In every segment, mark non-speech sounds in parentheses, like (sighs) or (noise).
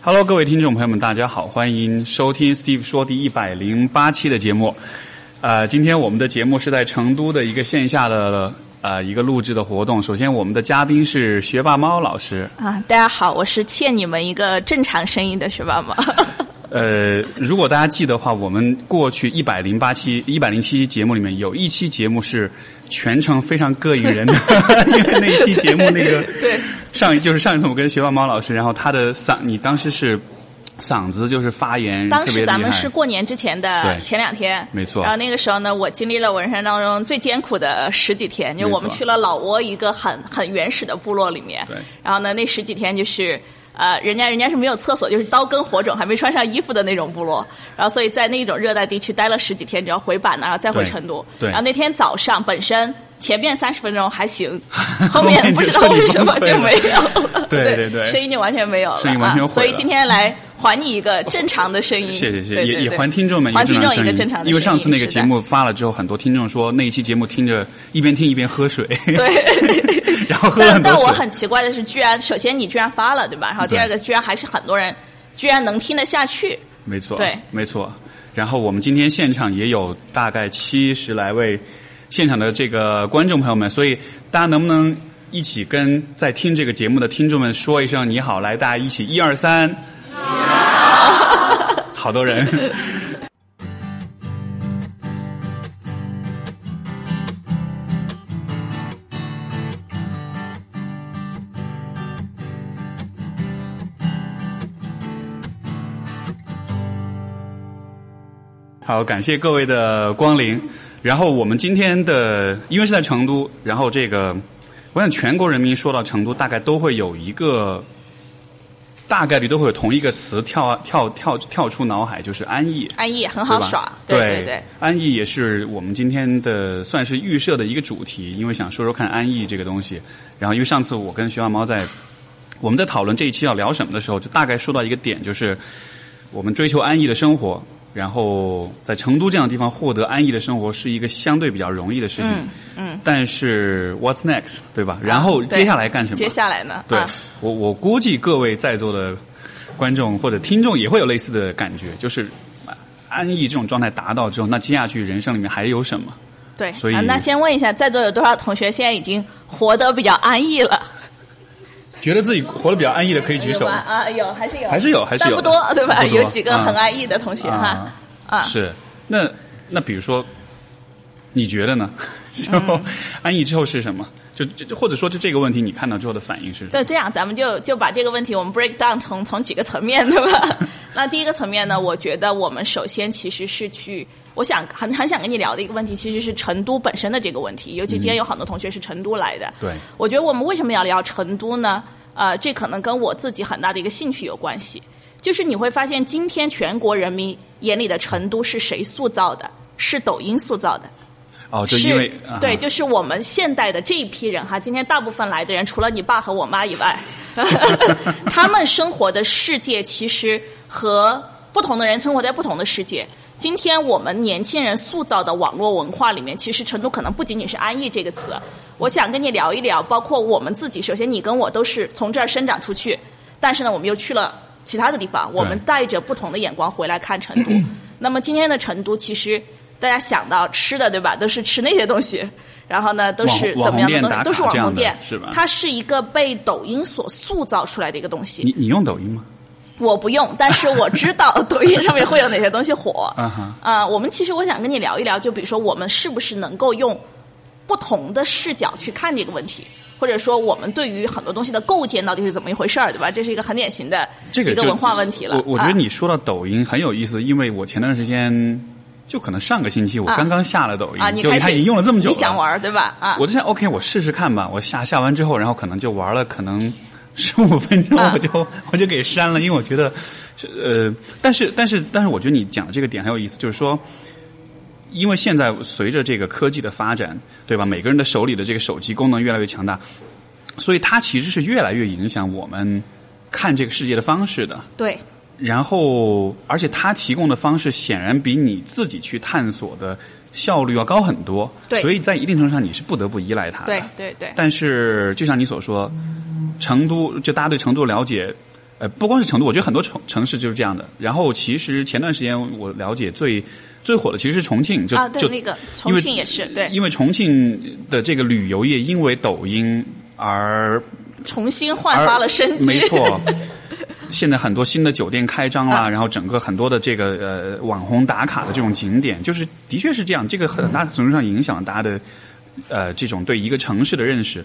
Hello，各位听众朋友们，大家好，欢迎收听 Steve 说第一百零八期的节目。呃，今天我们的节目是在成都的一个线下的呃一个录制的活动。首先，我们的嘉宾是学霸猫老师。啊，大家好，我是欠你们一个正常声音的学霸猫。(laughs) 呃，如果大家记得的话，我们过去一百零八期、一百零七期节目里面有一期节目是全程非常膈应人的，(laughs) 因为那一期节目那个对上一就是上一次我跟学霸猫老师，然后他的嗓，你当时是嗓子就是发炎当。时咱们是过年之前的前两天，没错然后那个时候呢，我经历了我人生当中最艰苦的十几天，就我们去了老挝一个很很原始的部落里面，对然后呢，那十几天就是。呃，人家人家是没有厕所，就是刀耕火种，还没穿上衣服的那种部落。然后，所以在那种热带地区待了十几天，只要回版呢，然后再回成都。对然后那天早上本身前面三十分钟还行，后 (laughs) 后面不知道为什么就没有了。(laughs) 对对对声音就完全没有了。声音完全毁了啊所以今天来还你一个正常的声音。谢谢谢谢，对对对也也还听众们还听众一一个正常的。因为上次那个节目发了之后，很多听众说那一期节目听着一边听一边喝水，对，(laughs) 然后喝了很多水。但但我很奇怪的是，居然首先你居然发了，对吧？然后第二个，居然还是很多人居然能听得下去。没错，对没错。然后我们今天现场也有大概七十来位现场的这个观众朋友们，所以大家能不能一起跟在听这个节目的听众们说一声你好？来，大家一起一二三，好多人。好，感谢各位的光临。然后我们今天的，因为是在成都，然后这个，我想全国人民说到成都，大概都会有一个，大概率都会有同一个词跳跳跳跳出脑海，就是安逸。安逸很好耍，对对对。安逸也是我们今天的算是预设的一个主题，因为想说说看安逸这个东西。然后因为上次我跟徐小猫在我们在讨论这一期要聊什么的时候，就大概说到一个点，就是我们追求安逸的生活，然后在成都这样的地方获得安逸的生活是一个相对比较容易的事情。嗯嗯。但是 What's next，对吧？然后接下来干什么？接下来呢？对、啊我，我估计各位在座的观众或者听众也会有类似的感觉，就是啊安逸这种状态达到之后，那接下去人生里面还有什么？对。所以啊那先问一下，在座有多少同学现在已经活得比较安逸了？觉得自己活得比较安逸的可以举手？啊，有还是有？还是有还是有不多，(laughs) 对吧？有几个很啊安逸的同学哈啊。啊，是，那那比如说，你觉得呢？(laughs) 就嗯安逸之后是什么？就就或者说，就这个问题，你看到之后的反应是什么？就这样，咱们就就把这个问题我们 break down 从从几个层面，对吧？(laughs) 那第一个层面呢，我觉得我们首先其实是去，我想很很想跟你聊的一个问题，其实是成都本身的这个问题。尤其今天有很多同学是成都来的，对我觉得我们为什么要聊成都呢？呃，这可能跟我自己很大的一个兴趣有关系。就是你会发现，今天全国人民眼里的成都是谁塑造的？是抖音塑造的。哦，就是因为啊对，就是我们现代的这一批人哈，今天大部分来的人，除了你爸和我妈以外，(laughs) 他们生活的世界其实和不同的人生活在不同的世界。今天我们年轻人塑造的网络文化里面，其实成都可能不仅仅是“安逸”这个词。我想跟你聊一聊，包括我们自己。首先，你跟我都是从这儿生长出去，但是呢，我们又去了其他的地方，我们带着不同的眼光回来看成都。那么今天的成都，其实大家想到吃的，对吧？都是吃那些东西，然后呢，都是怎么样的东西？都是网红店，是吧它是一个被抖音所塑造出来的一个东西。你你用抖音吗？我不用，但是我知道 (laughs) 抖音上面会有哪些东西火。啊我们其实我想跟你聊一聊，就比如说我们是不是能够用不同的视角去看这个问题，或者说我们对于很多东西的构建到底是怎么一回事儿，对吧？这是一个很典型的这个一个文化问题了。我我觉得啊你说到抖音很有意思，因为我前段时间就可能上个星期我啊刚刚下了抖音，就它已经用了这么久了，你想玩对吧？啊，我就想 OK，我试试看吧。我下下完之后，然后可能就玩了可能十五分钟，啊我就、我就给删了，因为我觉得，呃，但是但是但是，我觉得你讲的这个点很有意思，就是说。因为现在随着这个科技的发展，对吧？每个人的手里的这个手机功能越来越强大，所以它其实是越来越影响我们看这个世界的方式的。对，然后，而且它提供的方式显然比你自己去探索的效率要高很多。对所以在一定程度上你是不得不依赖它的。对，对，对，但是，就像你所说，成都就大家对成都了解，呃，不光是成都，我觉得很多城城市就是这样的。然后其实前段时间我了解最最火的其实是重庆，就啊，对就那个重庆也是对，因为重庆的这个旅游业因为抖音而重新焕发了生机。没错，(laughs) 现在很多新的酒店开张啦，然后整个很多的这个呃网红打卡的这种景点，就是的确是这样，这个很大程度上影响大家的呃这种对一个城市的认识。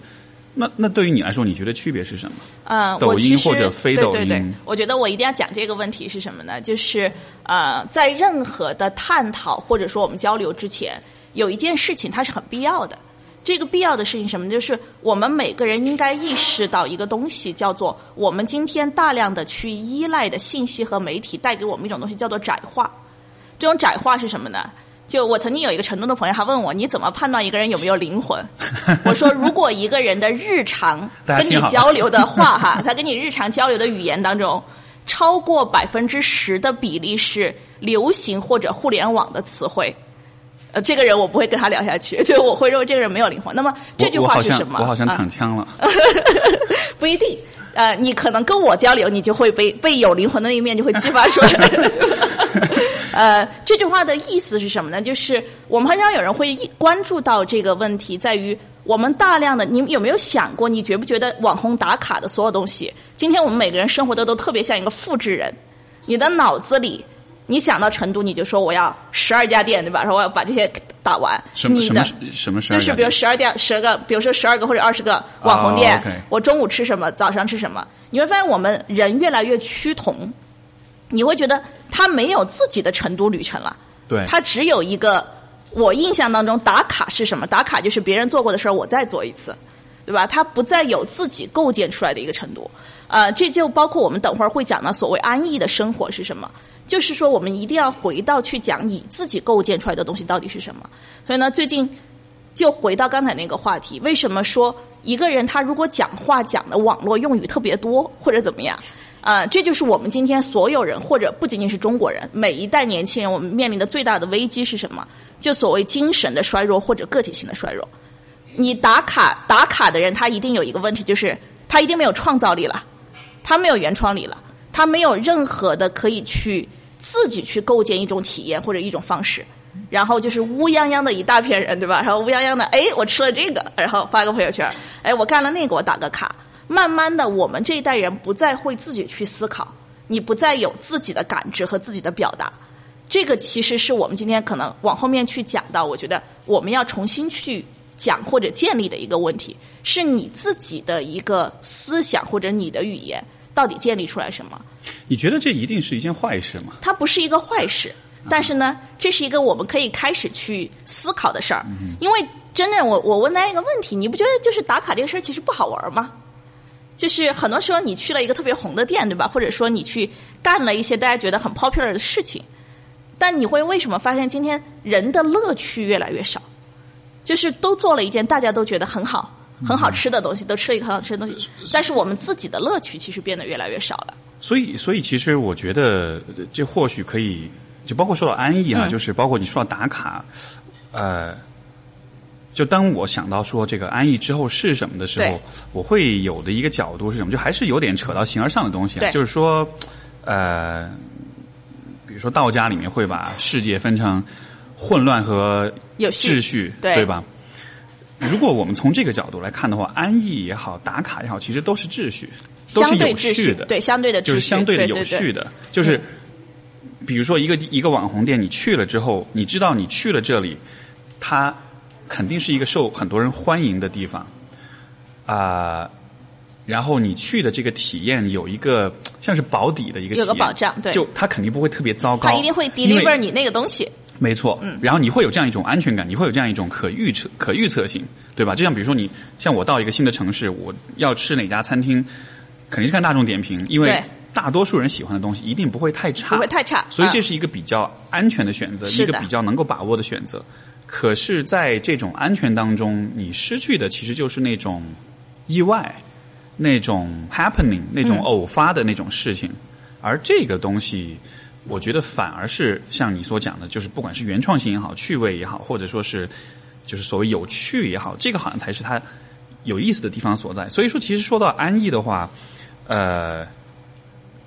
那那对于你来说，你觉得区别是什么？嗯，抖音或者非抖音对对对，我觉得我一定要讲这个问题是什么呢？就是呃，在任何的探讨或者说我们交流之前，有一件事情它是很必要的。这个必要的事情什么？就是我们每个人应该意识到一个东西，叫做我们今天大量的去依赖的信息和媒体带给我们一种东西，叫做窄化。这种窄化是什么呢？就我曾经有一个成都的朋友，他问我你怎么判断一个人有没有灵魂？(laughs) 我说，如果一个人的日常 (laughs) 跟你交流的话，哈，(laughs) 他跟你日常交流的语言当中，超过百分之十的比例是流行或者互联网的词汇。呃，这个人我不会跟他聊下去，(laughs) 就我会认为这个人没有灵魂。那么这句话是什么？我好像啊躺枪了。(laughs) 不一定。呃，你可能跟我交流，你就会被被有灵魂的那一面就会激发出来。(laughs) 呃，这句话的意思是什么呢？就是我们很少有人会一关注到这个问题，在于我们大量的，你有没有想过，你觉不觉得网红打卡的所有东西，今天我们每个人生活的都特别像一个复制人，你的脑子里。你想到成都，你就说我要十二家店，对吧？说我要把这些打完。你的什么什么什么十二就是比如十二店十个，比如说十二个或者二十个网红店，我中午吃什么，早上吃什么，你会发现我们人越来越趋同，你会觉得他没有自己的成都旅程了，对，他只有一个。我印象当中打卡是什么？打卡就是别人做过的事儿，我再做一次，对吧？他不再有自己构建出来的一个成都。呃，这就包括我们等会儿会讲的所谓安逸的生活是什么。就是说，我们一定要回到去讲你自己构建出来的东西到底是什么。所以呢，最近就回到刚才那个话题，为什么说一个人他如果讲话讲的网络用语特别多，或者怎么样？啊、这就是我们今天所有人，或者不仅仅是中国人，每一代年轻人，我们面临的最大的危机是什么？就所谓精神的衰弱或者个体性的衰弱。你打卡打卡的人，他一定有一个问题，就是他一定没有创造力了，他没有原创力了，他没有任何的可以去自己去构建一种体验或者一种方式。然后就是乌泱泱的一大片人，对吧？然后乌泱泱的，哎，我吃了这个，然后发个朋友圈，哎，我干了那个，我打个卡。慢慢的，我们这一代人不再会自己去思考，你不再有自己的感知和自己的表达。这个其实是我们今天可能往后面去讲到，我觉得我们要重新去讲或者建立的一个问题，是你自己的一个思想或者你的语言到底建立出来什么？你觉得这一定是一件坏事吗？它不是一个坏事，但是呢，这是一个我们可以开始去思考的事儿。因为真的我我问大家一个问题，你不觉得就是打卡这个事儿其实不好玩吗？就是很多时候你去了一个特别红的店，对吧？或者说你去干了一些大家觉得很 popular 的事情，但你会为什么发现今天人的乐趣越来越少？就是都做了一件大家都觉得很好、很好吃的东西，都吃了一个很好吃的东西，但是我们自己的乐趣其实变得越来越少了。所以，所以其实我觉得呃这或许可以，就包括说到安逸啊，嗯就是包括你说到打卡，呃，就当我想到说这个安逸之后是什么的时候，我会有的一个角度是什么？就还是有点扯到形而上的东西啊，就是说，呃，比如说道家里面会把世界分成混乱和有序秩序，对吧？如果我们从这个角度来看的话，安逸也好，打卡也好，其实都是秩序，都是有秩序的，对相对的秩序，就是相对的有对。序的，就是比如说一个一个网红店，你去了之后，你知道你去了这里，它肯定是一个受很多人欢迎的地方。啊、然后你去的这个体验有一个像是保底的一个体验有个保障对。就它肯定不会特别糟糕，它一定会 deliver 你那个东西。没错，嗯，然后你会有这样一种安全感，你会有这样一种可预测、可预测性，对吧？就像比如说你，像我到一个新的城市，我要吃哪家餐厅，肯定是看大众点评，因为大多数人喜欢的东西一定不会太差，不会太差所以这嗯。是一个比较安全的选择，一个比较能够把握的选择。可是，在这种安全当中，你失去的其实就是那种意外、那种 happening、那种嗯。偶发的那种事情，而这个东西。我觉得反而是像你所讲的，就是不管是原创性也好，趣味也好，或者说是就是所谓有趣也好，这个好像才是它有意思的地方所在。所以说，其实说到安逸的话，呃，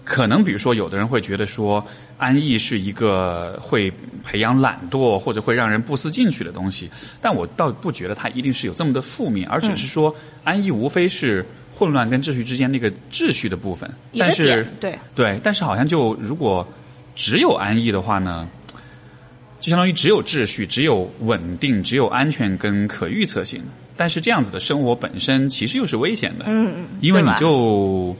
可能比如说，有的人会觉得说，安逸是一个会培养懒惰或者会让人不思进取的东西，但我倒不觉得它一定是有这么的负面，而只是说，安逸无非是混乱跟秩序之间那个秩序的部分。但是，对，对，但是好像就如果只有安逸的话呢，就相当于只有秩序、只有稳定、只有安全跟可预测性。但是这样子的生活本身其实又是危险的，嗯嗯，因为你就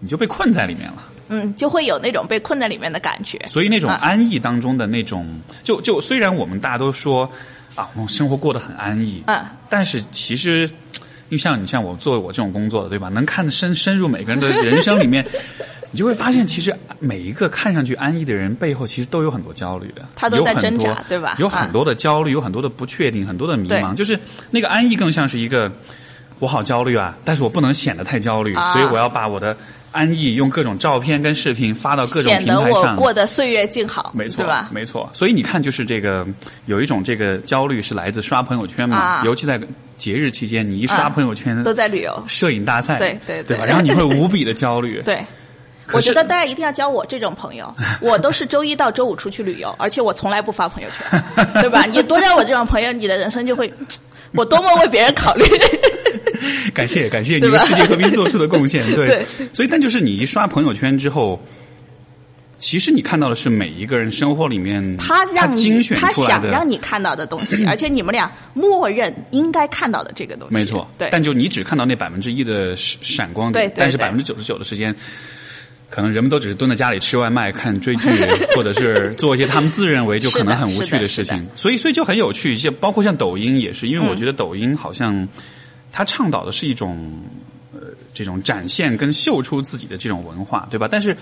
你就被困在里面了。嗯，就会有那种被困在里面的感觉。所以那种啊安逸当中的那种，就就虽然我们大家都说啊，我们生活过得很安逸，嗯，但是其实，因为像你像我做我这种工作的，对吧？能看得深深入每个人的人生里面，(laughs) 你就会发现，其实每一个看上去安逸的人背后，其实都有很多焦虑的。他都在挣扎对吧有很多的焦虑，有很多的不确定，很多的迷茫。就是那个安逸更像是一个，我好焦虑啊，但是我不能显得太焦虑，啊所以我要把我的安逸用各种照片跟视频发到各种平台上显得我。过得岁月静好，没错，对吧？没错。所以你看，就是这个有一种这个焦虑是来自刷朋友圈嘛，啊尤其在节日期间，你一刷啊朋友圈，都在旅游，摄影大赛，对对对对吧？然后你会无比的焦虑，(laughs) 对。我觉得大家一定要交我这种朋友，(laughs) 我都是周一到周五出去旅游，而且我从来不发朋友圈，对吧？(laughs) 你多交我这种朋友，你的人生就会，我多么为别人考虑。(laughs) 感谢感谢你为世界和平做出的贡献，对。(laughs) 对所以，但就是你一刷朋友圈之后。其实你看到的是每一个人生活里面他让你，精选他出来的，想让你看到的东西，(laughs) 而且你们俩默认应该看到的这个东西，没错，对。但就你只看到那百分之一的闪闪光点，对对对但是百分之九十九的时间，可能人们都只是蹲在家里吃外卖、看追剧，或者是做一些他们自认为就可能很无趣的事情。所以，所以就很有趣。像包括像抖音也是，因为我嗯觉得抖音好像它倡导的是一种呃这种展现跟秀出自己的这种文化，对吧？但是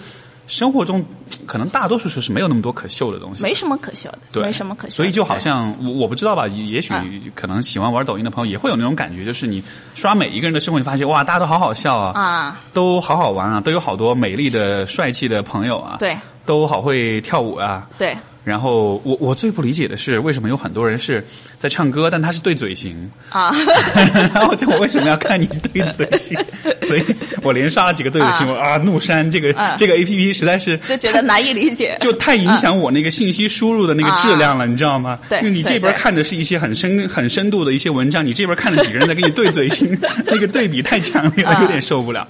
生活中 (tsk) 可能大多数时候是没有那么多可秀的东西。没什么可秀的，对，没什么可秀的。所以就好像我我不知道吧，也也许啊可能喜欢玩抖音的朋友也会有那种感觉，就是你刷每一个人的生活，你发现哇，大家都好好笑啊，啊，都好好玩啊，都有好多美丽的、帅气的朋友啊，，对都好会跳舞啊。对，然后我我最不理解的是，为什么有很多人是在唱歌，但他是对嘴型，啊，(laughs) 然后就我为什么要看你对嘴型？所以我连刷了几个对嘴型，我啊怒删这个、啊这个 A P P 实在是就觉得难以理解。(laughs) 就太影响我那个信息输入的那个质量了，你知道吗？对因为你这边看的是一些很深、很深度的一些文章，你这边看了几个人在跟你对嘴型，(laughs) 那个对比太强烈了，啊有点受不了。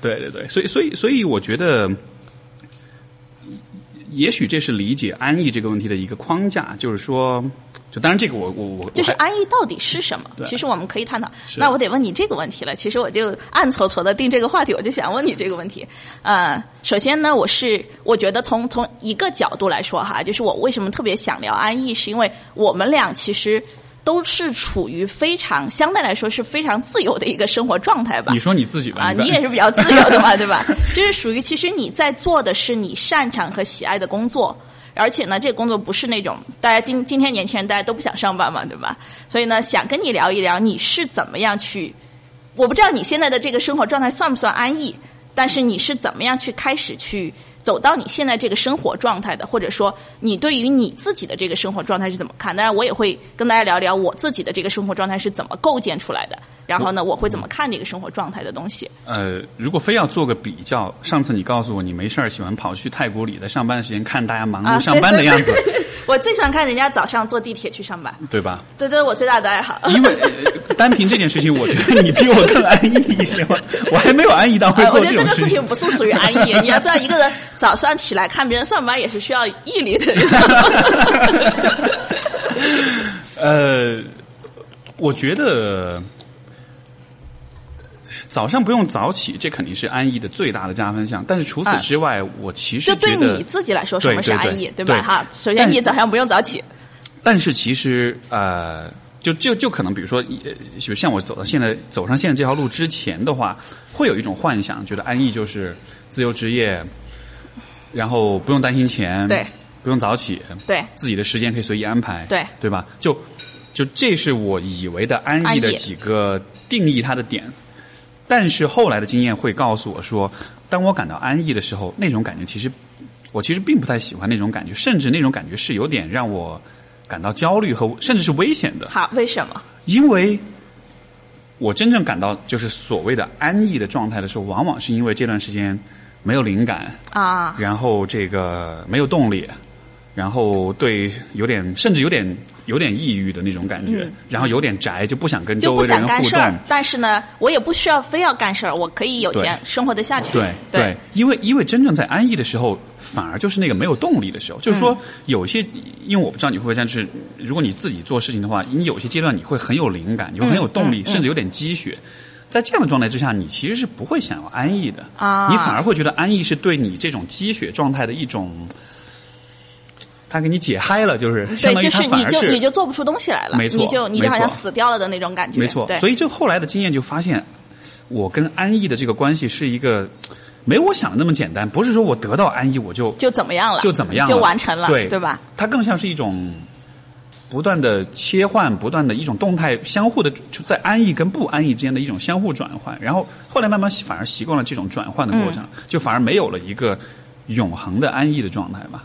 对对对，所以所以所以我觉得。也许这是理解安逸这个问题的一个框架，就是说，就当然这个我我我就是安逸到底是什么？其实我们可以探讨。那我得问你这个问题了。其实我就暗搓搓的定这个话题，我就想问你这个问题。呃，首先呢，我是我觉得从从一个角度来说哈，就是我为什么特别想聊安逸，是因为我们俩其实都是处于非常相对来说是非常自由的一个生活状态吧你。说你自己吧，啊，你你也是比较自由的嘛，(laughs) 对吧？就是属于其实你在做的是你擅长和喜爱的工作，而且呢，这个工作不是那种大家今今天年轻人大家都不想上班嘛，对吧？所以呢，想跟你聊一聊你是怎么样去，我不知道你现在的这个生活状态算不算安逸，但是你是怎么样去开始去走到你现在这个生活状态的，或者说你对于你自己的这个生活状态是怎么看？当然，我也会跟大家聊聊我自己的这个生活状态是怎么构建出来的，然后呢，我会怎么看这个生活状态的东西。呃，如果非要做个比较，上次你告诉我你没事儿喜欢跑去太古里，在上班的时间看大家忙啊碌上班的样子，(laughs) 我最喜欢看人家早上坐地铁去上班，对吧？这这是我最大的爱好。因为呃单凭这件事情，我觉得你比我更安逸一些嘛。我还没有安逸到会呃，我觉得这个事情。不是属于安逸。你要知道，一个人早上起来看别人上班也是需要毅力的？(laughs) 呃，我觉得早上不用早起，这肯定是安逸的最大的加分项。但是除此之外，我其实就对你自己来说，什么是安逸，对对？吧哈，首先你早上不用早起，但是其实呃，就就就可能比如说，呃，比如像我走到现在走上现在这条路之前的话，会有一种幻想，觉得安逸就是自由职业，然后不用担心钱，对，不用早起，对自己的时间可以随意安排，对对吧？就就这是我以为的安逸的几个定义它的点。但是后来的经验会告诉我说，当我感到安逸的时候，那种感觉其实我其实并不太喜欢那种感觉，甚至那种感觉是有点让我感到焦虑和甚至是危险的。好，为什么？因为我真正感到就是所谓的安逸的状态的时候，往往是因为这段时间没有灵感，啊，然后这个没有动力，然后对有点甚至有点有点抑郁的那种感觉，然后有点宅，就不想跟周围的人互动。但是呢，我也不需要非要干事儿，我可以有钱生活得下去。对对，因为因为真正在安逸的时候，反而就是那个没有动力的时候。就是说，有些因为我不知道你会不会这样，就是如果你自己做事情的话，你有些阶段你会很有灵感，你会很有动力，甚至有点积雪。在这样的状态之下，你其实是不会想要安逸的。啊。你反而会觉得安逸是对你这种积雪状态的一种，他给你解嗨了，就是相对，当于就是你就他反而是你就做不出东西来了，没错你就你就好像死掉了的那种感觉。没错对，，所以就后来的经验就发现，我跟安逸的这个关系是一个没我想的那么简单，不是说我得到安逸我就就怎么样了？就怎么样了就完成了，对对吧？？它更像是一种不断的切换，不断的一种动态相互的，就在安逸跟不安逸之间的一种相互转换。然后后来慢慢反而习惯了这种转换的过程，就反而没有了一个永恒的安逸的状态吧。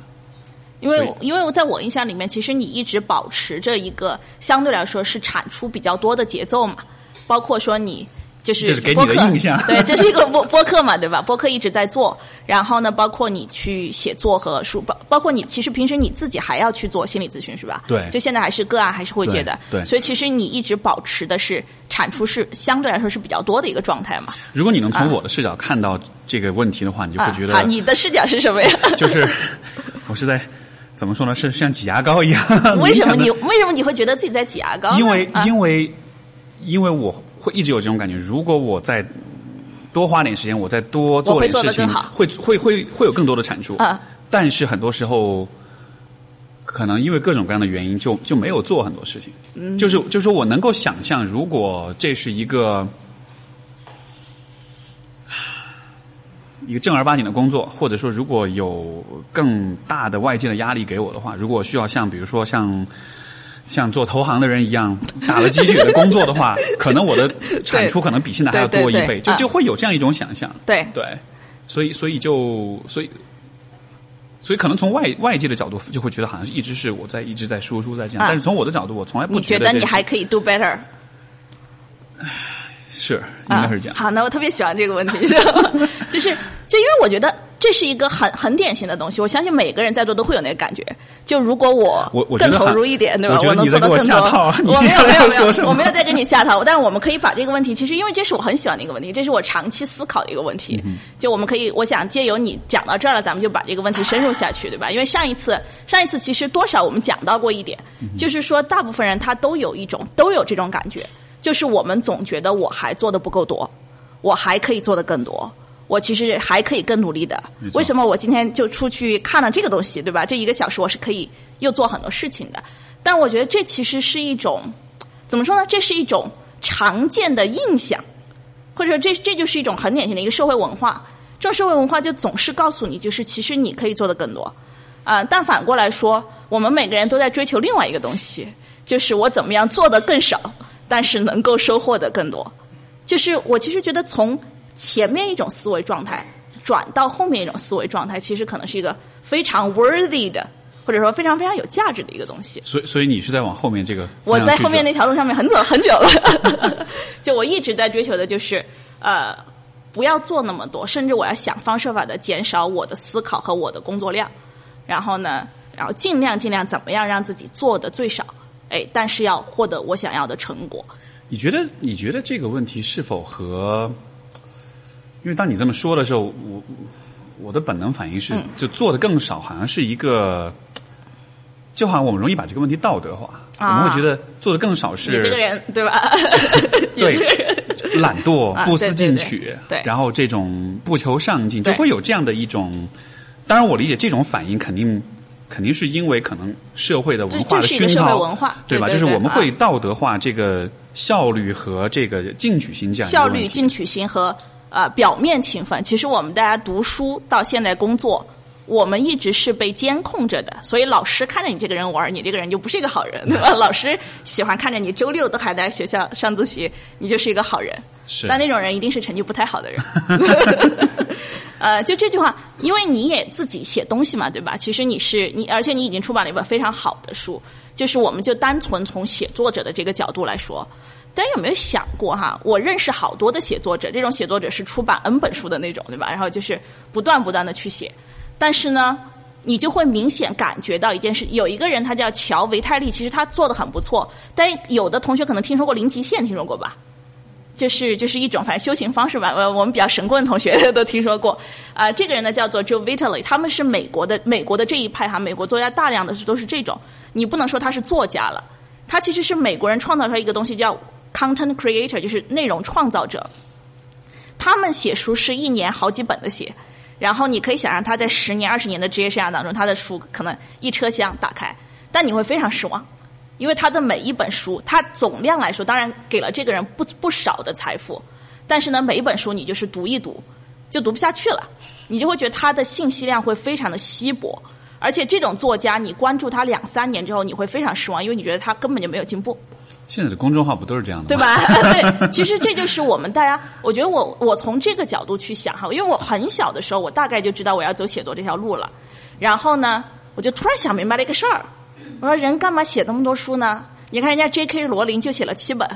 因为因为在我印象里面，其实你一直保持着一个相对来说是产出比较多的节奏嘛，包括说你。就是这是给你播客的印象对，这是一个播播客嘛，对吧？播客一直在做，然后呢，包括你去写作和书，包包括你其实平时你自己还要去做心理咨询，是吧？对就现在还是个案，还是会接的。对对所以其实你一直保持的是产出是相对来说是比较多的一个状态嘛。如果你能从我的视角看到这个问题的话，你就会啊觉，得啊，你的视角是什么呀？就是 (laughs) 我是在怎么说呢？是像挤牙膏一样。(laughs) 为什么你为什么你会觉得自己在挤牙膏？因为啊因为因为我会一直有这种感觉，如果我再多花点时间，我再多做会点事情，会会会会有更多的产出。啊但是很多时候，可能因为各种各样的原因，就就没有做很多事情。嗯，就是就是说我能够想象，如果这是一个。一个正儿八经的工作，或者说如果有更大的外界的压力给我的话，如果需要像比如说像像做投行的人一样打了鸡血的工作的话，可能我的产出可能比现在还要多一倍，就就会有这样一种想象。对对，所以所以就所以所以可能从外外界的角度就会觉得好像一直是我在一直在输出在这样，啊但是从我的角度，我从来不觉得你还可以 do better？是应该是这样。啊。好，那我特别喜欢这个问题，是吧 (laughs) 就是就因为我觉得这是一个很很典型的东西，我相信每个人在座都会有那个感觉。就如果我更我我觉得很投入一点，对吧？我能做的更多。我没有没有没有我没有在跟你下套。但是我们可以把这个问题，其实因为这是我很喜欢的一个问题，这是我长期思考的一个问题。嗯就我们可以，我想借由你讲到这儿了，咱们就把这个问题深入下去，对吧？因为上一次上一次其实多少我们讲到过一点，嗯就是说大部分人他都有一种都有这种感觉，就是我们总觉得我还做的不够多，我还可以做的更多。我其实还可以更努力的为什么我今天就出去看了这个东西，对吧？这一个小时我是可以又做很多事情的。但我觉得这其实是一种怎么说呢？这是一种常见的印象，或者说这这就是一种很典型的一个社会文化。这种社会文化就总是告诉你，就是其实你可以做的更多啊、但反过来说，我们每个人都在追求另外一个东西，就是我怎么样做的更少，但是能够收获的更多。就是我其实觉得从前面一种思维状态转到后面一种思维状态，其实可能是一个非常 worthy 的，或者说非常非常有价值的一个东西。所以所以你是在往后面这个我在后面那那条路上面很走很久了，(laughs) (laughs) 就我一直在追求的就是呃，不要做那么多，甚至我要想方设法的减少我的思考和我的工作量，然后呢，然后尽量尽量怎么样让自己做的最少，哎，但是要获得我想要的成果。你觉得你觉得这个问题是否和？因为当你这么说的时候，我我的本能反应是，嗯就做的更少，好像是一个，就好像我们容易把这个问题道德化，啊我们会觉得做的更少是你这个人对吧？(laughs) 你对这个人懒惰、啊不思进取，对对然后这种不求上进，就会有这样的一种。当然，我理解这种反应肯定肯定是因为可能社会的文化的是一个社会熏陶，文化对吧？就是我们会啊道德化这个效率和这个进取心这样效率、进取心和呃表面勤奋。其实我们大家读书到现在工作，我们一直是被监控着的。所以老师看着你这个人玩，你这个人就不是一个好人，(laughs) 对吧？老师喜欢看着你周六都还在学校上自习，你就是一个好人。是但那种人一定是成绩不太好的人。(laughs) (laughs) 呃，就这句话，因为你也自己写东西嘛，对吧？其实你是你，而且你已经出版了一本非常好的书，就是我们就单纯从写作者的这个角度来说，大家有没有想过哈？我认识好多的写作者，这种写作者是出版 N 本书的那种，对吧？然后就是不断不断的去写，但是呢，你就会明显感觉到一件事：有一个人他叫乔维泰利，其实他做的很不错，但有的同学可能听说过零极限，听说过吧？就是就是一种反正修行方式吧，呃，(laughs) 我们比较神棍的同学 (laughs) 都听说过。啊，这个人呢叫做 Joe Vitale，他们是美国的美国的这一派哈，美国作家大量的都是这种，你不能说他是作家了，他其实是美国人创造出来一个东西叫 content creator，就是内容创造者。他们写书是一年好几本的写，然后你可以想象他在十年、二十年的职业生涯当中，他的书可能一车厢打开，但你会非常失望。因为他的每一本书，他总量来说，当然给了这个人不不少的财富，但是呢，每一本书你就是读一读，就读不下去了，你就会觉得他的信息量会非常的稀薄，而且这种作家，你关注他两三年之后，你会非常失望，因为你觉得他根本就没有进步。现在的公众号不都是这样的对吧？(laughs) 对，其实这就是我们大家，我觉得我我从这个角度去想哈，因为我很小的时候，我大概就知道我要走写作这条路了，然后呢，我就突然想明白了一个事儿。我说人干嘛写那么多书呢？你看人家 J.K. 罗琳就写了七本，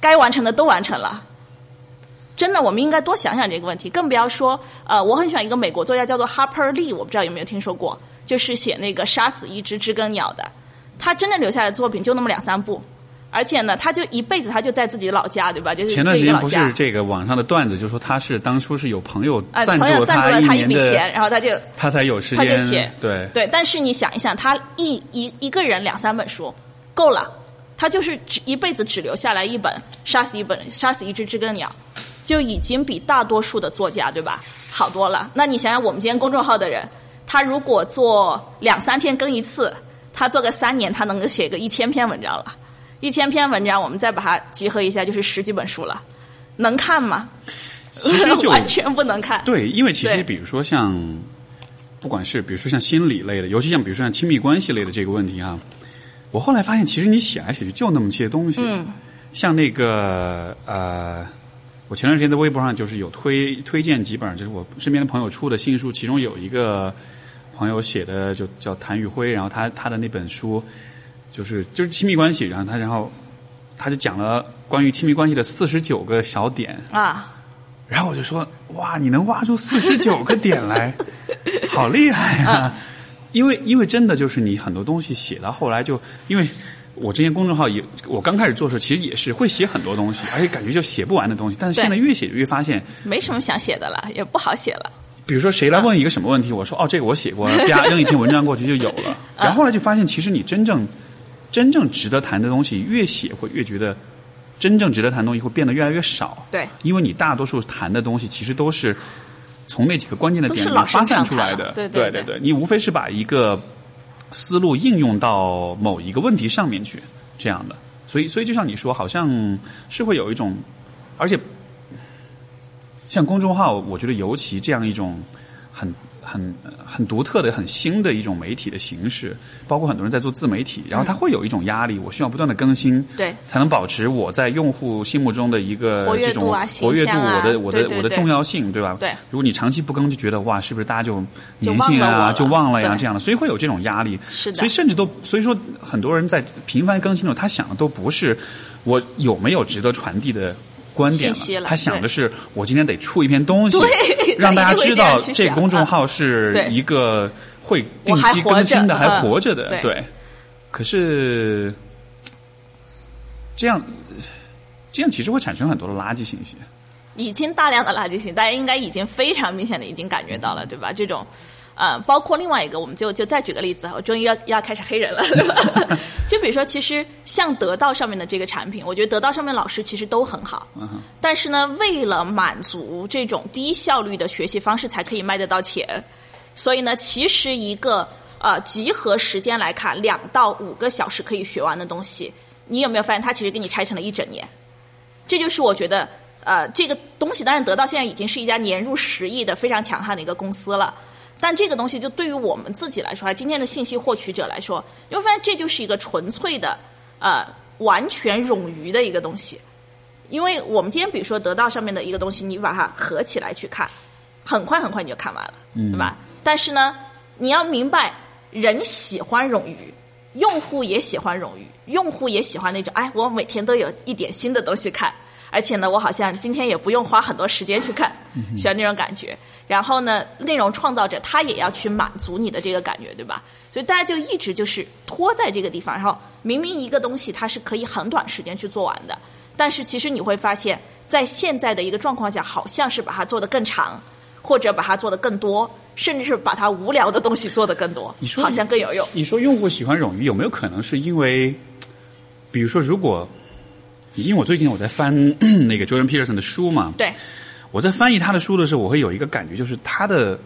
该完成的都完成了。真的，我们应该多想想这个问题。更不要说，呃，我很喜欢一个美国作家叫做 Harper Lee，我不知道有没有听说过，就是写那个杀死一只知更鸟的。他真正留下来的作品就那么两三部。而且呢，他就一辈子他就在自己的老家，对吧？就是前段时间不是这个网上的段子，就说他是当初是有朋友赞助了他一笔钱，然后他就他才有时间他就写对对。但是你想一想，他一一一个人两三本书够了，他就是只一辈子只留下来一本，杀死一本杀死一只知更鸟，就已经比大多数的作家对吧好多了。那你想想，我们今天公众号的人，他如果做两三天更一次，他做个三年，他能够写个一千篇文章了。一千篇文章，我们再把它集合一下，就是十几本书了。能看吗？其实就 (laughs) 完全不能看。对，因为其实比如说像，不管是比如说像心理类的，尤其像比如说像亲密关系类的这个问题哈，我后来发现，其实你写来写去就那么些东西。嗯。像那个呃，我前段时间在微博上就是有推推荐几本，就是我身边的朋友出的新书，其中有一个朋友写的，就叫谭玉辉，然后他他的那本书。就是就是亲密关系，然后他然后他就讲了关于亲密关系的四十九个小点啊，然后我就说哇，你能挖出四十九个点来，好厉害啊！(laughs) 因为因为真的就是你很多东西写到后来就，因为我之前公众号也我刚开始做的时候其实也是会写很多东西，而且感觉就写不完的东西，但是现在越写越发现没什么想写的了，也不好写了。比如说谁来问一个什么问题，我说哦这个我写过，啪扔一篇文章过去就有了，然后后来就发现其实你真正。真正值得谈的东西，越写会越觉得，真正值得谈的东西会变得越来越少。对，因为你大多数谈的东西，其实都是从那几个关键的点里发散出来的。对对对对，你无非是把一个思路应用到某一个问题上面去，这样的。所以，所以就像你说，好像是会有一种，而且像公众号，我觉得尤其这样一种很。很很独特的、很新的一种媒体的形式，包括很多人在做自媒体，然后他会有一种压力，我需要不断的更新，对，才能保持我在用户心目中的一个这种活跃度，我的我的我的重要性，对吧？对，如果你长期不更，就觉得哇，是不是大家就粘性啊，就忘了呀，这样的，所以会有这种压力。是的，所以甚至都，所以说很多人在频繁更新的时候，他想的都不是我有没有值得传递的。观点了，他想的是我今天得出一篇东西，(laughs) 让大家知道这个公众号是一个会定期更新的，还活着的。对，可是这样这样其实会产生很多的垃圾信息，已经大量的垃圾信息，大家应该已经非常明显的已经感觉到了，对吧？这种。呃，包括另外一个，我们就就再举个例子，我终于要要开始黑人了。(laughs) 就比如说，其实像得到上面的这个产品，我觉得得到上面老师其实都很好。但是呢，为了满足这种低效率的学习方式，才可以卖得到钱。所以呢，其实一个呃集合时间来看，两到五个小时可以学完的东西，你有没有发现它其实给你拆成了一整年？这就是我觉得呃这个东西，当然得到现在已经是一家年入十亿的非常强悍的一个公司了。但这个东西就对于我们自己来说，今天的信息获取者来说，你会发现这就是一个纯粹的呃完全冗余的一个东西。因为我们今天比如说得到上面的一个东西，你把它合起来去看，很快很快你就看完了，对吧？但是呢，你要明白，人喜欢冗余，用户也喜欢冗余，用户也喜欢那种，哎，我每天都有一点新的东西看，而且呢，我好像今天也不用花很多时间去看，喜欢那种感觉。然后呢，内容创造者他也要去满足你的这个感觉，对吧？所以大家就一直就是拖在这个地方，然后明明一个东西它是可以很短时间去做完的，但是其实你会发现在现在的一个状况下，好像是把它做得更长，或者把它做得更多，甚至是把它无聊的东西做得更多，你说好像更有用。你说用户喜欢冗余，有没有可能是因为，比如说，如果因为我最近我在翻 (clears throat) 那个 Jordan Peterson 的书嘛，对，我在翻译他的书的时候，我会有一个感觉，就是他的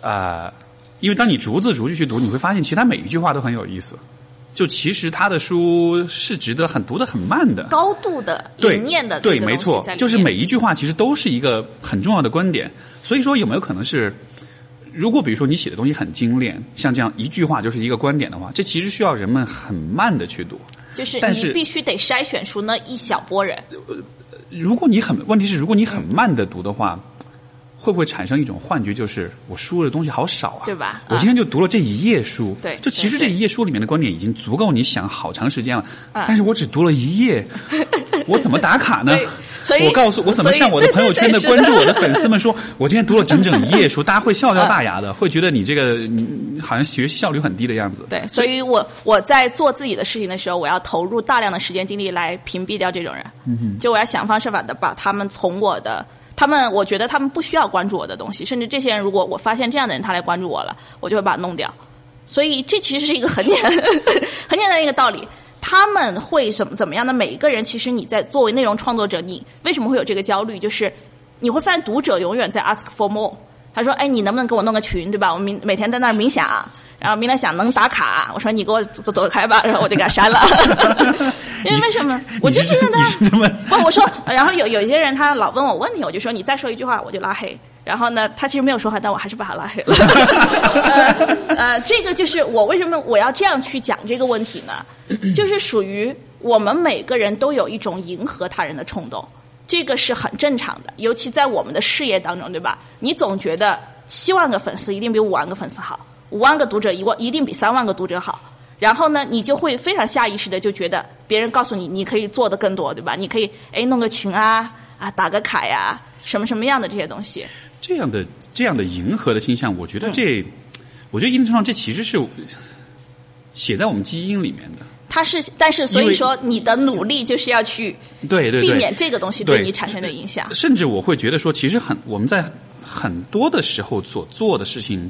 啊、因为当你逐字逐句去读，你会发现其实他每一句话都很有意思。就其实他的书是值得很读的很慢的，高度的对理念的对，这个没错就是每一句话其实都是一个很重要的观点。所以说，有没有可能是，如果比如说你写的东西很精炼，像这样一句话就是一个观点的话，这其实需要人们很慢的去读。就是你必须得筛选出那一小波人。如果你很问题是，如果你很慢的读的话，会不会产生一种幻觉，就是我输的东西好少啊？对吧我今天就读了这一页书，对就其实这一页书里面的观点已经足够你想好长时间了，嗯但是我只读了一页，(laughs) 我怎么打卡呢对？所以我告诉我怎么向我的朋友圈的关注我的粉丝们说，(laughs) 我今天读了整整一页书，大家会笑掉大牙的，会觉得你这个你好像学习效率很低的样子。对，所以我我在做自己的事情的时候，我要投入大量的时间精力来屏蔽掉这种人。嗯就我要想方设法的把他们从我的，他们我觉得他们不需要关注我的东西，甚至这些人如果我发现这样的人他来关注我了，我就会把他弄掉。所以这其实是一个很简 (laughs) 很简单的一个道理。他们会怎么怎么样的？每一个人，其实你在作为内容创作者，你为什么会有这个焦虑？就是你会发现读者永远在 ask for more。他说：“哎，你能不能给我弄个群，对吧？我明每天在那儿冥想，然后明天想能打卡。我说你给我走走走开吧，然后我就给他删了。(laughs) 因为为什么？我就觉得你是问他不，我说，然后有有一些人他老问我问题，我就说你再说一句话我就拉黑。然后呢，他其实没有说话，但我还是把他拉黑了。(laughs) 呃呃，这个就是我为什么我要这样去讲这个问题呢？就是属于我们每个人都有一种迎合他人的冲动，这个是很正常的，尤其在我们的事业当中，对吧？你总觉得七万个粉丝一定比五万个粉丝好，五万个读者一万一定比三万个读者好。然后呢，你就会非常下意识的就觉得别人告诉你你可以做的更多，对吧？你可以哎弄个群啊啊打个卡呀，什么什么样的这些东西。这样的这样的迎合的倾向，我觉嗯得这，我觉得一定程度上这其实是写在我们基因里面的。它是，但是所以说你的努力就是要去对对对，避免这个东西对对你产生的影响。甚至我会觉得说，其实很我们在很多的时候所做的事情，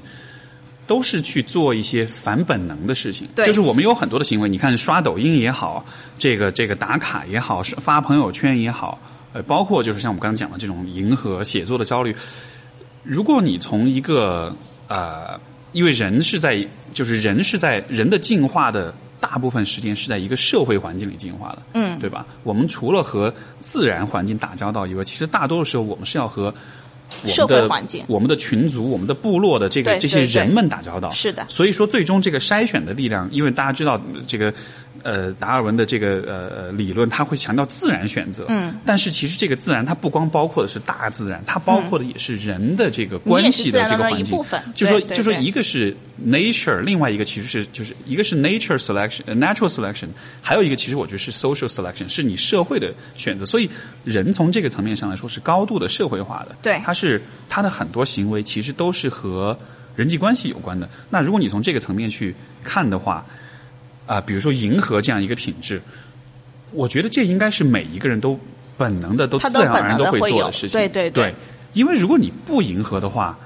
都是去做一些反本能的事情。对就是我们有很多的行为，你看刷抖音也好，这个这个打卡也好，是发朋友圈也好，呃，包括就是像我们刚刚讲的这种迎合写作的焦虑，如果你从一个呃，因为人是在就是人是在人的进化的大部分时间是在一个社会环境里进化的，嗯对吧？我们除了和自然环境打交道以外，其实大多数时候我们是要和社会的环境。我们的群族、我们的部落的这个这些人们打交道。是的。所以说最终这个筛选的力量，因为大家知道这个呃达尔文的这个呃呃理论，它会强调自然选择。嗯。但是其实这个自然，它不光包括的是大自然，它包括的也是人的这个关系的这个环境。就说就说一个是 nature，另外一个其实是就是一个是 nature selection、呃 natural selection，还有一个其实我觉得是 social selection，是你社会的选择。所以人从这个层面上来说是高度的社会化的。对它是它的很多行为其实都是和人际关系有关的。那如果你从这个层面去看的话，啊、比如说迎合这样一个品质，我觉得这应该是每一个人都本能的、都自然而然都会做的事情。对对对对，因为如果你不迎合的话，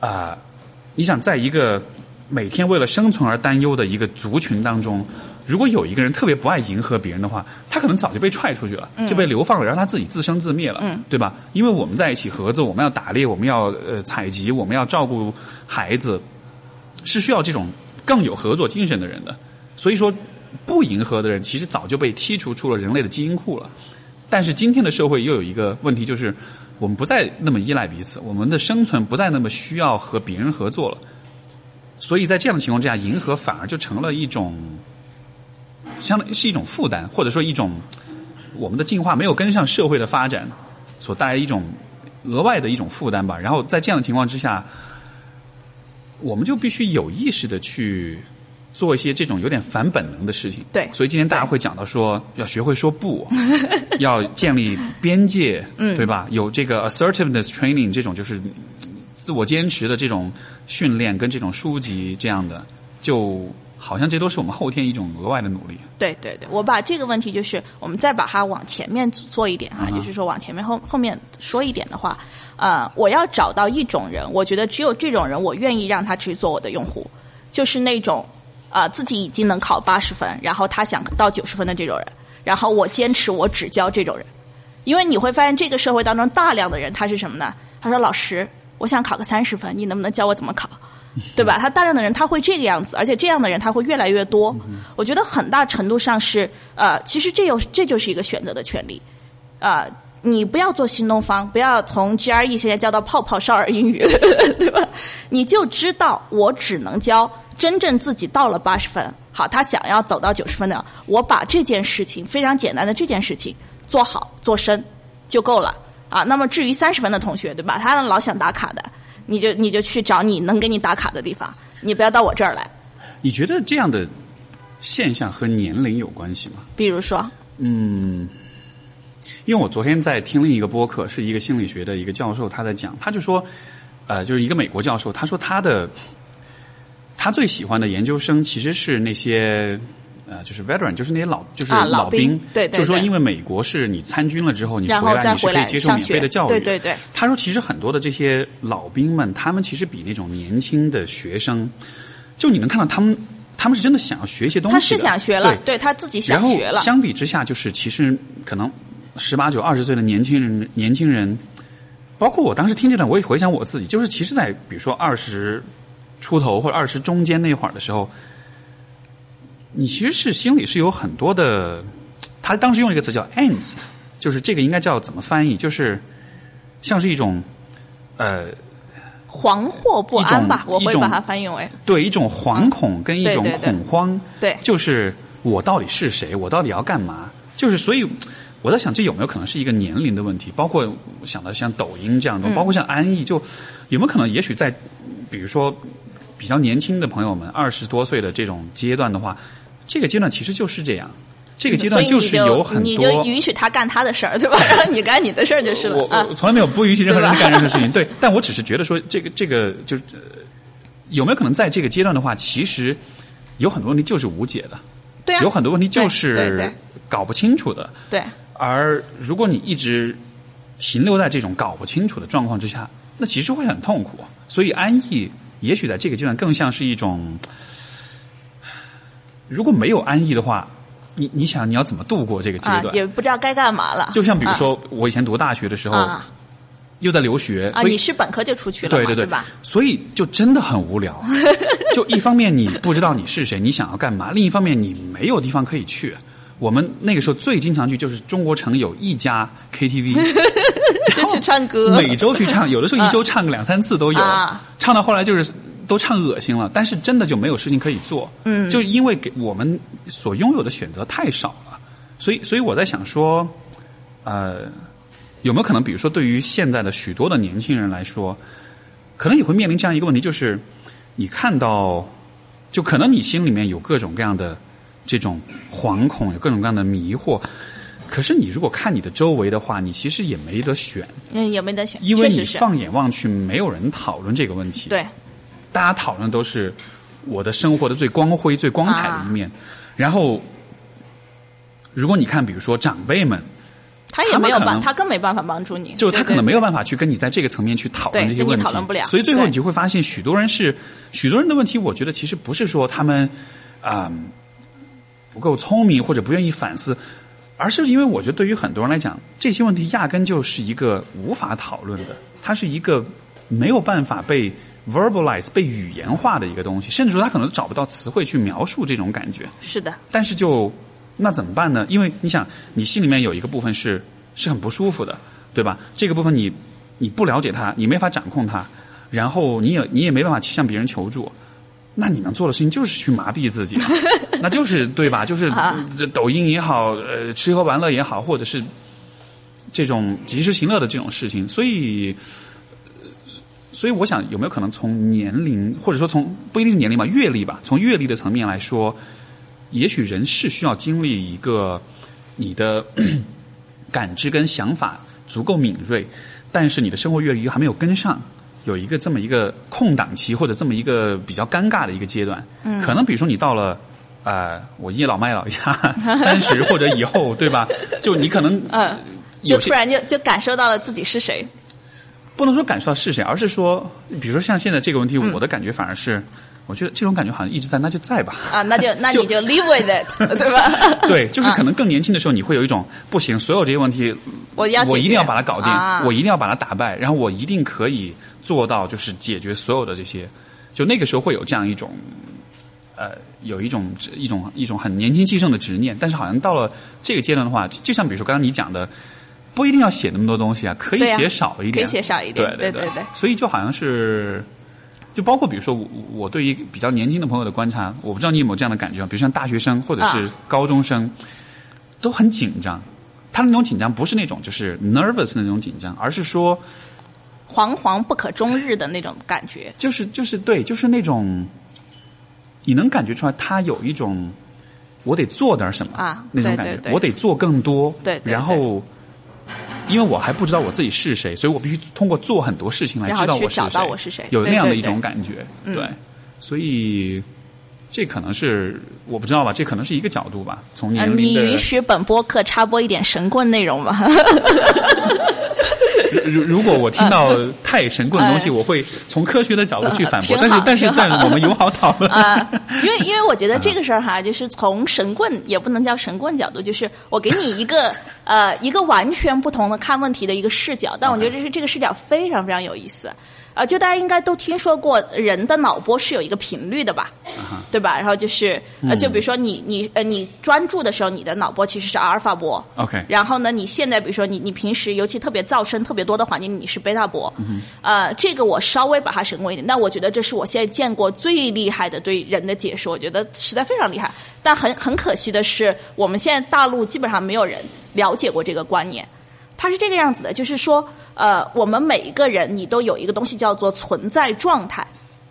啊、你想在一个每天为了生存而担忧的一个族群当中，如果有一个人特别不爱迎合别人的话，他可能早就被踹出去了，就被流放了，然后他自己自生自灭了，嗯对吧？因为我们在一起合作，我们要打猎，我们要呃采集，我们要照顾孩子，是需要这种更有合作精神的人的。所以说，不迎合的人其实早就被剔除出了人类的基因库了。但是今天的社会又有一个问题，就是我们不再那么依赖彼此，我们的生存不再那么需要和别人合作了。所以在这样的情况之下，迎合反而就成了一种，相当于是一种负担，或者说一种我们的进化没有跟上社会的发展所带来一种额外的一种负担吧。然后在这样的情况之下，我们就必须有意识的去做一些这种有点反本能的事情。对所以今天大家会讲到说，要学会说不，(laughs) 要建立边界，嗯，对吧？有这个 assertiveness training 这种就是自我坚持的这种训练跟这种书籍这样的，就好像这都是我们后天一种额外的努力。对对对，我把这个问题就是，我们再把它往前面做一点哈就是说往前面后后面说一点的话，呃，我要找到一种人，我觉得只有这种人，我愿意让他去做我的用户，就是那种啊、呃自己已经能考八十分，然后他想到九十分的这种人，然后我坚持我只教这种人，因为你会发现这个社会当中大量的人他是什么呢？他说老师，我想考个三十分，你能不能教我怎么考？对吧？他大量的人他会这个样子，而且这样的人他会越来越多。我觉得很大程度上是呃，其实这有这就是一个选择的权利。呃，你不要做新东方，不要从 GRE 现在教到泡泡少儿英语，(laughs) 对吧？你就知道我只能教真正自己到了八十分，好，他想要走到九十分的，我把这件事情非常简单的这件事情做好做深就够了啊。那么至于三十分的同学，对吧？他老想打卡的，你就你就去找你能给你打卡的地方，你不要到我这儿来。你觉得这样的现象和年龄有关系吗？比如说，嗯，因为我昨天在听另一个播客，是一个心理学的一个教授，他在讲，他就说，呃，就是一个美国教授，他说他的他最喜欢的研究生其实是那些。呃，就是 veteran，就是那些老，就是啊老兵，对对对就是说，因为美国是你参军了之后，你回来你是可以接受免费的教育，对对对。他说，其实很多的这些老兵们，他们其实比那种年轻的学生，就你能看到他们，他们是真的想要学一些东西，他是想学了，对对他自己想学了。相比之下，就是其实可能十八九、二十岁的年轻人，年轻人，包括我当时听这段，我也回想我自己，就是其实，在比如说二十出头或者二十中间那会儿的时候，你其实是心里是有很多的。他当时用一个词叫 angst，就是这个应该叫怎么翻译？就是像是一种呃，惶惑不安吧，我会把它翻译为对一种惶恐跟一种对对对恐慌。对就是我到底是谁？我到底要干嘛？就是所以我在想，这有没有可能是一个年龄的问题？包括我想到像抖音这样的，包括像安逸，就有没有可能，也许在比如说比较年轻的朋友们，二十多岁的这种阶段的话，这个阶段其实就是这样。这个阶段就是有很多你多就允许他干他的事儿，对吧？然 (laughs) 后你干你的事儿就是了我啊我。从来没有不允许任何人干任何事情，对，但我只是觉得说，这个这个就是、呃有没有可能在这个阶段的话，其实有很多问题就是无解的，对啊，有很多问题就是搞不清楚的。对而如果你一直停留在这种搞不清楚的状况之下，那其实会很痛苦。所以安逸，也许在这个阶段更像是一种，如果没有安逸的话，你你想你要怎么度过这个阶啊，段？也不知道该干嘛了。就像比如说，我以前读大学的时候，啊又在留学，啊，你是本科就出去了对，对对吧？所以就真的很无聊。(laughs) 就一方面你不知道你是谁，你想要干嘛；另一方面你没有地方可以去。我们那个时候最经常去就是中国城有一家 KTV，(laughs) 就去唱歌。每周去唱，有的时候一周唱个两三次都有。啊唱到后来就是都唱恶心了，但是真的就没有事情可以做。嗯，就因为给我们所拥有的选择太少了，所以所以我在想说，呃，有没有可能，比如说对于现在的许多的年轻人来说，可能也会面临这样一个问题，就是你看到，就可能你心里面有各种各样的这种惶恐，有各种各样的迷惑。可是你如果看你的周围的话，你其实也没得选，嗯，也没得选，因为你放眼望去，没有人讨论这个问题。，对。大家讨论都是我的生活的最光辉、最光彩的一面。然后，如果你看，比如说长辈们，他也没有办，他更没办法帮助你，就他可能没有办法去跟你在这个层面去讨论这些问题，讨论不了所以最后你就会发现，许多人是许多人的问题，我觉得其实不是说他们啊、不够聪明或者不愿意反思，而是因为我觉得对于很多人来讲，这些问题压根就是一个无法讨论的，它是一个没有办法被 verbalize 被语言化的一个东西，甚至说他可能找不到词汇去描述这种感觉。是的，但是就那怎么办呢？因为你想，你心里面有一个部分是是很不舒服的，对吧？这个部分你你不了解它，你没法掌控它，然后你也你也没办法去向别人求助。那你能做的事情就是去麻痹自己，(laughs) 那就是对吧？就是抖音也好，呃，吃喝玩乐也好，或者是这种及时行乐的这种事情。所以，呃所以我想，有没有可能从年龄，或者说从不一定是年龄吧，阅历吧，从阅历的层面来说，也许人是需要经历一个你的 (clears throat) 感知跟想法足够敏锐，但是你的生活阅历又还没有跟上，有一个这么一个空档期，或者这么一个比较尴尬的一个阶段。嗯，可能比如说你到了。呃，我倚老卖老一下，(laughs) 三十或者以后，对吧？就你可能 (laughs) 嗯，就突然就就感受到了自己是谁。不能说感受到是谁，而是说，比如说像现在这个问题，我的感觉反而是，我觉得这种感觉好像一直在，那就在吧。啊，那就 (laughs) 那你就 live with it，对吧？对，就是可能更年轻的时候，你会有一种不行，所有这些问题，我要我一定要把它搞定，我一定要把它打败，然后我一定可以做到，就是解决所有的这些。就那个时候会有这样一种。呃，有一种一种一种很年轻气盛的执念，但是好像到了这个阶段的话，就像比如说刚刚你讲的，不一定要写那么多东西啊，可以写少一点，可以写少一点，对对对。所以就好像是，就包括比如说我我对于比较年轻的朋友的观察，我不知道你有没有这样的感觉，比如像大学生或者是高中生，都很紧张，他的那种紧张不是那种就是 nervous 的那种紧张，而是说惶惶不可终日的那种感觉，就是就是对，就是那种。你能感觉出来，他有一种我得做点什么啊那种感觉，我得做更多。对，然后因为我还不知道我自己是谁，所以我必须通过做很多事情来知道我是谁，有那样的一种感觉。对，所以这可能是我不知道吧，这可能是一个角度吧。从年龄你允许本播客插播一点神棍内容吗？(laughs) (laughs) (laughs) 如如果我听到太神棍的东西，我会从科学的角度去反驳。但是但是但我们友好讨论啊，因为因为我觉得这个事儿哈，就是从神棍也不能叫神棍角度，就是我给你一个 (laughs) 呃一个完全不同的看问题的一个视角，但我觉得这是这个视角非常非常有意思。啊，就大家应该都听说过，人的脑波是有一个频率的吧，对吧？然后就是呃，就比如说你你呃你专注的时候，你的脑波其实是阿尔法波。OK。然后呢，你现在比如说你你平时尤其特别噪声特别多的环境，你是贝塔波。嗯。呃，这个我稍微把它神过一点，但我觉得这是我现在见过最厉害的对人的解释，我觉得实在非常厉害。但很很可惜的是，我们现在大陆基本上没有人了解过这个观念。它是这个样子的，就是说，呃，我们每一个人，你都有一个东西叫做存在状态。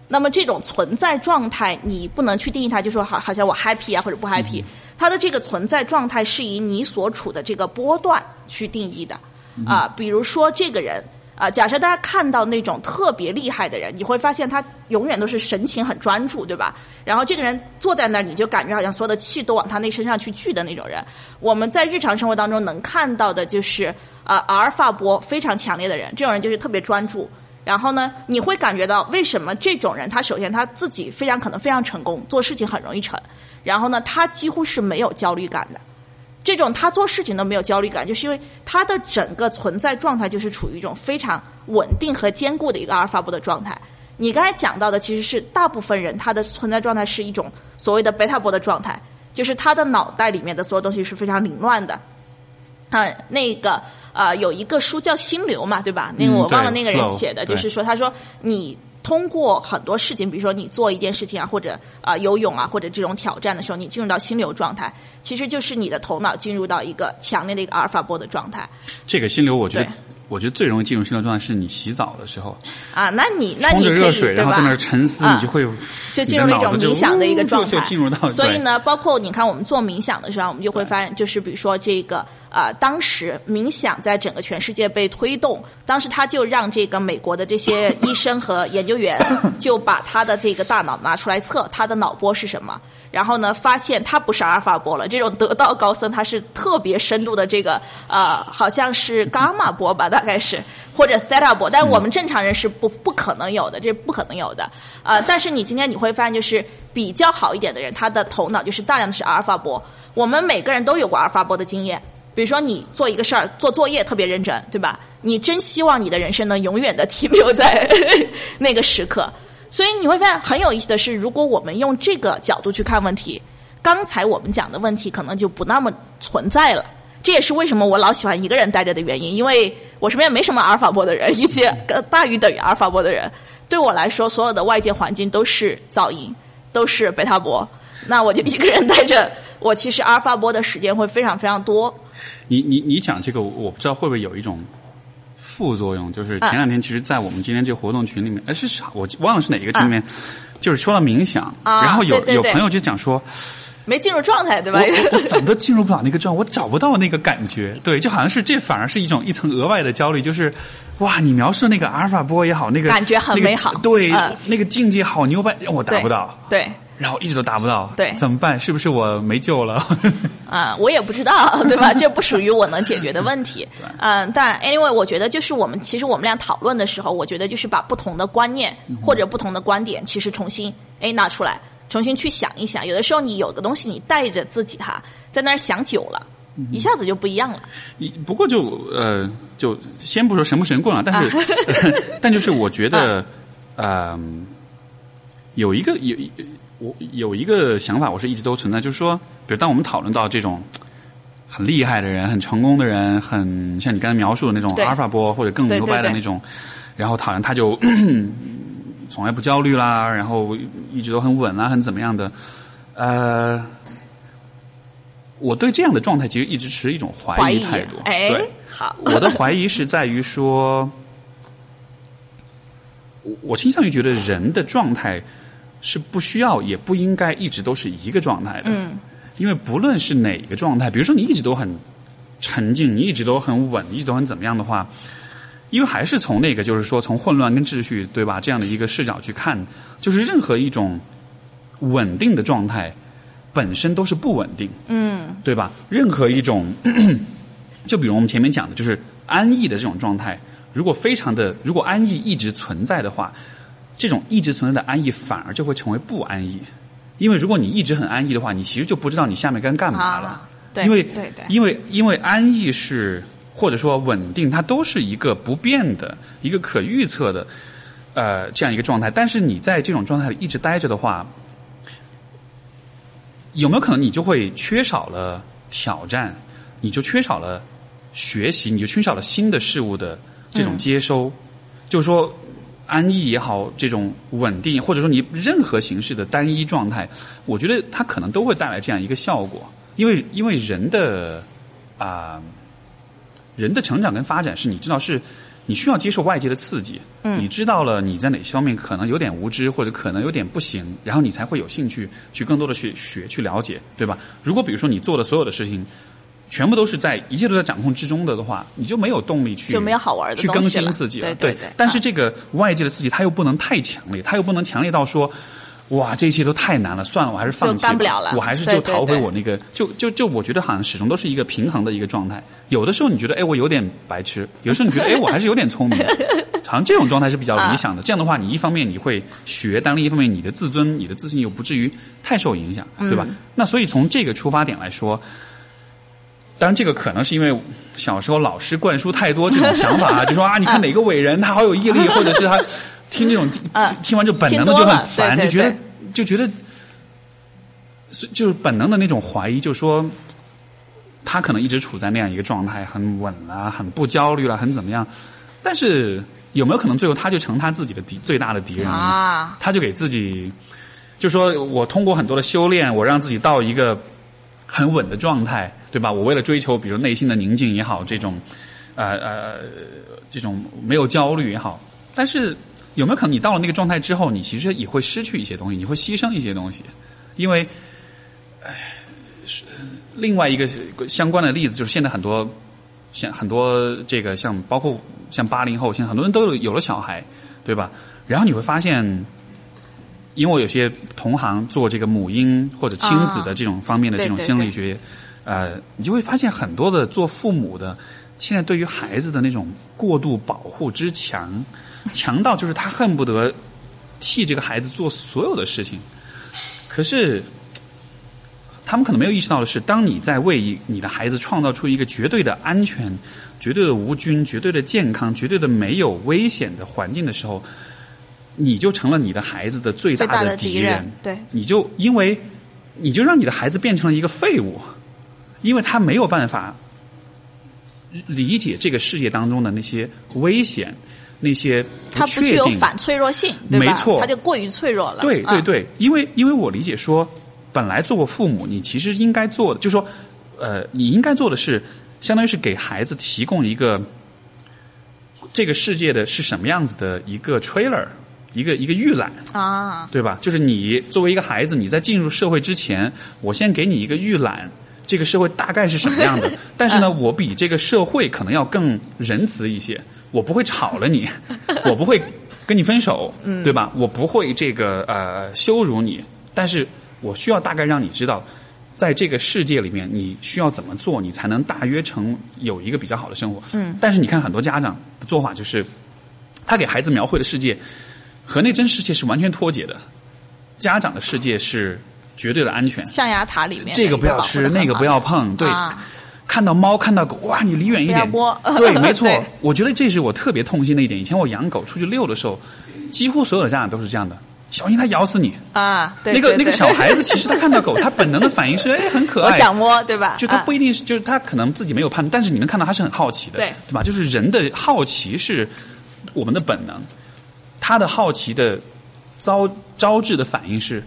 那么这种存在状态，你不能去定义它，就说好，好像我 happy 啊或者不 happy。它的这个存在状态是以你所处的这个波段去定义的。啊，比如说这个人。啊，假设大家看到那种特别厉害的人，你会发现他永远都是神情很专注，对吧？然后这个人坐在那儿，你就感觉好像所有的气都往他那身上去聚的那种人。我们在日常生活当中能看到的就是，呃，阿尔法波非常强烈的人，这种人就是特别专注。然后呢，你会感觉到为什么这种人他首先他自己非常可能非常成功，做事情很容易成。然后呢，他几乎是没有焦虑感的。这种他做事情都没有焦虑感，就是因为他的整个存在状态就是处于一种非常稳定和坚固的一个阿尔法波的状态。你刚才讲到的其实是大部分人他的存在状态是一种所谓的贝塔波的状态，就是他的脑袋里面的所有东西是非常凌乱的。嗯，那个啊，有一个书叫《心流》嘛，对吧？那个我忘了那个人写的，就是说他说你。通过很多事情，比如说你做一件事情啊，或者啊游泳啊，或者这种挑战的时候，你进入到心流状态，其实就是你的头脑进入到一个强烈的一个阿尔法波的状态。这个心流，我觉得。我觉得最容易进入心流状态是你洗澡的时候啊，那你那你热水，然后在那儿沉思，你就会就进入了一种冥想的一个状态，就进入到。所以呢，包括你看我们做冥想的时候，我们就会发现，就是比如说这个啊，当时冥想在整个全世界被推动，当时他就让这个美国的这些医生和研究员 (laughs) 就把他的这个大脑拿出来测他的脑波是什么。然后呢，发现它不是阿尔法波了。这种得道高僧，他是特别深度的这个呃，好像是伽马波吧，大概是 (laughs) 或者 theta 波，但我们正常人是不不可能有的，这不可能有的。呃，但是你今天你会发现，就是比较好一点的人，他的头脑就是大量的是阿尔法波。我们每个人都有过阿尔法波的经验，比如说你做一个事儿，做作业特别认真，对吧？你真希望你的人生能永远的停留在 (laughs) 那个时刻。所以你会发现很有意思的是，如果我们用这个角度去看问题，刚才我们讲的问题可能就不那么存在了。这也是为什么我老喜欢一个人待着的原因，因为我身边没什么阿尔法波的人，以及大于等于阿尔法波的人，对我来说，所有的外界环境都是噪音，都是贝塔波。那我就一个人待着，我其实阿尔法波的时间会非常非常多。你你你讲这个，我不知道会不会有一种副作用，就是前两天其实，在我们今天这个活动群里面，哎，是啥？我忘了是哪一个群里面，就是说到冥想，啊然后有有朋友就讲说，没进入状态，对吧？我？怎么都进入不了那个状，我找不到那个感觉。对，就好像是这反而是一种一层额外的焦虑，就是哇，你描述那个阿尔法波也好，那个感觉很那个美好。对，嗯那个境界好牛掰，我达不到，对，然后一直都达不到，对怎么办？是不是我没救了？(laughs) 啊、我也不知道，(laughs) 对吧？这不属于我能解决的问题。(laughs) 嗯、但 anyway，我觉得就是我们其实我们俩讨论的时候，我觉得就是把不同的观念或者不同的观点，其实重新哎拿出来，重新去想一想。有的时候你有的东西你带着自己哈，在那儿想久了，一下子就不一样了。一不过就呃，就先不说神不神棍了，但是、但就是我觉得，呃，有一个有我有一个想法，我是一直都存在，就是说，比如当我们讨论到这种很厉害的人、很成功的人、很像你刚才描述的那种阿尔法波或者更牛掰的那种，然后讨论他就 (coughs) 从来不焦虑啦，然后一直都很稳啦，很怎么样的，呃。我对这样的状态其实一直持一种怀怀疑疑态度，哎对，好，(laughs) 我的怀疑是在于说，我我倾向于觉得人的状态是不需要也不应该一直都是一个状态的。嗯，因为不论是哪个状态，比如说你一直都很沉静，你一直都很稳，你一直都很怎么样的话，因为还是从那个就是说从混乱跟秩序对吧这样的一个视角去看，就是任何一种稳定的状态本身都是不稳定。嗯，对吧？任何一种，(coughs) 就比如我们前面讲的，就是安逸的这种状态，如果非常的，如果安逸一直存在的话，这种一直存在的安逸反而就会成为不安逸，因为如果你一直很安逸的话，你其实就不知道你下面该干嘛了。啊，对，因为对对，因为因为安逸是或者说稳定，它都是一个不变的、一个可预测的呃这样一个状态。但是你在这种状态里一直待着的话，有没有可能你就会缺少了挑战，你就缺少了学习，你就缺少了新的事物的这种接收？就是说。安逸也好，这种稳定，或者说你任何形式的单一状态，我觉得它可能都会带来这样一个效果，因为因为人的啊、人的成长跟发展是你知道是你需要接受外界的刺激，嗯你知道了你在哪些方面可能有点无知或者可能有点不行，然后你才会有兴趣去更多的去学去了解，对吧？如果比如说你做的所有的事情。全部都是在一切都在掌控之中的的话，你就没有动力去就没有好玩的去更新自己了。对对但是这个外界的刺激它又不能太强烈，它又不能强烈到说，哇，这一切都太难了，算了，我还是放弃就干不了了我还是就逃回我那个，就就就我觉得好像始终都是一个平衡的一个状态。有的时候你觉得哎我有点白痴，有的时候你觉得哎我还是有点聪明，(laughs) 好像这种状态是比较理想的。(laughs) 这样的话，你一方面你会学，但另一方面你的自尊、你的自信又不至于太受影响，对吧？那所以从这个出发点来说。当然，这个可能是因为小时候老师灌输太多这种想法啊，(laughs) 就说啊，你看哪个伟人他好有毅力，或者是他听这种嗯听完就本能的就很烦，就觉得就觉得，是就是本能的那种怀疑，就说他可能一直处在那样一个状态，很稳啊，很不焦虑了，很怎么样？但是有没有可能最后他就成他自己的敌最大的敌人呢？啊，他就给自己，就说我通过很多的修炼，我让自己到一个很稳的状态，对吧？我为了追求，比如内心的宁静也好，这种呃呃这种没有焦虑也好，但是有没有可能你到了那个状态之后，你其实也会失去一些东西，你会牺牲一些东西，因为，唉，是另外一个相关的例子就是现在很多像很多这个像包括像八零后，现在很多人都有有了小孩，对吧？然后你会发现。因为我有些同行做这个母婴或者亲子的这种方面的这种心理学，呃，你就会发现很多的做父母的，现在对于孩子的那种过度保护之强，(laughs) 强到就是他恨不得替这个孩子做所有的事情。可是，他们可能没有意识到的是，当你在为你的孩子创造出一个绝对的安全、绝对的无菌、绝对的健康、绝对的没有危险的环境的时候，你就成了你的孩子的最大的敌敌人，对，你就因为你就让你的孩子变成了一个废物，因为他没有办法理解这个世界当中的那些危险、那些他不。具有反脆弱性，对吧？没错他就过于脆弱了。啊，对对对，因为因为我理解说，本来做过父母，你其实应该做的，就说，呃，你应该做的是，相当于是给孩子提供一个这个世界的是什么样子的一个 trailer，一个一个预览，啊，对吧？就是你作为一个孩子，你在进入社会之前，我先给你一个预览，这个社会大概是什么样的。(laughs) 但是呢，我比这个社会可能要更仁慈一些，我不会吵了你，(laughs) 我不会跟你分手，对吧？我不会这个呃羞辱你，但是我需要大概让你知道。在这个世界里面，你需要怎么做，你才能大约成有一个比较好的生活？嗯。但是你看，很多家长的做法就是，他给孩子描绘的世界和那真世界是完全脱节的。家长的世界是绝对的安全，象牙塔里面这个不要吃，那个不要碰，对。啊看到猫，看到狗，哇，你离远一点。对，没 (laughs) 错。我觉得这是我特别痛心的一点。以前我养狗出去遛的时候，几乎所有的家长都是这样的：小心它咬死你。啊，对那个那个小孩子，其实他看到狗，他本能的反应是哎很可爱，我想摸，对吧？就他啊不一定是，就是他可能自己没有判断，但是你能看到他是很好奇的，对对吧？就是人的好奇是我们的本能，他的好奇的招招致的反应是，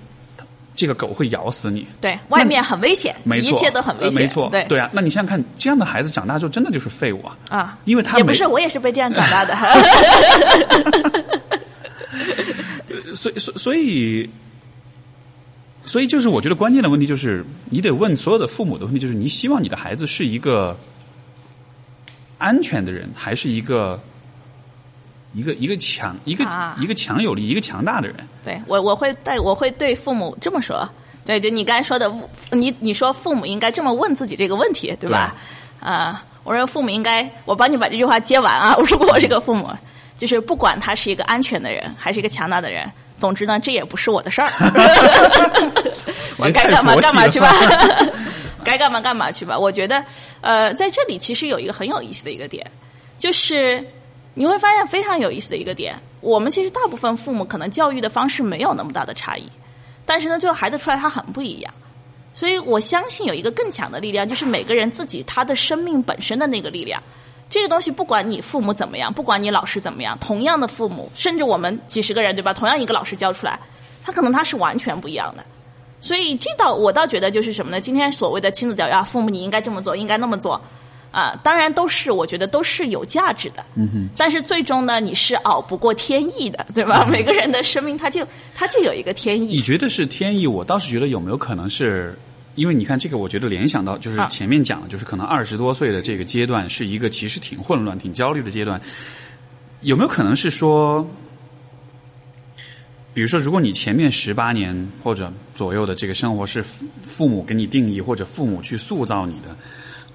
这个狗会咬死你，对，外面很危险，没错，一切都很危险，呃没错，对对啊。那你想想看，这样的孩子长大之后真的就是废物啊，啊，因为他也不是，我也是被这样长大的。(laughs) (laughs) 所以所所以。所以，就是我觉得关键的问题就是，你得问所有的父母的问题，就是你希望你的孩子是一个安全的人，还是一个一个一个强一个、啊一个强有力、一个强大的人？对我我会对我会对父母这么说，对，就你刚才说的，你你说父母应该这么问自己这个问题，对吧？啊，我说父母应该，我帮你把这句话接完啊。我 (laughs) 如果我是个父母，就是不管他是一个安全的人还是一个强大的人，总之呢，这也不是我的事儿，(laughs) 我该干嘛干嘛去吧。(laughs) 该干嘛干嘛去吧。我觉得，呃，在这里其实有一个很有意思的一个点，就是你会发现非常有意思的一个点。我们其实大部分父母可能教育的方式没有那么大的差异，但是呢，最后孩子出来他很不一样。所以我相信有一个更强的力量，就是每个人自己他的生命本身的那个力量。这个东西不管你父母怎么样，不管你老师怎么样，同样的父母，甚至我们几十个人对吧？同样一个老师教出来，他可能他是完全不一样的。所以这倒我倒觉得就是什么呢？今天所谓的亲子教育啊，父母你应该这么做，应该那么做，啊，当然都是我觉得都是有价值的。嗯哼。但是最终呢，你是熬不过天意的，对吧？每个人的生命他就他就有一个天意。你觉得是天意？我倒是觉得有没有可能是，因为你看这个，我觉得联想到就是啊前面讲的，就是可能二十多岁的这个阶段是一个其实挺混乱、挺焦虑的阶段，有没有可能是说？比如说，如果你前面十八年或者左右的这个生活是父父母给你定义，或者父母去塑造你的，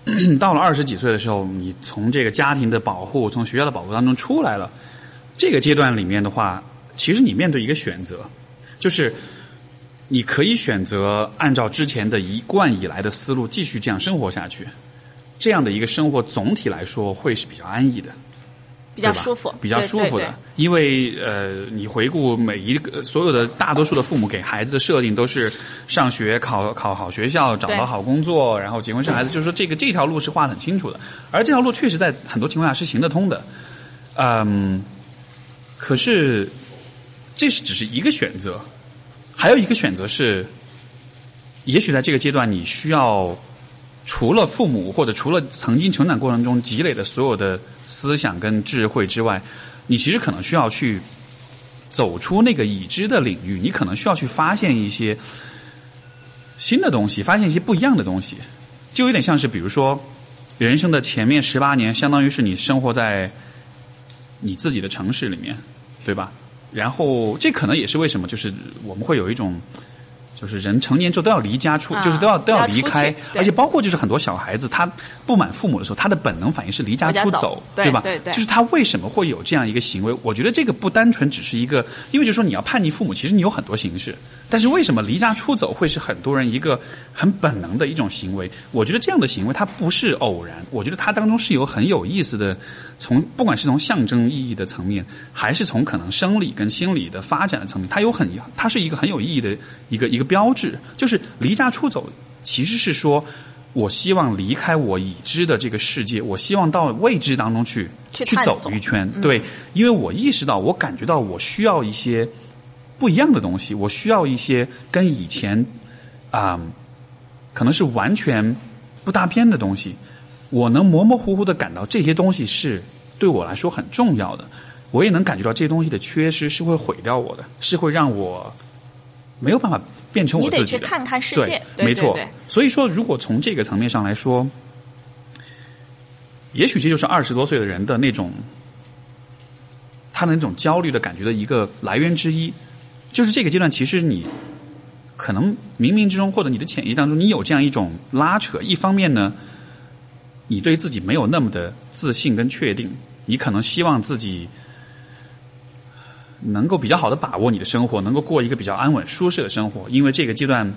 (clears throat) 到了二十几岁的时候，你从这个家庭的保护、从学校的保护当中出来了，这个阶段里面的话，其实你面对一个选择，就是你可以选择按照之前的一贯以来的思路继续这样生活下去，这样的一个生活总体来说会是比较安逸的。比较舒服，比较舒服的。因为呃，你回顾每一个所有的大多数的父母给孩子的设定都是上学考考好学校，找到好工作，然后结婚生孩子，就是说这个这条路是画得很清楚的，而这条路确实在很多情况下是行得通的。嗯，可是这是只是一个选择，还有一个选择是，也许在这个阶段你需要。除了父母或者除了曾经成长过程中积累的所有的思想跟智慧之外，你其实可能需要去走出那个已知的领域，你可能需要去发现一些新的东西，发现一些不一样的东西，就有点像是比如说人生的前面十八年，相当于是你生活在你自己的城市里面，对吧？然后这可能也是为什么，就是我们会有一种。就是人成年之后都要离家出，啊就是都要都要离开而且包括就是很多小孩子，他不满父母的时候，他的本能反应是离家出走，对吧？对对就是他为什么会有这样一个行为？我觉得这个不单纯只是一个，因为就是说你要叛逆父母，其实你有很多形式，但是为什么离家出走会是很多人一个很本能的一种行为？我觉得这样的行为它不是偶然，我觉得它当中是有很有意思的，从不管是从象征意义的层面，还是从可能生理跟心理的发展的层面，它有很它是一个很有意义的一个一个标志，就是离家出走其实是说。我希望离开我已知的这个世界，我希望到未知当中去去走一圈。对，因为我意识到，我感觉到我需要一些不一样的东西，我需要一些跟以前啊、可能是完全不搭边的东西。我能模模糊糊的感到这些东西是对我来说很重要的，我也能感觉到这些东西的缺失是会毁掉我的，是会让我没有办法变成我自己的。得去看看世界，对没错对对。所以说，如果从这个层面上来说，也许这就是二十多岁的人的那种他的那种焦虑的感觉的一个来源之一，就是这个阶段，其实你可能冥冥之中或者你的潜意识当中，你有这样一种拉扯。一方面呢，你对自己没有那么的自信跟确定，你可能希望自己能够比较好的把握你的生活，能够过一个比较安稳舒适的生活，因为这个阶段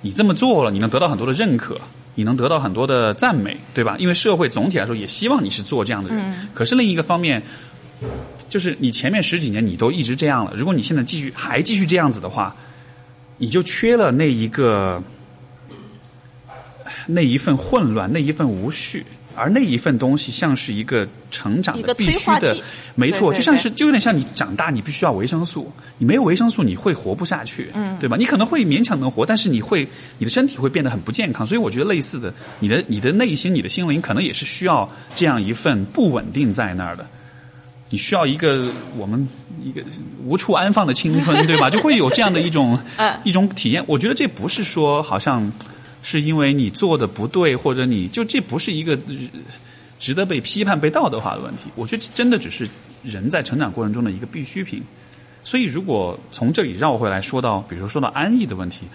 你这么做了，你能得到很多的认可，你能得到很多的赞美，对吧？因为社会总体来说也希望你是做这样的人。可是另一个方面，就是你前面十几年你都一直这样了，如果你现在继续还继续这样子的话，你就缺了那一个那一份混乱，那一份无序。而那一份东西像是一个成长的必须的没错，就像是就有点像你长大，你必须要维生素，你没有维生素你会活不下去，嗯，对吧？你可能会勉强能活，但是你会你的身体会变得很不健康，所以我觉得类似的，你的你的内心、你的心灵可能也是需要这样一份不稳定在那儿的。你需要一个我们一个无处安放的青春，对吧？(laughs) 就会有这样的一种嗯一种体验。我觉得这不是说好像是因为你做的不对，或者你就这不是一个呃值得被批判、被道德化的问题。我觉得真的只是人在成长过程中的一个必需品。所以，如果从这里绕回来说到，比如说说到安逸的问题，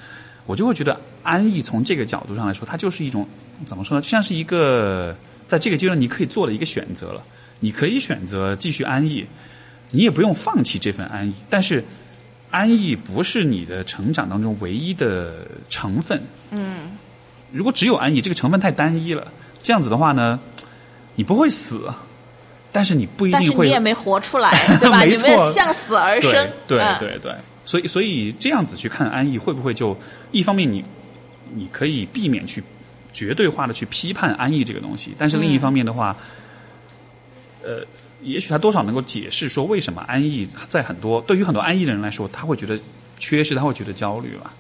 我就会觉得安逸从这个角度上来说，它就是一种怎么说呢？就像是一个在这个阶段你可以做的一个选择了。你可以选择继续安逸，你也不用放弃这份安逸。但是，安逸不是你的成长当中唯一的成分。嗯，如果只有安逸，这个成分太单一了。这样子的话呢，你不会死，但是你不一但是定会。你也没活出来，(laughs) 对吧？没你没有错向死而生对，对嗯对对，所以所以这样子去看安逸，会不会就一方面你你可以避免去绝对化的去批判安逸这个东西，但是另一嗯方面的话，呃，也许他多少能够解释说为什么安逸在很多对于很多安逸的人来说，他会觉得缺失，他会觉得焦虑吧。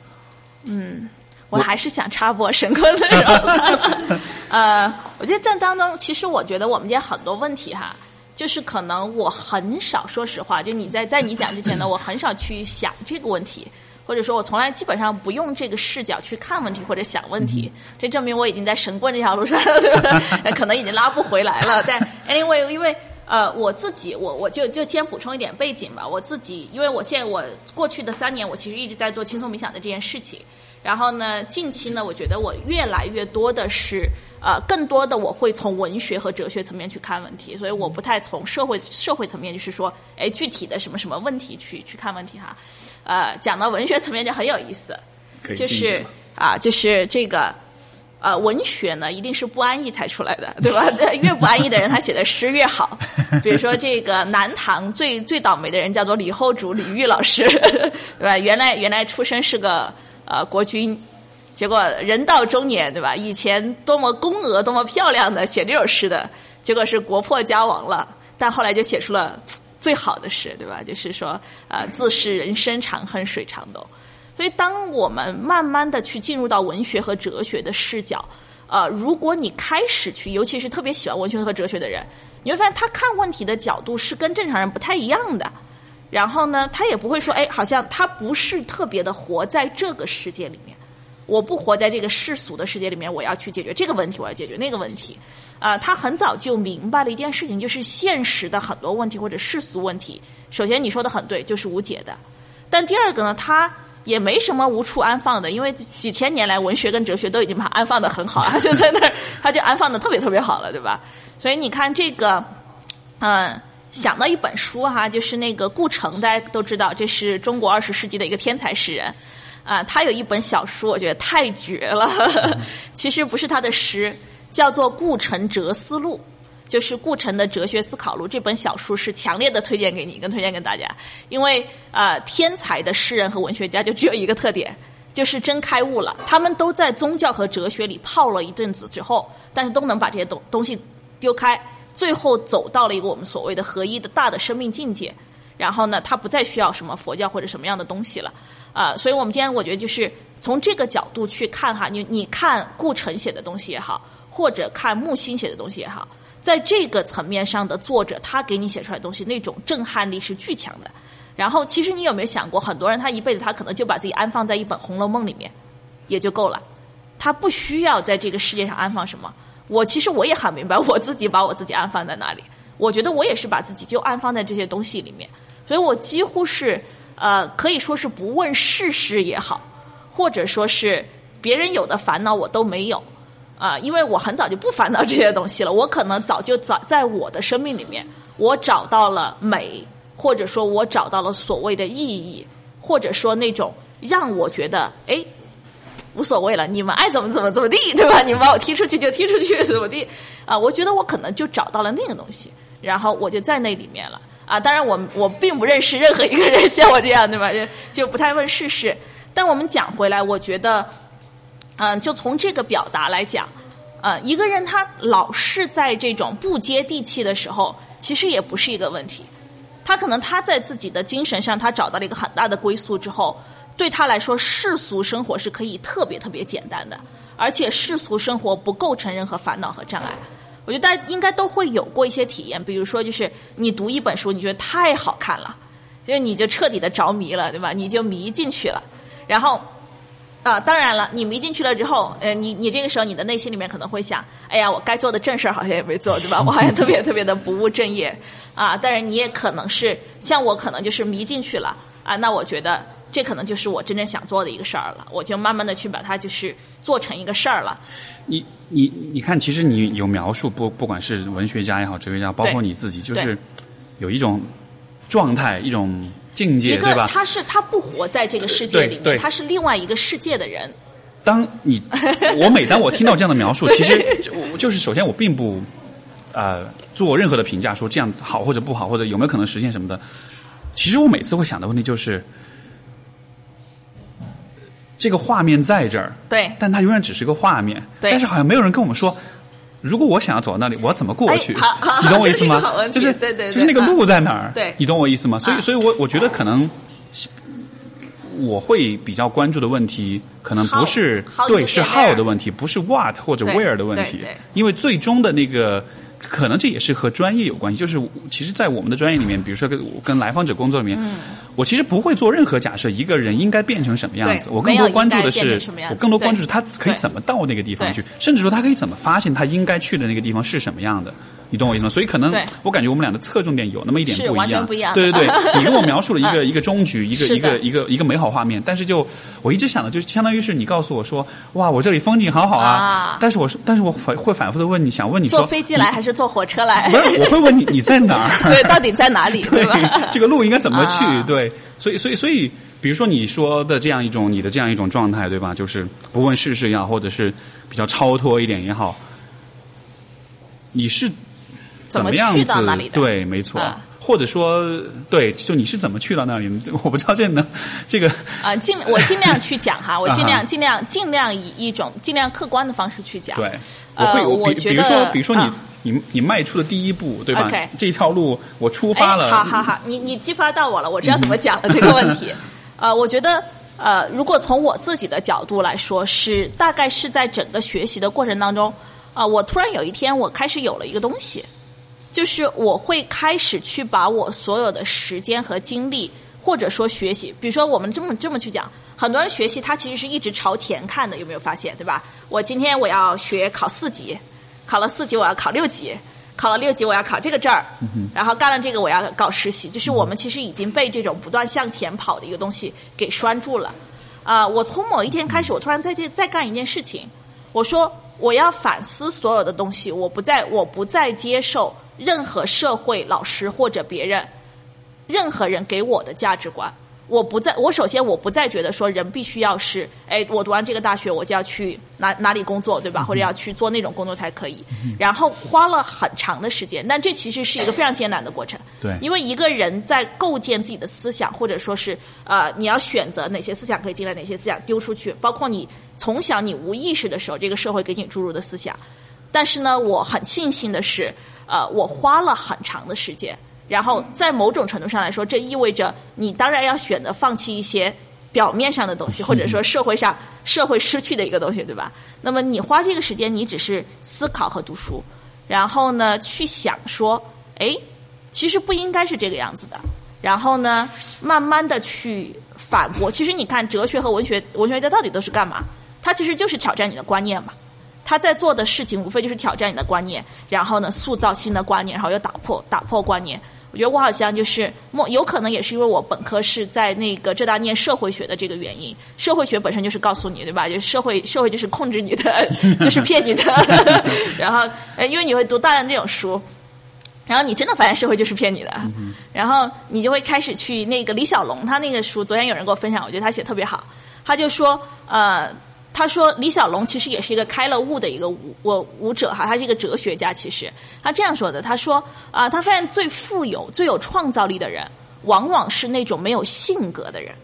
嗯我还是想插播神棍内容。呃，我觉得这当中，其实我觉得我们今天很多问题哈，就是可能我很少，说实话，就你在在你讲之前呢，(laughs) 我很少去想这个问题。或者说我从来基本上不用这个视角去看问题或者想问题，这证明我已经在神棍这条路上了，对吧？(laughs) 可能已经拉不回来了。但 anyway，因为呃我自己，我我就就先补充一点背景吧。我自己，因为我现在我过去的三年，我其实一直在做轻松冥想的这件事情。然后呢，近期呢，我觉得我越来越多的是，呃，更多的我会从文学和哲学层面去看问题，所以我不太从社会社会层面，就是说，哎，具体的什么什么问题去去看问题哈。呃，讲到文学层面就很有意思，就是啊，就是这个。呃，文学呢，一定是不安逸才出来的，对吧？(laughs) 这越不安逸的人，他写的诗越好。比如说，这个南唐最最倒霉的人叫做李后主李煜老师，(laughs) 对吧？原来原来出身是个呃国君，结果人到中年，对吧？以前多么宫娥、多么漂亮的写这首诗的，结果是国破家亡了，但后来就写出了最好的诗，对吧？就是说，呃，自是人生长恨水长东。所以，当我们慢慢的去进入到文学和哲学的视角，呃，如果你开始去，尤其是特别喜欢文学和哲学的人，你会发现他看问题的角度是跟正常人不太一样的。然后呢，他也不会说，哎，好像他不是特别的活在这个世界里面。我不活在这个世俗的世界里面，我要去解决这个问题，我要解决那个问题。啊、他很早就明白了一件事情，就是现实的很多问题或者世俗问题，首先你说的很对，就是无解的。但第二个呢，他也没什么无处安放的，因为几千年来文学跟哲学都已经把它安放的很好，他就在那儿，他就安放的特别特别好了，对吧？所以你看这个，嗯。想到一本书哈，就是那个顾城，大家都知道，这是中国二十世纪的一个天才诗人，啊，他有一本小书，我觉得太绝了。(laughs) 其实不是他的诗，叫做《顾城哲思录》，就是顾城的哲学思考录。这本小书是强烈的推荐给你，跟推荐给大家，因为呃，天才的诗人和文学家就只有一个特点，就是真开悟了。他们都在宗教和哲学里泡了一阵子之后，但是都能把这些东东西丢开。最后走到了一个我们所谓的合一的大的生命境界，然后呢，他不再需要什么佛教或者什么样的东西了，啊、所以我们今天我觉得就是从这个角度去看哈，你你看顾城写的东西也好，或者看木心写的东西也好，在这个层面上的作者，他给你写出来的东西，那种震撼力是巨强的。然后，其实你有没有想过，很多人他一辈子他可能就把自己安放在一本《红楼梦》里面，也就够了，他不需要在这个世界上安放什么。我其实我也很明白，我自己把我自己安放在哪里。我觉得我也是把自己就安放在这些东西里面，所以我几乎是呃，可以说是不问世事也好，或者说是别人有的烦恼我都没有啊，因为我很早就不烦恼这些东西了。我可能早就早在我的生命里面，我找到了美，或者说我找到了所谓的意义，或者说那种让我觉得哎。无所谓了，你们爱怎么怎么怎么地，对吧？你们把我踢出去就踢出去，怎么地？啊，我觉得我可能就找到了那个东西，然后我就在那里面了。啊，当然我我并不认识任何一个人 (laughs) 像我这样，对吧？就就不太问世事。但我们讲回来，我觉得，嗯，就从这个表达来讲，呃，一个人他老是在这种不接地气的时候，其实也不是一个问题。他可能他在自己的精神上，他找到了一个很大的归宿之后。对他来说，世俗生活是可以特别特别简单的，而且世俗生活不构成任何烦恼和障碍。我觉得大家应该都会有过一些体验，比如说，就是你读一本书，你觉得太好看了，就是你就彻底的着迷了，对吧？你就迷进去了。然后啊，当然了，你迷进去了之后，呃，你你这个时候你的内心里面可能会想，哎呀，我该做的正事儿好像也没做，对吧？我好像特别特别的不务正业啊。当然你也可能是像我，可能就是迷进去了啊。那我觉得。这可能就是我真正想做的一个事儿了，我就慢慢的去把它就是做成一个事儿了。你你你看，其实你有描述，不不管是文学家也好，哲学家，包括你自己，就是有一种状态，一种境界，对吧？他是他不活在这个世界里面，他是另外一个世界的人。当你我每当我听到这样的描述，其实就是首先我并不呃做任何的评价，说这样好或者不好，或者有没有可能实现什么的。其实我每次会想的问题就是。这个画面在这儿，对，但它永远只是个画面。对，但是好像没有人跟我们说，如果我想要走到那里，我要怎么过去？好，你懂我意思吗？就是对对，就是那个路在哪儿？对，你懂我意思吗？所以，所以我我觉得可能我会比较关注的问题，可能不是对，是 how 的问题，不是 what 或者 where 的问题，因为最终的那个。可能这也是和专业有关系，就是其实，在我们的专业里面，比如说跟跟来访者工作里面，我其实不会做任何假设，一个人应该变成什么样子。我更多关注的是，我更多关注是他可以怎么到那个地方去，甚至说他可以怎么发现他应该去的那个地方是什么样的。你懂我意思吗？所以可能我感觉我们俩的侧重点有那么一点不一样。不一样。对对对，(laughs) 你跟我描述了一个一个终局，一个一个一个一个美好画面，但是就我一直想的，就相当于是你告诉我说，哇，我这里风景好好啊。但是我但是我反会反复的问你想问你坐飞机来还是坐火车来？不是，我会问你你在哪儿？(laughs) 对，到底在哪里？(laughs) 对吧？这个路应该怎么去？对，所以所以所以，比如说你说的这样一种你的这样一种状态，对吧？就是不问世事也好，或者是比较超脱一点也好，你是。怎么样子？对，没错。或者说，对，就你是怎么去到那里？(laughs) 我不知道这能这个啊，尽我尽量去讲哈，(laughs) 我尽量尽量尽量以一种尽量客观的方式去讲。对，我会我比如说，比如说你你你迈出的第一步，对吧？这条路我出发了。好好好，你你激发到我了，我知道怎么讲了这个问题。(laughs) 呃，我觉得呃，如果从我自己的角度来说，是大概是在整个学习的过程当中啊，我突然有一天我开始有了一个东西。就是我会开始去把我所有的时间和精力，或者说学习，比如说我们这么这么去讲，很多人学习他其实是一直朝前看的，有没有发现？对吧？我今天我要学考四级，考了四级我要考六级，考了六级我要考这个证儿，然后干了这个我要搞实习。就是我们其实已经被这种不断向前跑的一个东西给拴住了。啊，我从某一天开始，我突然在这再干一件事情，我说我要反思所有的东西，我不再我不再接受。任何社会老师或者别人，任何人给我的价值观，我不再我首先我不再觉得说人必须要是，哎，我读完这个大学我就要去哪哪里工作，对吧？或者要去做那种工作才可以。然后花了很长的时间，但这其实是一个非常艰难的过程。对，因为一个人在构建自己的思想，或者说是呃，你要选择哪些思想可以进来，哪些思想丢出去，包括你从小你无意识的时候，这个社会给你注入的思想。但是呢，我很庆幸的是。呃，我花了很长的时间，然后在某种程度上来说，这意味着你当然要选择放弃一些表面上的东西，(laughs) 或者说社会上 (laughs) 社会失去的一个东西，对吧？那么你花这个时间，你只是思考和读书，然后呢去想说，哎，其实不应该是这个样子的。然后呢，慢慢的去反驳。其实你看，哲学和文学，文学家到底都是干嘛？他其实就是挑战你的观念嘛。他在做的事情，无非就是挑战你的观念，然后呢，塑造新的观念，然后又打破打破观念。我觉得我好像就是莫，有可能也是因为我本科是在那个浙大念社会学的这个原因。社会学本身就是告诉你，对吧？就社会 (laughs) 社会就是控制你的，就是骗你的。然后，呃，因为你会读大量这种书，然后你真的发现社会就是骗你的，然后你就会开始去那个李小龙他那个书，昨天有人给我分享，我觉得他写特别好。他就说，呃。他说：“李小龙其实也是一个开了悟的一个舞舞舞者哈，他是一个哲学家。其实他这样说的，他说啊，他发现最富有、最有创造力的人，往往是那种没有性格的人，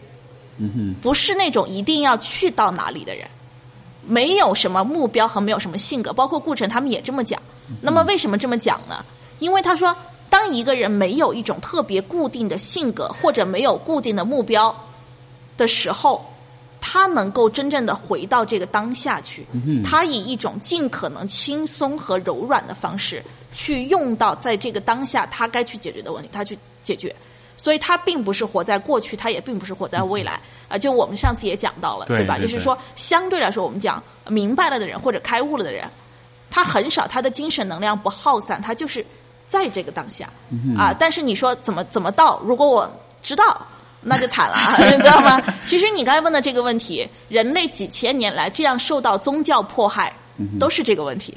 嗯，不是那种一定要去到哪里的人，没有什么目标和没有什么性格。包括顾城他们也这么讲。那么为什么这么讲呢？因为他说，当一个人没有一种特别固定的性格或者没有固定的目标的时候。”他能够真正的回到这个当下去，他以一种尽可能轻松和柔软的方式去用到在这个当下他该去解决的问题，他去解决。所以他并不是活在过去，他也并不是活在未来。啊，就我们上次也讲到了，对吧？就是说，相对来说，我们讲明白了的人或者开悟了的人，他很少他的精神能量不耗散，他就是在这个当下啊。但是你说怎么怎么到？如果我知道。那就惨了，(laughs) 你知道吗？其实你刚才问的这个问题，人类几千年来这样受到宗教迫害，都是这个问题。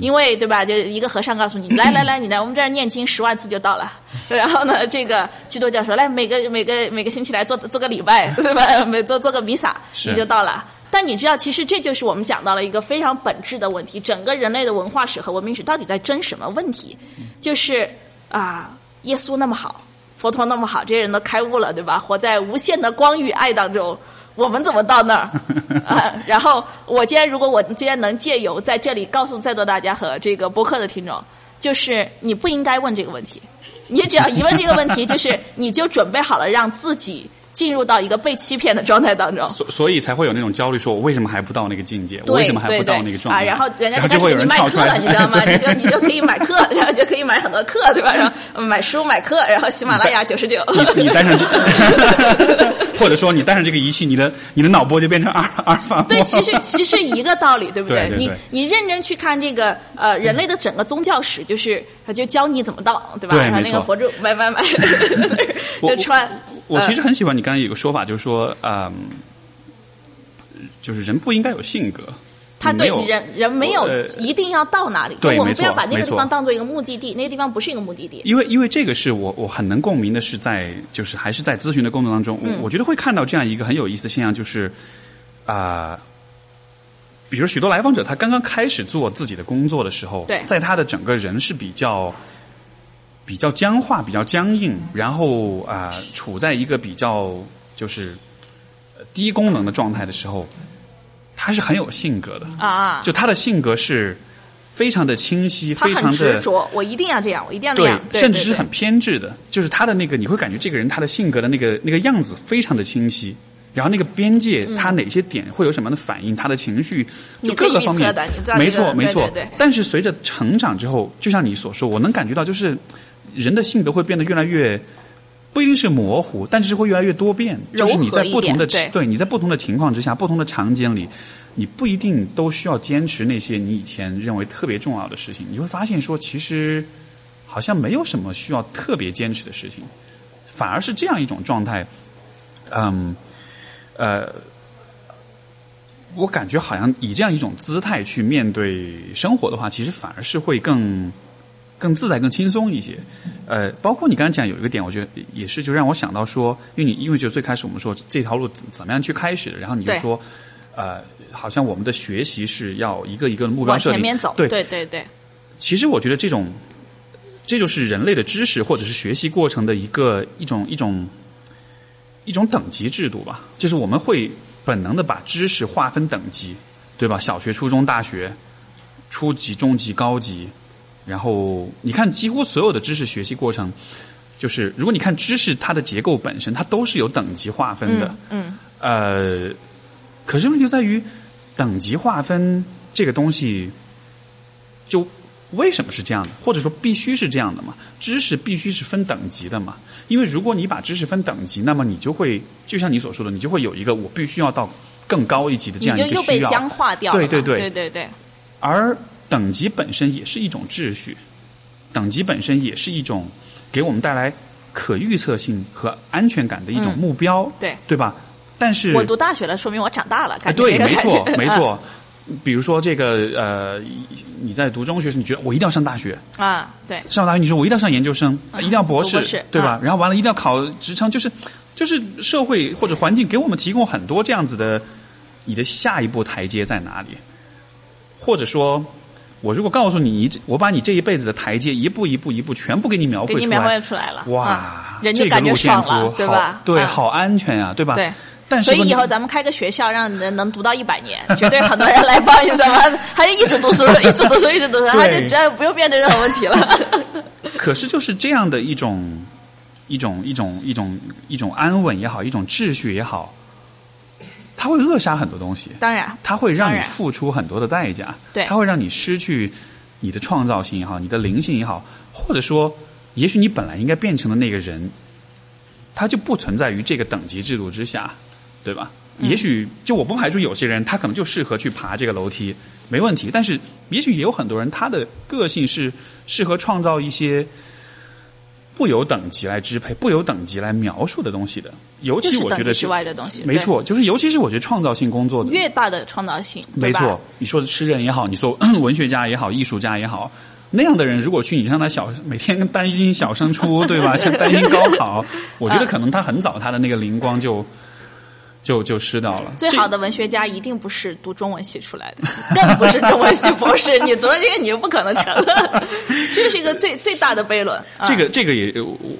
因为对吧？就一个和尚告诉你，来来来，你来我们这儿念经十万次就到了。然后呢，这个基督教说，来每个每个每个星期来做做个礼拜，对吧？(laughs) 每做做个弥撒，你就到了。但你知道，其实这就是我们讲到了一个非常本质的问题：整个人类的文化史和文明史到底在争什么问题？就是啊，耶稣那么好。佛陀那么好，这些人都开悟了，对吧？活在无限的光与爱当中，我们怎么到那儿 (laughs) 啊？然后我今天，如果我今天能借由在这里告诉在座大家和这个播客的听众，就是你不应该问这个问题，你只要一问这个问题，就是你就准备好了让自己。进入到一个被欺骗的状态当中，所所以才会有那种焦虑，说我为什么还不到那个境界？我为什么还不到那个状态？啊，然后人家就会有人卖课了，你知道吗？(laughs) 你就你就可以买课，(laughs) 然后就可以买很多课，对吧？然后买书买课，然后喜马拉雅九十九，你你带上这，(laughs) 或者说你带上这个仪器，你的你的脑波就变成阿阿尔法。对，其实其实一个道理，对不对？你你认真去看这个呃人类的整个宗教史，就是他就教你怎么到，对吧？然后那个佛珠买买买，就穿。我其实很喜欢你刚才有个说法，就是说，嗯，就是人不应该有性格。他对人人没有一定要到哪里，对，我们不要把那个地方当做一个目的地，那个地方不是一个目的地。因为因为这个是我我很能共鸣的，是在就是还是在咨询的工作当中，我我觉得会看到这样一个很有意思的现象，就是啊，比如许多来访者他刚刚开始做自己的工作的时候，对，在他的整个人是比较。比较僵化，比较僵硬，然后啊，处在一个比较就是低功能的状态的时候，他是很有性格的啊。就他的性格是非常的清晰，非常的执着。我一定要这样，我一定要那样，甚至是很偏执的。就是他的那个，你会感觉这个人他的性格的那个那个样子非常的清晰。然后那个边界，他哪些点会有什么样的反应？他的情绪就各个方面，没错没错。但是随着成长之后，就像你所说，我能感觉到就是。人的性格会变得越来越不一定是模糊，但是会越来越多变。就是你在不同的对你在不同的情况之下、不同的场景里，你不一定都需要坚持那些你以前认为特别重要的事情。你会发现说，其实好像没有什么需要特别坚持的事情，反而是这样一种状态。嗯，呃，我感觉好像以这样一种姿态去面对生活的话，其实反而是会更。更自在、更轻松一些，呃，包括你刚才讲有一个点，我觉得也是，就让我想到说，因为你因为就最开始我们说这条路怎么样去开始的，然后你就说，呃，好像我们的学习是要一个一个目标设定，往前面走，对对对对。其实我觉得这种，这就是人类的知识或者是学习过程的一个一种一种一种等级制度吧，就是我们会本能的把知识划分等级，对吧？小学、初中、大学、初级、中级、高级。然后你看，几乎所有的知识学习过程，就是如果你看知识它的结构本身，它都是有等级划分的。嗯。呃，可是问题就在于等级划分这个东西，就为什么是这样的？或者说必须是这样的嘛？知识必须是分等级的嘛？因为如果你把知识分等级，那么你就会就像你所说的，你就会有一个我必须要到更高一级的这样一个需要。又被僵化掉了。对对对对对对而等级本身也是一种秩序，等级本身也是一种给我们带来可预测性和安全感的一种嗯目标，对对吧？但是我读大学了，说明我长大了，啊，感觉对，(laughs) 没错，没错。比如说这个呃，你在读中学时，你觉得我一定要上大学，啊，对，上大学你说我一定要上研究生，嗯一定要博士，博士对吧？嗯然后完了一定要考职称，就是就是社会或者环境给我们提供很多这样子的，你的下一步台阶在哪里？或者说，我如果告诉你，你这我把你这一辈子的台阶一步一步一步全部给你描绘出给你描绘，出来了，哇，嗯人就感觉爽了图，对吧？对，嗯好安全呀，对吧？对。所以以后咱们 (laughs) 开个学校，让人能读到一百年，绝对很多人来报，你知道吗？他就一直读书，一直读书，一直读书，他就对呃不用面对任何问题了。(laughs) 可是就是这样的一种一种一种一种一种安稳也好，一种秩序也好，它会扼杀很多东西，当然，它会让你付出很多的代价，对。它会让你失去你的创造性也好，你的灵性也好，或者说，也许你本来应该变成的那个人，他就不存在于这个等级制度之下，对吧？嗯。也许就我不排除有些人他可能就适合去爬这个楼梯，没问题。但是也许也有很多人他的个性是适合创造一些不由等级来支配、不由等级来描述的东西的。尤其我觉得是等级之外的东西，没错，就是尤其是我觉得创造性工作的，越大的创造性，没错，你说的诗人也好，你说 (clears throat) 文学家也好，艺术家也好，那样的人，如果去你让他小每天担心小升初，对吧？像担心高考，(laughs) 我觉得可能他很早他的那个灵光就就就失掉了。最好的文学家一定不是读中文系出来的，更不是中文系博士。你读了这个，你就不可能成了。(laughs) 这是一个最最大的悖论。啊这个这个也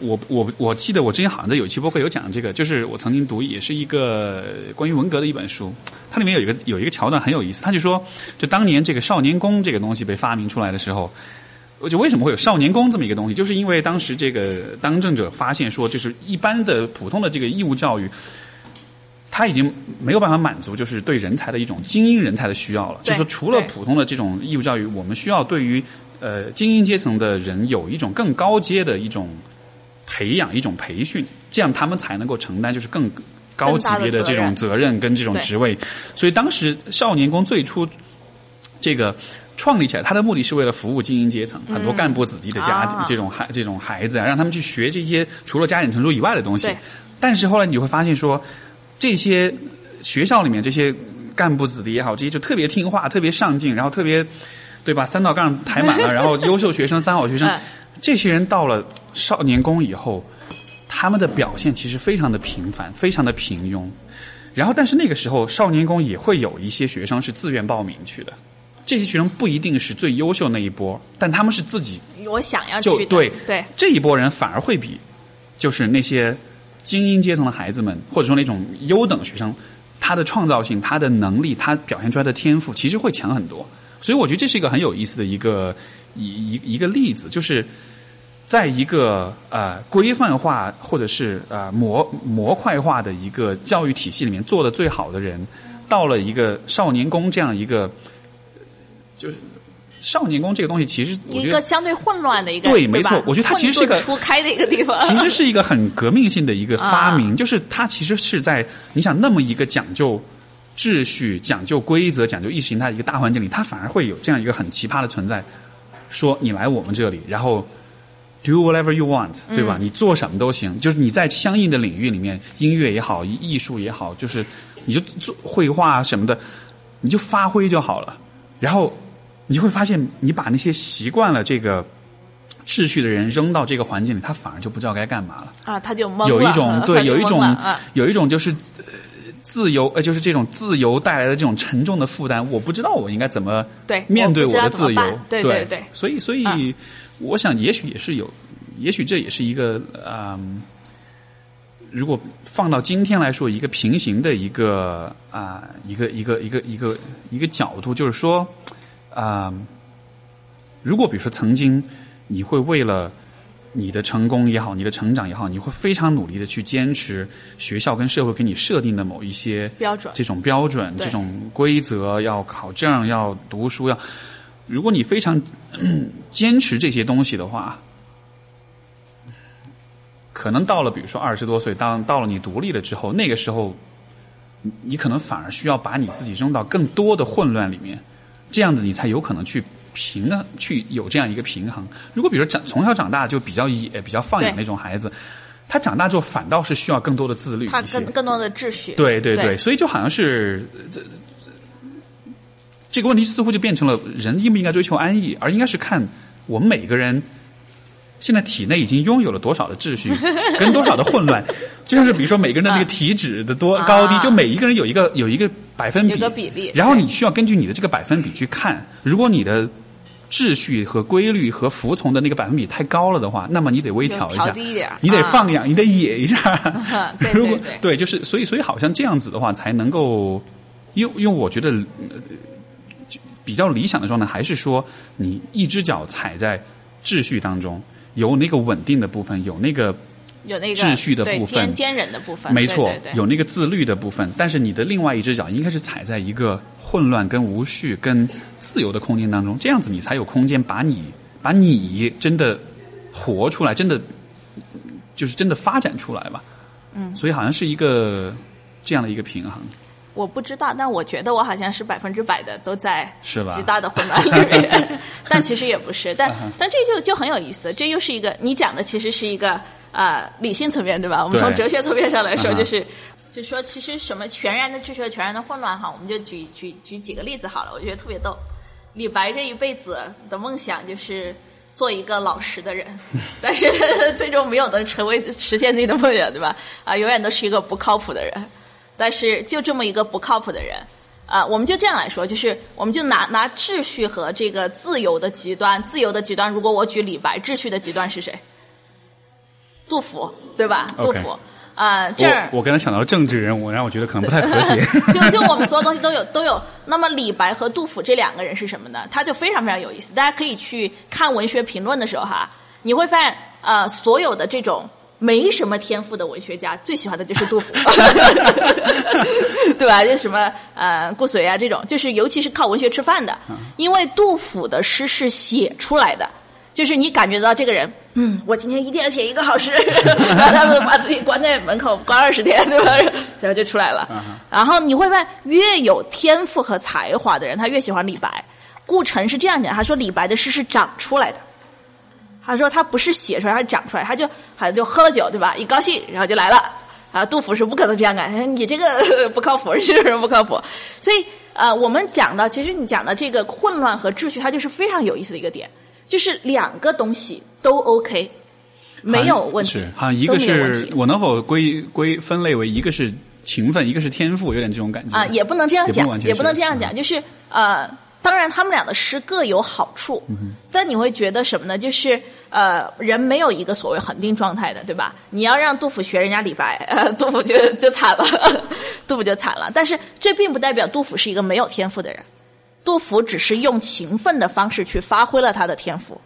我我我记得我之前好像在有一期播客有讲这个，就是我曾经读也是一个关于文革的一本书，它里面有一个有一个桥段很有意思，他就说，就当年这个少年宫这个东西被发明出来的时候。我就为什么会有少年宫这么一个东西，就是因为当时这个当政者发现说，就是一般的普通的这个义务教育，他已经没有办法满足就是对人才的一种精英人才的需要了。就是，除了普通的这种义务教育，我们需要对于呃精英阶层的人有一种更高阶的一种培养、一种培训，这样他们才能够承担就是更高级别的这种责任跟这种职位。所以当时少年宫最初这个。创立起来，它的目的是为了服务精英阶层，很多干部子弟的家庭、啊这种孩这种孩子啊，让他们去学这些除了加减乘除以外的东西。但是后来你会发现说，这些学校里面这些干部子弟也好，这些就特别听话、特别上进，然后特别对吧？三道杠抬满了，(laughs) 然后优秀学生、三好学生嗯，这些人到了少年宫以后，他们的表现其实非常的平凡，非常的平庸。然后，但是那个时候少年宫也会有一些学生是自愿报名去的。这些学生不一定是最优秀那一波，但他们是自己我想要去对对这一波人反而会比就是那些精英阶层的孩子们，或者说那种优等学生，他的创造性、他的能力、他表现出来的天赋，其实会强很多。所以我觉得这是一个很有意思的一个一一一个例子，就是在一个呃规范化或者是呃模模块化的一个教育体系里面做的最好的人，到了一个少年宫这样一个，就是少年宫这个东西，其实一个相对混乱的一个，对没错我觉得它其实是一个初开的一个地方。(laughs) 其实是一个很革命性的一个发明，啊就是它其实是在你想那么一个讲究秩序、讲究规则、讲究意识形态的一个大环境里，它反而会有这样一个很奇葩的存在，说你来我们这里，然后 do whatever you want，对吧？你做什么都行，就是你在相应的领域里面，音乐也好，艺术也好，就是你就做绘画什么的，你就发挥就好了。然后你就会发现，你把那些习惯了这个秩序的人扔到这个环境里，他反而就不知道该干嘛了。啊，他就懵了，有一种 (laughs) 对，有一种啊，有一种就是呃自由，呃，就是这种自由带来的这种沉重的负担，我不知道我应该怎么对面对我的自由对对所以所以、嗯我想也许也是有，也许这也是一个嗯。如果放到今天来说，一个平行的一个啊、一个一个一个一个一个角度，就是说，啊、如果比如说曾经你会为了你的成功也好，你的成长也好，你会非常努力的去坚持学校跟社会给你设定的某一些标准这种标准、这种规则，要考证、要读书、要。如果你非常、(clears throat) 嗯坚持这些东西的话，可能到了比如说二十多岁，当到了你独立了之后，那个时候，你你可能反而需要把你自己扔到更多的混乱里面，这样子你才有可能去平衡，去有这样一个平衡。如果比如说长从小长大就比较野、比较放养那种孩子，他长大之后反倒是需要更多的自律。他更更多的秩序。对对对所以就好像是呃这这个问题似乎就变成了人应不应该追求安逸，而应该是看我们每个人现在体内已经拥有了多少的秩序，(laughs) 跟多少的混乱。(laughs) 就像是比如说每个人的那个体脂的多、啊高低，就每一个人有一个有一个百分比，有个比例然后你需要根据你的这个百分比去看，如果你的。秩序和规律和服从的那个百分比太高了的话，那么你得微调一下，调低一点你得啊放养，你得野一下。(laughs) 对如果对对就是所以所以好像这样子的话，才能够，因为因为我觉得、比较理想的状态，还是说你一只脚踩在秩序当中，有那个稳定的部分，有那个有那个秩序的部分坚坚忍的部分，没错，对对对有那个自律的部分，但是你的另外一只脚应该是踩在一个混乱、跟无序、跟自由的空间当中，这样子你才有空间把你把你真的活出来，真的就是真的发展出来吧。嗯，所以好像是一个这样的一个平衡。我不知道，但我觉得我好像是百分之百的都在是吧极大的混乱里面，但其实也不是，但但这就就很有意思，这又是一个你讲的其实是一个呃理性层面对吧？我们从哲学层面上来说，就是。就说其实什么全然的秩序和全然的混乱哈，我们就举举举几个例子好了，我觉得特别逗。李白这一辈子的梦想就是做一个老实的人，(laughs) 但是 (laughs) 最终没有能成为实现自己的梦想，对吧？啊，永远都是一个不靠谱的人。但是就这么一个不靠谱的人，啊，我们就这样来说，就是我们就拿拿秩序和这个自由的极端，自由的极端，如果我举李白，秩序的极端是谁？杜甫，对吧？杜甫，啊，这儿我我刚才想到政治人物，让我觉得可能不太和谐。(laughs) 就就我们 (laughs) 所有东西都有都有。那么李白和杜甫这两个人是什么呢？他就非常非常有意思。大家可以去看文学评论的时候哈，你会发现呃，所有的这种。没什么天赋的文学家最喜欢的就是杜甫，(laughs) 对吧？就什么呃顾随啊这种，就是尤其是靠文学吃饭的，因为杜甫的诗是写出来的，就是你感觉到这个人，嗯，我今天一定要写一个好诗，(laughs) 然后他们把自己关在门口关二十天，对吧？然后就出来了。然后你会发现，越有天赋和才华的人，他越喜欢李白。顾城是这样讲，他说李白的诗是长出来的。他说他不是写出来，他是长出来，他就好像就喝了酒，对吧？一高兴，然后就来了。啊，杜甫是不可能这样干，哎你这个 (laughs) 不靠谱，是不是不靠谱？所以呃，我们讲到，其实你讲的这个混乱和秩序，它就是非常有意思的一个点，就是两个东西都 OK，没有问题，是，好像一个是我能否归归分类为一个是勤奋，一个是天赋，有点这种感觉啊，也不能这样讲，也不也不能这样讲，就是呃，当然他们俩的诗各有好处，嗯但你会觉得什么呢？就是呃，人没有一个所谓恒定状态的，对吧？你要让杜甫学人家李白，(laughs) 呃，杜甫就就惨了，(laughs) 杜甫就惨了。但是这并不代表杜甫是一个没有天赋的人。杜甫只是用勤奋的方式去发挥了他的天赋，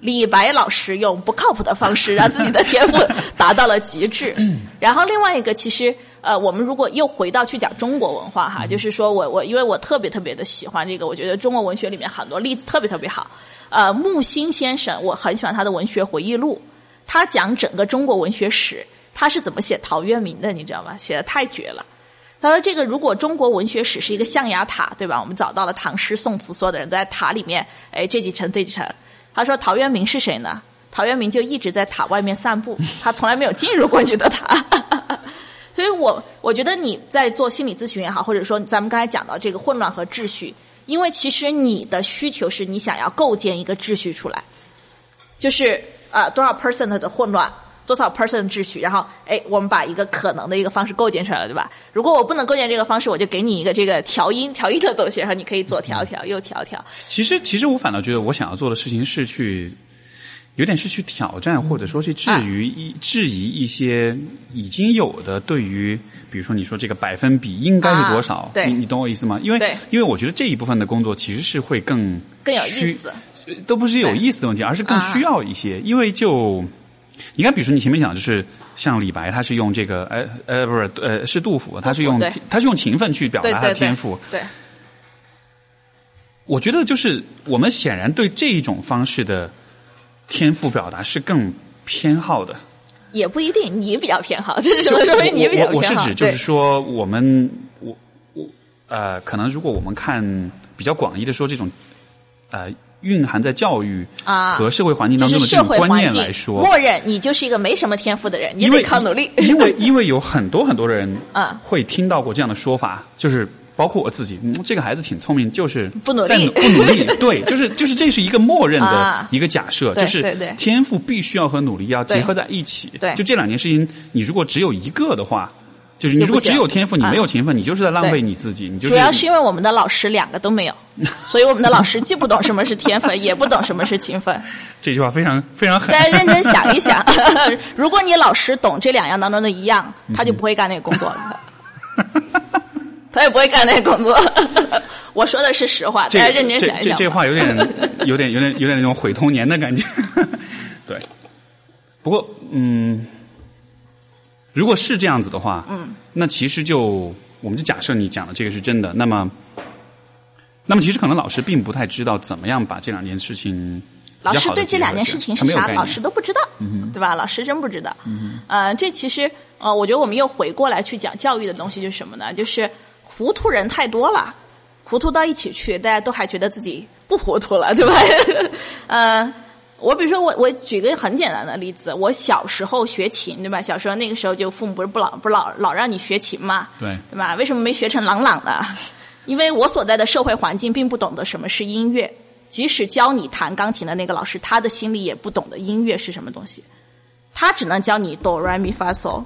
李白老师用不靠谱的方式让自己的天赋 (laughs) 达到了极致。(laughs) 然后另外一个，其实呃，我们如果又回到去讲中国文化哈，就是说我我因为我特别特别的喜欢这个，我觉得中国文学里面很多例子特别特别好。呃，木心先生，我很喜欢他的文学回忆录，他讲整个中国文学史，他是怎么写陶渊明的，你知道吗？写的太绝了。他说：“这个如果中国文学史是一个象牙塔，对吧？我们找到了唐诗宋词，所有的人都在塔里面，哎，这几层这几层。他说陶渊明是谁呢？陶渊明就一直在塔外面散步，(laughs) 他从来没有进入过你的塔。(laughs) 所以我我觉得你在做心理咨询也好，或者说咱们刚才讲到这个混乱和秩序，因为其实你的需求是你想要构建一个秩序出来，就是呃多少 percent 的混乱。”多少 percent 秩序，然后哎，我们把一个可能的一个方式构建出来了，对吧？如果我不能构建这个方式，我就给你一个这个调音调音的东西，然后你可以左调调，右调调。其实，其实我反倒觉得我想要做的事情是去，有点是去挑战，或者说去质疑一、质疑一些已经有的对于，比如说你说这个百分比应该是多少？啊对你你懂我意思吗？因为因为我觉得这一部分的工作其实是会更更有意思，都不是有意思的问题，而是更需要一些，因为就。你看，比如说你前面讲，就是像李白，他是用这个，呃呃，不是，呃，是杜甫，他是用他是用勤奋去表达他的天赋。对，我觉得就是我们显然对这一种方式的天赋表达是更偏好的。也不一定，你比较偏好，这是什么说明你比较偏好？我我是指就是说，我们我我呃，可能如果我们看比较广义的说这种呃。蕴含在教育啊和社会环境当中的这种观念来说，默认你就是一个没什么天赋的人，你得靠努力。(laughs) 因为因为有很多很多的人 (laughs) 啊会听到过这样的说法，就是包括我自己，嗯，这个孩子挺聪明，就是不努力，不努力。(laughs) 对，就是就是这是一个默认的一个假设，就是天赋必须要和努力要结合在一起。对，就这两件事情，你如果只有一个的话。就是你如果只有天赋，你没有勤奋，你就是在浪费你自己。你就主要是因为我们的老师两个都没有，(laughs) 所以我们的老师既不懂什么是天分，也不懂什么是勤奋。这句话非常非常狠。大家认真想一想，(laughs) 如果你老师懂这两样当中的一样，他就不会干那个工作了。他也不会干那个工作。(laughs) 我说的是实话，大家认真想一想。这这话有点有点有点有点那种毁童年的感觉。对，不过嗯。如果是这样子的话，嗯，那其实就我们就假设你讲的这个是真的，那么，那么其实可能老师并不太知道怎么样把这两件事情，老师对这两件事情是啥，老师都不知道，嗯、对吧？老师真不知道。嗯、呃，这其实呃，我觉得我们又回过来去讲教育的东西，就是什么呢？就是糊涂人太多了，糊涂到一起去，大家都还觉得自己不糊涂了，对吧？嗯。(laughs) 我比如说，我我举个很简单的例子，我小时候学琴，对吧？小时候那个时候就父母不是不老不老老让你学琴嘛，对对吧？为什么没学成朗朗的？(laughs) 因为我所在的社会环境并不懂得什么是音乐，即使教你弹钢琴的那个老师，他的心里也不懂得音乐是什么东西，他只能教你哆来咪发嗦，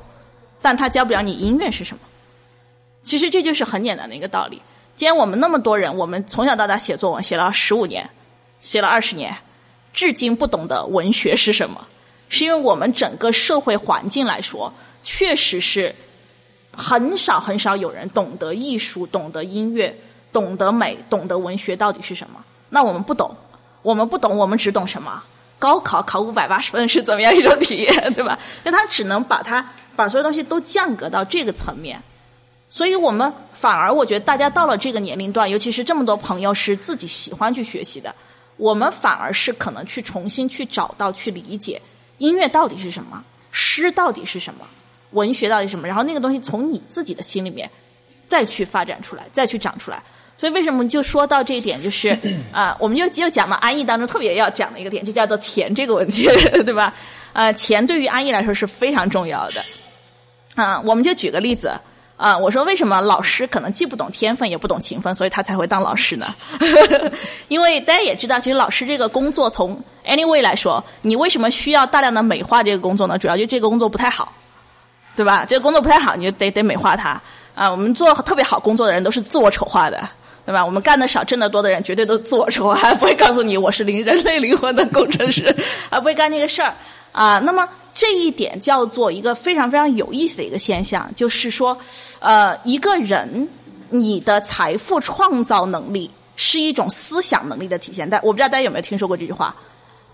但他教不了你音乐是什么。其实这就是很简单的一个道理。既然我们那么多人，我们从小到大写作文写了十五年，写了二十年。至今不懂得文学是什么，是因为我们整个社会环境来说，确实是很少很少有人懂得艺术、懂得音乐、懂得美、懂得文学到底是什么。那我们不懂，我们不懂，我们只懂什么？高考考五百八十分是怎么样一种体验，(laughs) 对吧？那他只能把它把所有东西都降格到这个层面，所以我们反而我觉得大家到了这个年龄段，尤其是这么多朋友是自己喜欢去学习的。我们反而是可能去重新去找到、去理解音乐到底是什么，诗到底是什么，文学到底什么，然后那个东西从你自己的心里面再去发展出来，再去长出来。所以为什么就说到这一点，就是 (laughs) 啊，我们就就讲到安逸当中特别要讲的一个点，就叫做钱这个问题，对吧？呃，钱对于安逸来说是非常重要的。啊，我们就举个例子。啊，我说为什么老师可能既不懂天分也不懂勤奋，所以他才会当老师呢？(laughs) 因为大家也知道，其实老师这个工作从 anyway 来说，你为什么需要大量的美化这个工作呢？主要就这个工作不太好，对吧？这个工作不太好，你就得得美化它。啊，我们做特别好工作的人都是自我丑化的，对吧？我们干的少挣得多的人绝对都自我丑化，还 (laughs) 不会告诉你我是灵人类灵魂的工程师，而 (laughs) 不会干这个事儿。啊，那么这一点叫做一个非常非常有意思的一个现象，就是说，呃，一个人你的财富创造能力是一种思想能力的体现。但我不知道大家有没有听说过这句话：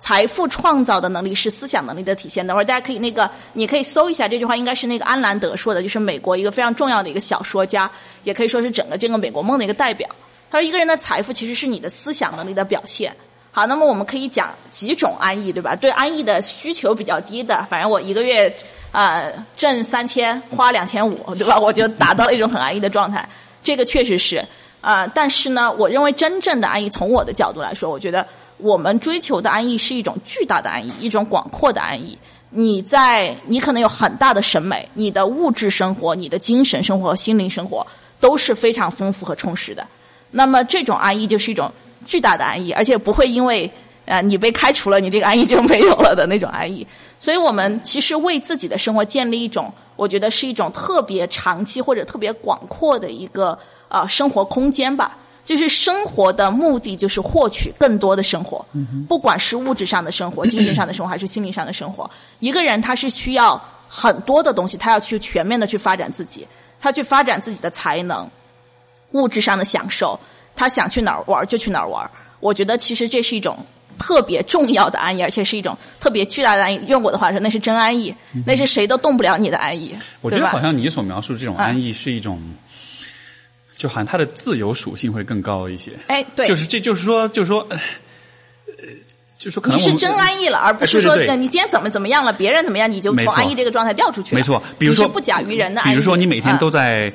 财富创造的能力是思想能力的体现。等会儿大家可以那个，你可以搜一下这句话，应该是那个安兰德说的，就是美国一个非常重要的一个小说家，也可以说是整个这个美国梦的一个代表。他说，一个人的财富其实是你的思想能力的表现。好，那么我们可以讲几种安逸，对吧？对安逸的需求比较低的，反正我一个月啊挣三千，花两千五，对吧？我就达到了一种很安逸的状态。这个确实是啊，但是呢，我认为真正的安逸，从我的角度来说，我觉得我们追求的安逸是一种巨大的安逸，一种广阔的安逸。你在你可能有很大的审美，你的物质生活、你的精神生活和心灵生活都是非常丰富和充实的。那么这种安逸就是一种。巨大的安逸，而且不会因为呃你被开除了，你这个安逸就没有了的那种安逸。所以我们其实为自己的生活建立一种，我觉得是一种特别长期或者特别广阔的一个啊生活空间吧。就是生活的目的就是获取更多的生活，不管是物质上的生活、(clears throat) 精神上的生活还是心理上的生活。一个人他是需要很多的东西，他要去全面的去发展自己，他去发展自己的才能，物质上的享受。他想去哪儿玩就去哪儿玩，我觉得其实这是一种特别重要的安逸，而且是一种特别巨大的安逸。用我的话说，那是真安逸，那是谁都动不了你的安逸。我觉得好像你所描述这种安逸是一种，就好像它的自由属性会更高一些。哎，对，就是这就是说，就是说，呃，就是说可能你是真安逸了，而不是说你今天怎么怎么样了，别人怎么样，你就从安逸这个状态掉出去了。没错，比如说不假于人的安逸。比如说你每天都嗯在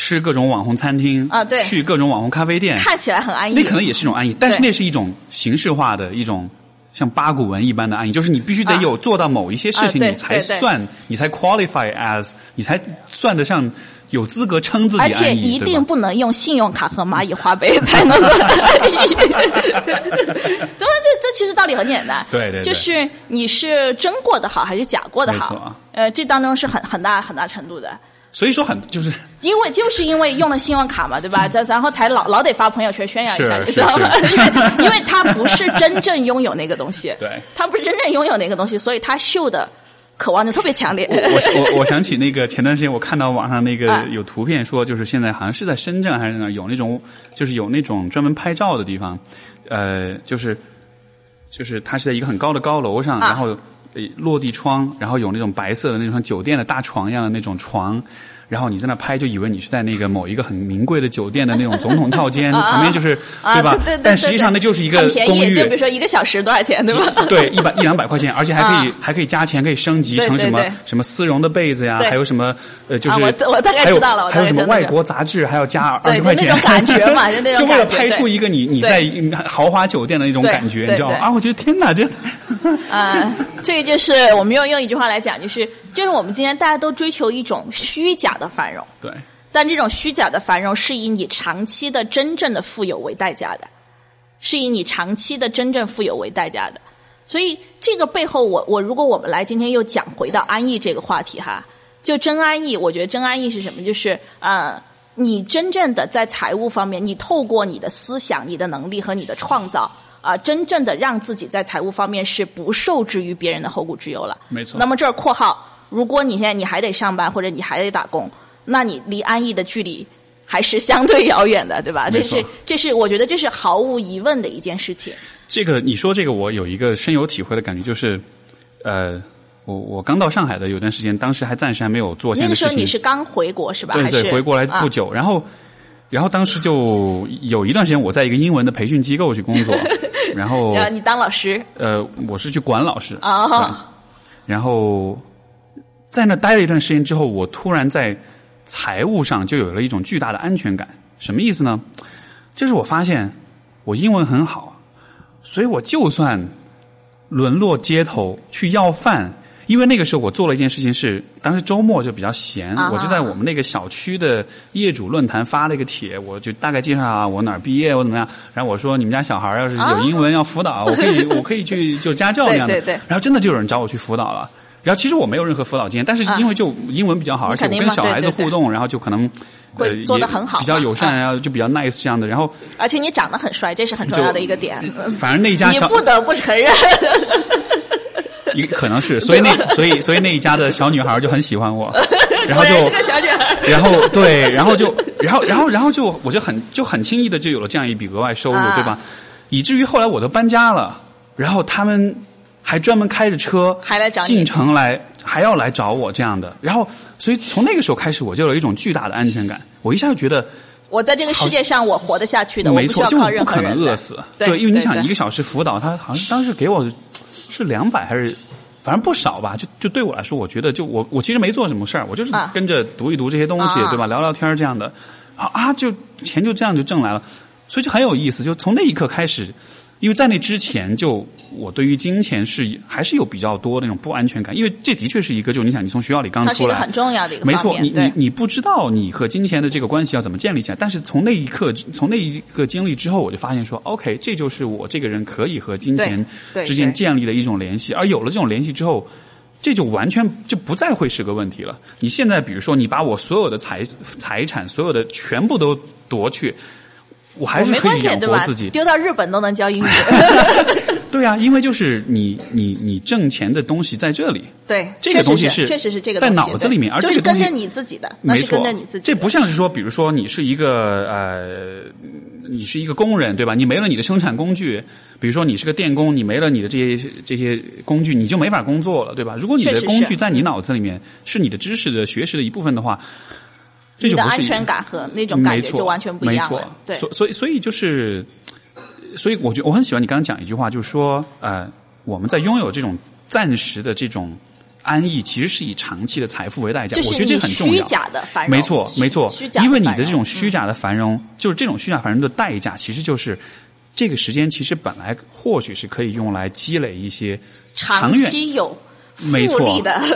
吃各种网红餐厅啊对。去各种网红咖啡店，看起来很安逸，那可能也是一种安逸，但是那是一种形式化的一种。像八股文一般的安逸，就是你必须得啊。有做到某一些事情，你才算，你才 qualify as，你才算得上有资格称自己而且一定不能用信用卡和蚂蚁花呗 (laughs) 才能算安逸。(laughs) 当然，这这其实道理很简单，对对对。就是你是真过得好还是假过得好，呃，这当中是很很大很大程度的。所以说很就是因为就是因为用了信用卡嘛，对吧？再然后才老老得发朋友圈宣扬一下，你知道吗？(laughs) 因为因为他不是真正拥有那个东西，(laughs) 对他不是真正拥有那个东西，所以他秀的渴望就特别强烈。我我我我想起那个前段时间我看到网上那个 (laughs) 啊有图片说，就是现在好像是在深圳还是哪有那种就是有那种专门拍照的地方，呃，就是就是它是在一个很高的高楼上，啊然后呃落地窗，然后有那种白色的那种像酒店的大床一样的那种床。然后你在那拍，就以为你是在那个某一个很名贵的酒店的那种总统套间，(laughs) 旁边就是对，吧？对对对，但实际上那就是一个公寓，就比如说一个小时多少钱，对吧？(laughs) 对，一百一两百块钱，而且还可以、啊还可以加钱，可以升级成什么什么丝绒的被子呀，还有什么呃，就是、啊我我大概知道了还有什么外国杂志还要加二十块钱，就那种感觉嘛就那种 (laughs) 就为了拍出一个你你在豪华酒店的那种感觉，你知道吗？啊，我觉得天哪，这 (laughs) 啊，这个就是我们用用一句话来讲，就是就是我们今天大家都追求一种虚假的繁荣，对但这种虚假的繁荣是以你长期的真正的富有为代价的，是以你长期的真正富有为代价的。所以这个背后我，我如果我们来今天又讲回到安逸这个话题哈，就真安逸，我觉得真安逸是什么？就是呃，你真正的在财务方面，你透过你的思想、你的能力和你的创造。啊、真正的让自己在财务方面是不受制于别人的后顾之忧了。没错那么这儿括号，如果你现在你还得上班或者你还得打工，那你离安逸的距离还是相对遥远的，对吧？这是这是我觉得这是毫无疑问的一件事情。这个你说这个，我有一个深有体会的感觉，就是呃，我我刚到上海的有段时间，当时还暂时还没有做。那个时候你是刚回国是吧？对对，回国来不久，然后然后当时就有一段时间我在一个英文的培训机构去工作，(laughs) 然后啊？然后你当老师呃，我是去管老师啊哦然后在那待了一段时间之后，我突然在财务上就有了一种巨大的安全感。什么意思呢？就是我发现我英文很好，所以我就算沦落街头去要饭。因为那个时候我做了一件事情是，当时周末就比较闲，啊我就在我们那个小区的业主论坛发了一个帖，我就大概介绍啊我哪儿毕业，我怎么样，然后我说你们家小孩要是有英文要辅导，我可以 (laughs) 我可以去就家教那样的，对对对然后真的就有人找我去辅导了。然后其实我没有任何辅导经验，但是因为就英文比较好，而且我跟小孩子对对对互动，然后就可能会呃做的很好比较友善，嘛然后就比较 nice 这样的。然后而且你长得很帅，这是很重要的一个点。反正那一家小你不得不承认，(laughs) 也可能是，所以那所以所以那一家的小女孩就很喜欢我，然后就是个小女孩。然后对，然后就然后然后然后就我就很就很轻易的就有了这样一笔额外收入，啊对吧？以至于后来我都搬家了，然后他们还专门开着车还来找你进城来，还要来找我这样的。然后，所以从那个时候开始，我就有一种巨大的安全感。我一下就觉得，我在这个世界上我活得下去的，我没错，就不可能饿。死。对因为你想一个小时辅导，他好像当时给我是两百还是。反正不少吧，就就对我来说，我觉得就我我其实没做什么事儿，我就是啊跟着读一读这些东西，啊对吧？聊聊天儿这样的，啊啊，就钱就这样就挣来了，所以就很有意思。就从那一刻开始，因为在那之前就我对于金钱是还是有比较多的那种不安全感，因为这的确是一个，就你想你从学校里刚出来，它是一个很重要的一个没错，你你，你不知道你和金钱的这个关系要怎么建立起来，但是从那一刻，从那一个经历之后，我就发现说，OK，这就是我这个人可以和金钱之间建立的一种联系，而有了这种联系之后。这就完全就不再会是个问题了。你现在比如说，你把我所有的财财产、所有的全部都夺去，我还是可以养，活自己？。丢到日本都能教英语。(laughs) 对啊，因为就是你你你挣钱的东西在这里，对，这个东西是确实是这个在脑子里面对而这个东西就是跟着你自己的，没错，跟着你自己的。这不像是说，比如说你是一个呃，你是一个工人，对吧？你没了你的生产工具，比如说你是个电工，你没了你的这些这些工具，你就没法工作了，对吧？如果你的工具在你脑子里面是你的知识的学识的一部分的话，这就不是你的安全感和那种感觉就完全不一样了。对，，所所以所以就是，所以我觉得我很喜欢你刚刚讲一句话，就是说，呃，我们在拥有这种暂时的这种安逸，其实是以长期的财富为代价。就是我觉得这很重要。虚假的繁荣，没错，没错虚假，的因为你的这种虚假的繁荣，就是这种虚假繁荣的代价，其实就是这个时间，其实本来或许是可以用来积累一些长远期有没错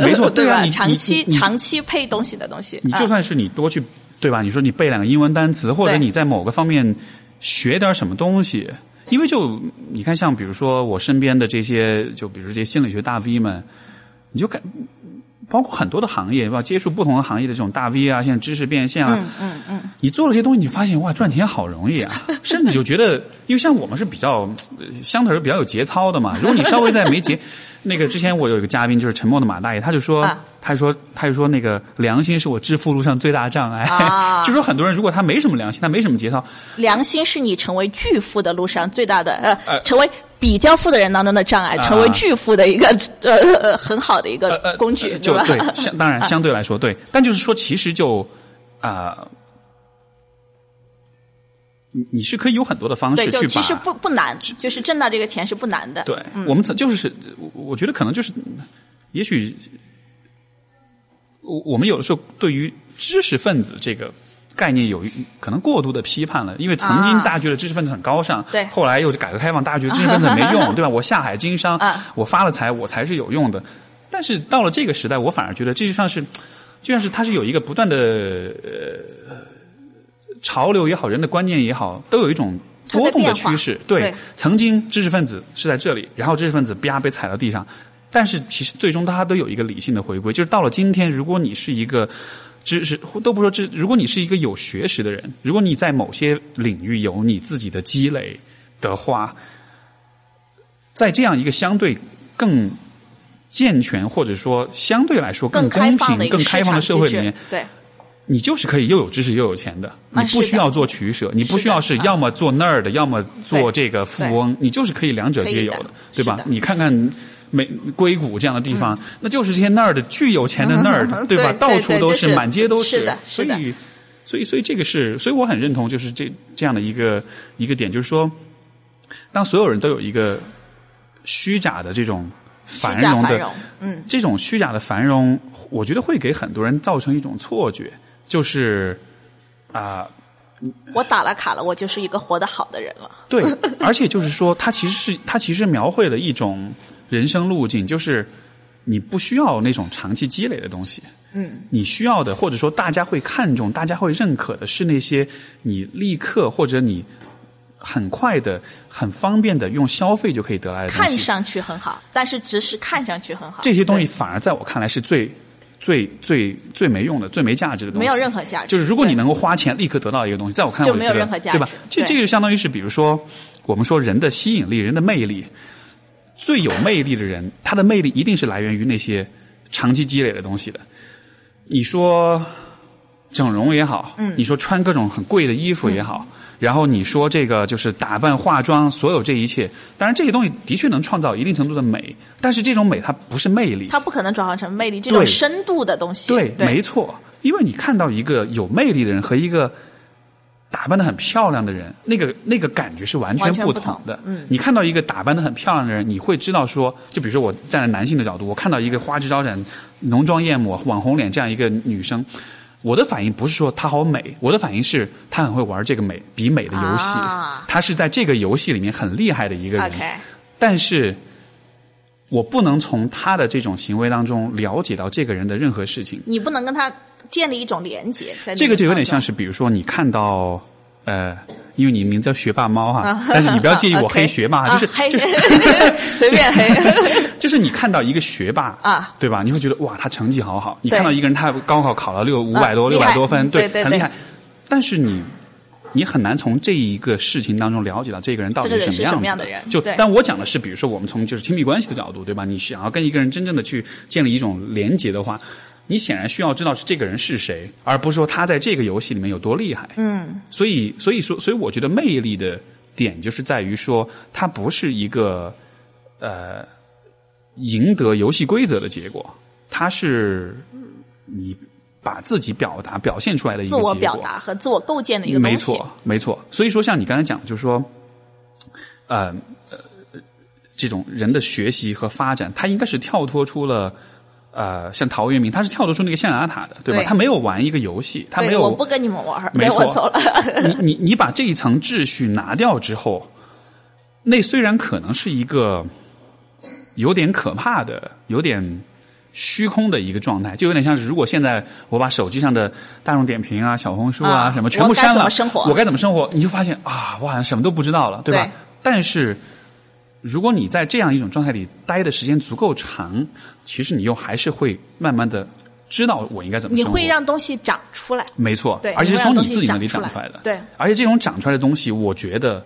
没错 (laughs) 对吧？你你长期长期配东西的东西，啊你就算是你多去，对吧？你说你背两个英文单词，或者你在某个方面学点什么东西，因为就你看，像比如说我身边的这些，就比如这些心理学大 V 们，你就感。包括很多的行业，吧，接触不同的行业的这种大 V 啊，像知识变现啊，嗯嗯嗯，你做了这些东西，你发现哇，赚钱好容易啊！(laughs) 甚至就觉得，因为像我们是比较呃相对而言比较有节操的嘛。(laughs) 如果你稍微在没节，那个之前我有一个嘉宾就是沉默的马大爷，他就说，啊他就说，他就说那个良心是我致富路上最大的障碍。啊 (laughs) 就说很多人如果他没什么良心，他没什么节操，良心是你成为巨富的路上最大的呃，呃成为比较富的人当中的障碍，啊成为巨富的一个呃呃很好的一个工具，呃就？对，(laughs) 相当然相对来说对，但就是说其实就啊。你你是可以有很多的方式对，去其实不不难，就是挣到这个钱是不难的。对，我们就是，我我觉得可能就是，也许我我们有的时候对于知识分子这个概念有一可能过度的批判了，因为曾经啊大家觉得知识分子很高尚，对后来又改革开放，大家觉得知识分子没用，(laughs) 对吧？我下海经商，啊我发了财，我才是有用的。但是到了这个时代，我反而觉得这就像是，就像是它是有一个不断的呃潮流也好，人的观念也好，都有一种波动的趋势。对曾经知识分子是在这里，然后知识分子啪被踩到地上，但是其实最终大家都有一个理性的回归，就是到了今天，如果你是一个知识都不说知，如果你是一个有学识的人，如果你在某些领域有你自己的积累的话，在这样一个相对更健全或者说相对来说更公平、更开放的社会里面，对，你就是可以又有知识又有钱的，你不需要做取舍，你不需要是要么做 nerd，要么做这个富翁，你就是可以两者皆有的对吧？你看看美硅谷这样的地方，那就是这些 nerd 巨有钱的 nerd，(laughs) 对吧？对到处都是满街都是的是的所以，所以，所以这个是，所以我很认同，就是这这样的一个一个点，就是说，当所有人都有一个虚假的这种繁荣的荣，嗯，这种虚假的繁荣，我觉得会给很多人造成一种错觉，就是啊、我打了卡了，我就是一个活得好的人了。对，而且就是说，它其实是它其实描绘了一种人生路径，就是你不需要那种长期积累的东西。嗯，你需要的，或者说大家会看重、大家会认可的是那些你立刻或者你很快的、很方便的用消费就可以得来的东西。看上去很好，但是只是看上去很好。这些东西反而在我看来是最、最、最、最没用的、最没价值的东西。没有任何价值。就是如果你能够花钱立刻得到一个东西，在我看来就没有任何价值对吧这这个就相当于是，比如说我们说人的吸引力、人的魅力，最有魅力的人，他的魅力一定是来源于那些长期积累的东西的。你说整容也好，嗯，你说穿各种很贵的衣服也好。嗯然后你说这个就是打扮、化妆，所有这一切，当然这些东西的确能创造一定程度的美，但是这种美它不是魅力，它不可能转化成魅力这种深度的东西。对，对，没错，因为你看到一个有魅力的人和一个打扮的很漂亮的人，那个那个感觉是完全不同的。同嗯你看到一个打扮的很漂亮的人，你会知道说，就比如说我站在男性的角度，我看到一个花枝招展、浓妆艳抹、网红脸这样一个女生。我的反应不是说她好美，我的反应是她很会玩这个美比美的游戏，啊她是在这个游戏里面很厉害的一个人。OK，但是我不能从她的这种行为当中了解到这个人的任何事情。你不能跟他建立一种连接，在这个就有点像是是，比如说你看到呃，因为你名字叫学霸猫哈，啊但是你不要介意我 (laughs) 黑学霸，就是、就是 (laughs) 随便黑。(laughs) 就是你看到一个学霸啊，对吧？你会觉得哇，他成绩好好。你看到一个人他高考考了六五百多六百多分，对很厉害。但是你你很难从这一个事情当中了解到这个人到底是什么样子什么样的。人就但我讲的是，比如说我们从就是亲密关系的角度，对吧？你想要跟一个人真正的去建立一种连接的话，你显然需要知道是这个人是谁，而不是说他在这个游戏里面有多厉害。嗯，所以，所以说，所以我觉得魅力的点就是在于说，它不是一个呃赢得游戏规则的结果，它是你把自己表达表现出来的一个自我表达和自我构建的一个东西。没错，没错。所以说，像你刚才讲，就是说，呃呃，这种人的学习和发展，他应该是跳脱出了。呃，像陶渊明，他是跳得出那个象牙塔的，对吧？对他没有玩一个游戏，他没，有。我不跟你们玩，没错我走了。你你你把这一层秩序拿掉之后，那虽然可能是一个有点可怕的、有点虚空的一个状态，就有点像是如果现在我把手机上的大众点评啊、小红书啊啊什么全部删了，我该怎么生活我该怎么生活？你就发现啊，我好像什么都不知道了，对吧？对但是。如果你在这样一种状态里待的时间足够长，其实你又还是会慢慢的知道我应该怎么你。会让东西长出来，没错，对而且是从你自己那里长出来。的。对，而且这种长出来的东西，我觉得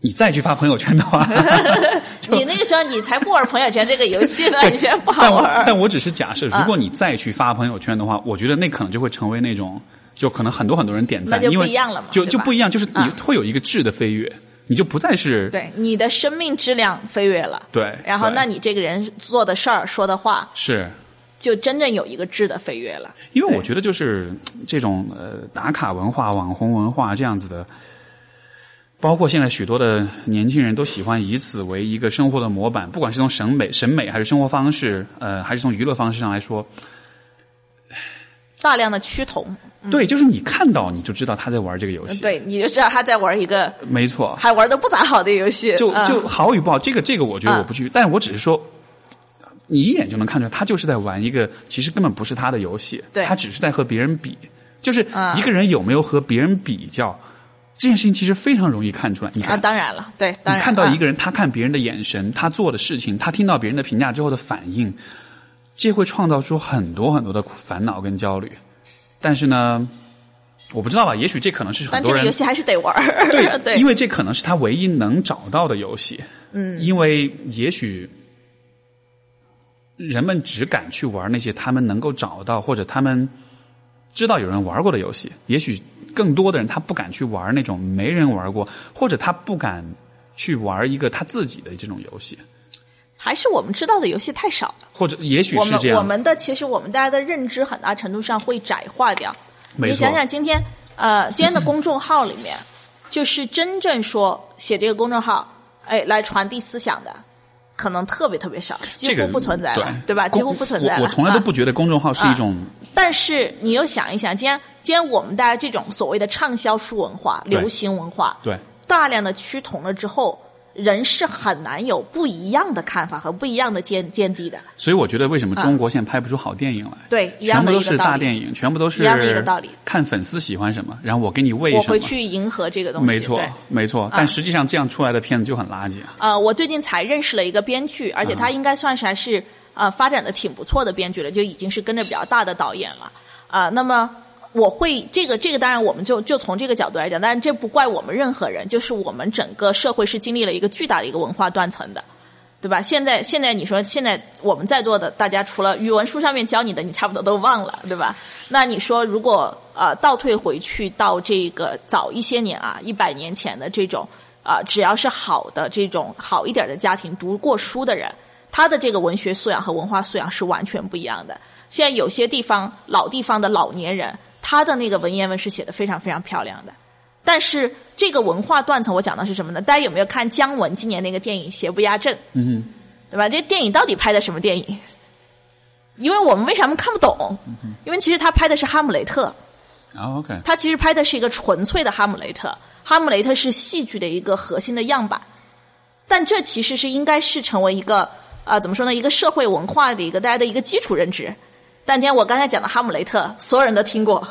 你再去发朋友圈的话，(laughs) 你那个时候你才不玩朋友圈这个游戏呢，(laughs) 你现在不好但我玩儿。但我只是假设，啊如果你再去发朋友圈的话，我觉得那可能就会成为那种，就可能很多很多人点赞，那就因为不一样了嘛就就不一样，就是你啊会有一个质的飞跃，你就不再是对，你的生命质量飞跃了。对对然后那你这个人做的事儿、说的话，是。就真正有一个质的飞跃了。因为我觉得就是这种呃打卡文化、网红文化这样子的，包括现在许多的年轻人都喜欢以此为一个生活的模板，不管是从审美、审美还是生活方式，呃，还是从娱乐方式上来说，大量的趋同，对，就是你看到你就知道他在玩这个游戏，对，你就知道他在玩一个没错，还玩的不咋好的游戏。嗯就就好与不好，这个这个我觉得嗯我不去，但我只是说。你一眼就能看出来，他就是在玩一个其实根本不是他的游戏，对他只是在和别人比。就是嗯一个人有没有和别人比较，这件事情其实非常容易看出来。你啊，看，当然了，对，当你看到一个人，他看别人的眼神，他做的事情，他听到别人的评价之后的反应，这会创造出很多很多的烦恼跟焦虑。但是呢，我不知道吧，也许这可能是很多人但这个游戏还是得玩儿。对，(laughs) 对，因为这可能是他唯一能找到的游戏。嗯，因为也许人们只敢去玩那些他们能够找到或者他们知道有人玩过的游戏。也许更多的人他不敢去玩那种没人玩过，或者他不敢去玩一个他自己的这种游戏，还是我们知道的游戏太少了。或者也许是这样。我们的其实我们大家的认知很大程度上会窄化掉。你想想今天呃 (laughs) 今天的公众号里面，就是真正说写这个公众号，哎来传递思想的，可能特别特别少，几乎不存在了，对对吧？几乎不存在了。我我从来都啊不觉得公众号是一种但是你又想一想，今天今天我们大家这种所谓的畅销书文化、流行文化，对大量的趋同了之后，人是很难有不一样的看法和不一样的见见地的。所以我觉得为什么中国现在拍不出好电影来？对，一样全部都是。大电影，全部都是一样的一个道理看粉丝喜欢什么，然后我给你喂什么。我会去迎合这个东西。没错，没错。但实际上这样出来的片子就很垃圾啊。呃，我最近才认识了一个编剧，而且他应该算是还是呃发展的挺不错的编剧了，就已经是跟着比较大的导演了啊、那么我会这个这个，当然我们就就从这个角度来讲，但是这不怪我们任何人，就是我们整个社会是经历了一个巨大的一个文化断层的。对吧？现在现在你说现在我们在座的大家，除了语文书上面教你的，你差不多都忘了，对吧？那你说如果呃倒退回去到这个早一些年啊，一百年前的这种啊、只要是好的这种好一点的家庭，读过书的人，他的这个文学素养和文化素养是完全不一样的。现在有些地方老地方的老年人，他的那个文言文是写的非常非常漂亮的。但是这个文化断层，我讲的是什么呢？大家有没有看姜文今年那个电影《邪不压正》？嗯对吧？这电影到底拍的什么电影？因为我们为什么看不懂？因为其实他拍的是《哈姆雷特》，啊，OK，他其实拍的是一个纯粹的哈姆雷特。哈姆雷特是戏剧的一个核心的样板，但这其实是应该是成为一个呃怎么说呢？一个社会文化的一个大家的一个基础认知。但今天我刚才讲的哈姆雷特，所有人都听过。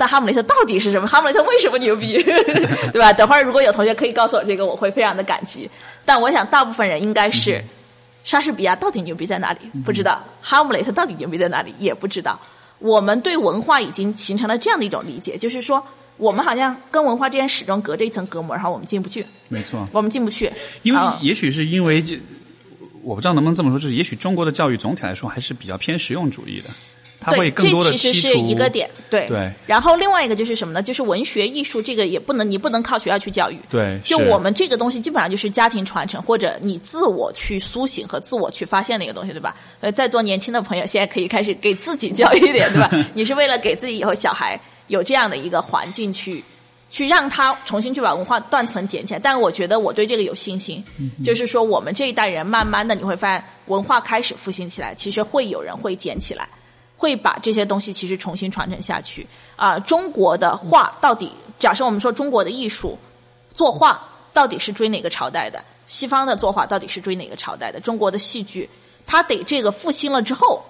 但哈姆雷特到底是什么？哈姆雷特为什么牛逼？(laughs) 对吧？等会儿如果有同学可以告诉我这个，我会非常的感激。但我想大部分人应该是，莎士比亚到底牛逼在哪里？不知道。哈姆雷特到底牛逼在哪里？也不知道。我们对文化已经形成了这样的一种理解，就是说，我们好像跟文化之间始终隔着一层隔膜，然后我们进不去，没错。我们进不去。因为啊也许是因为这，我不知道能不能这么说，就是也许中国的教育总体来说还是比较偏实用主义的。它会更多的这其实是一个点，对对然后另外一个就是什么呢？就是文学艺术这个也不能，你不能靠学校去教育。对，就我们这个东西，基本上就是家庭传承，或者你自我去苏醒和自我去发现的一个东西，对吧？呃，在座年轻的朋友，现在可以开始给自己教育一点，对吧？(laughs) 你是为了给自己以后小孩有这样的一个环境去。去让他重新去把文化断层捡起来，但我觉得我对这个有信心，就是说我们这一代人慢慢的你会发现文化开始复兴起来，其实会有人会捡起来，会把这些东西其实重新传承下去。啊、中国的画到底，假设我们说中国的艺术作画到底是追哪个朝代的？西方的作画到底是追哪个朝代的？中国的戏剧，它得这个复兴了之后，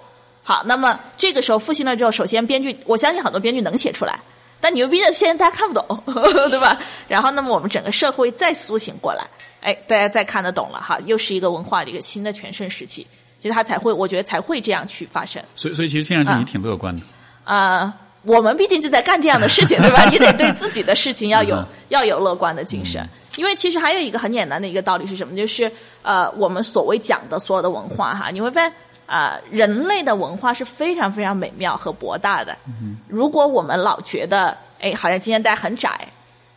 好，那么这个时候复兴了之后，首先编剧，我相信很多编剧能写出来，但牛逼的现在大家看不懂，(laughs) 对吧？然后，那么我们整个社会再苏醒过来，哎，大家再看得懂了哈，又是一个文化的一个新的全盛时期，其实它才会，我觉得才会这样去发生。所以所以其实听上去你啊挺乐观的。啊，我们毕竟就在干这样的事情，对吧？(laughs) 你得对自己的事情要有嗯要有乐观的精神。因为其实还有一个很简单的一个道理是什么？就是呃，我们所谓讲的所有的文化哈，你会发现啊、人类的文化是非常非常美妙和博大的。如果我们老觉得哎，好像今天大家很窄，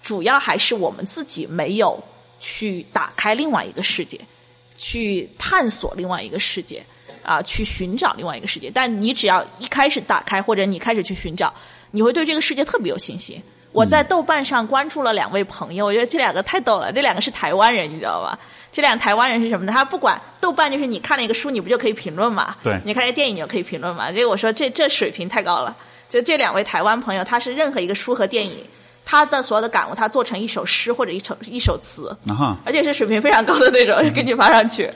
主要还是我们自己没有去打开另外一个世界，去探索另外一个世界。啊，去寻找另外一个世界。但你只要一开始打开，或者你开始去寻找，你会对这个世界特别有信心。我在豆瓣上关注了两位朋友，我觉得这两个太逗了。这两个是台湾人，你知道吧？这两个台湾人是什么呢？他不管豆瓣，就是你看了一个书，你不就可以评论嘛？对你看了一个电影，你就可以评论嘛。所以我说这这水平太高了。就这两位台湾朋友，他是任何一个书和电影，他的所有的感悟，他做成一首诗或者一首一首词，啊哈，而且是水平非常高的那种，给你发上去，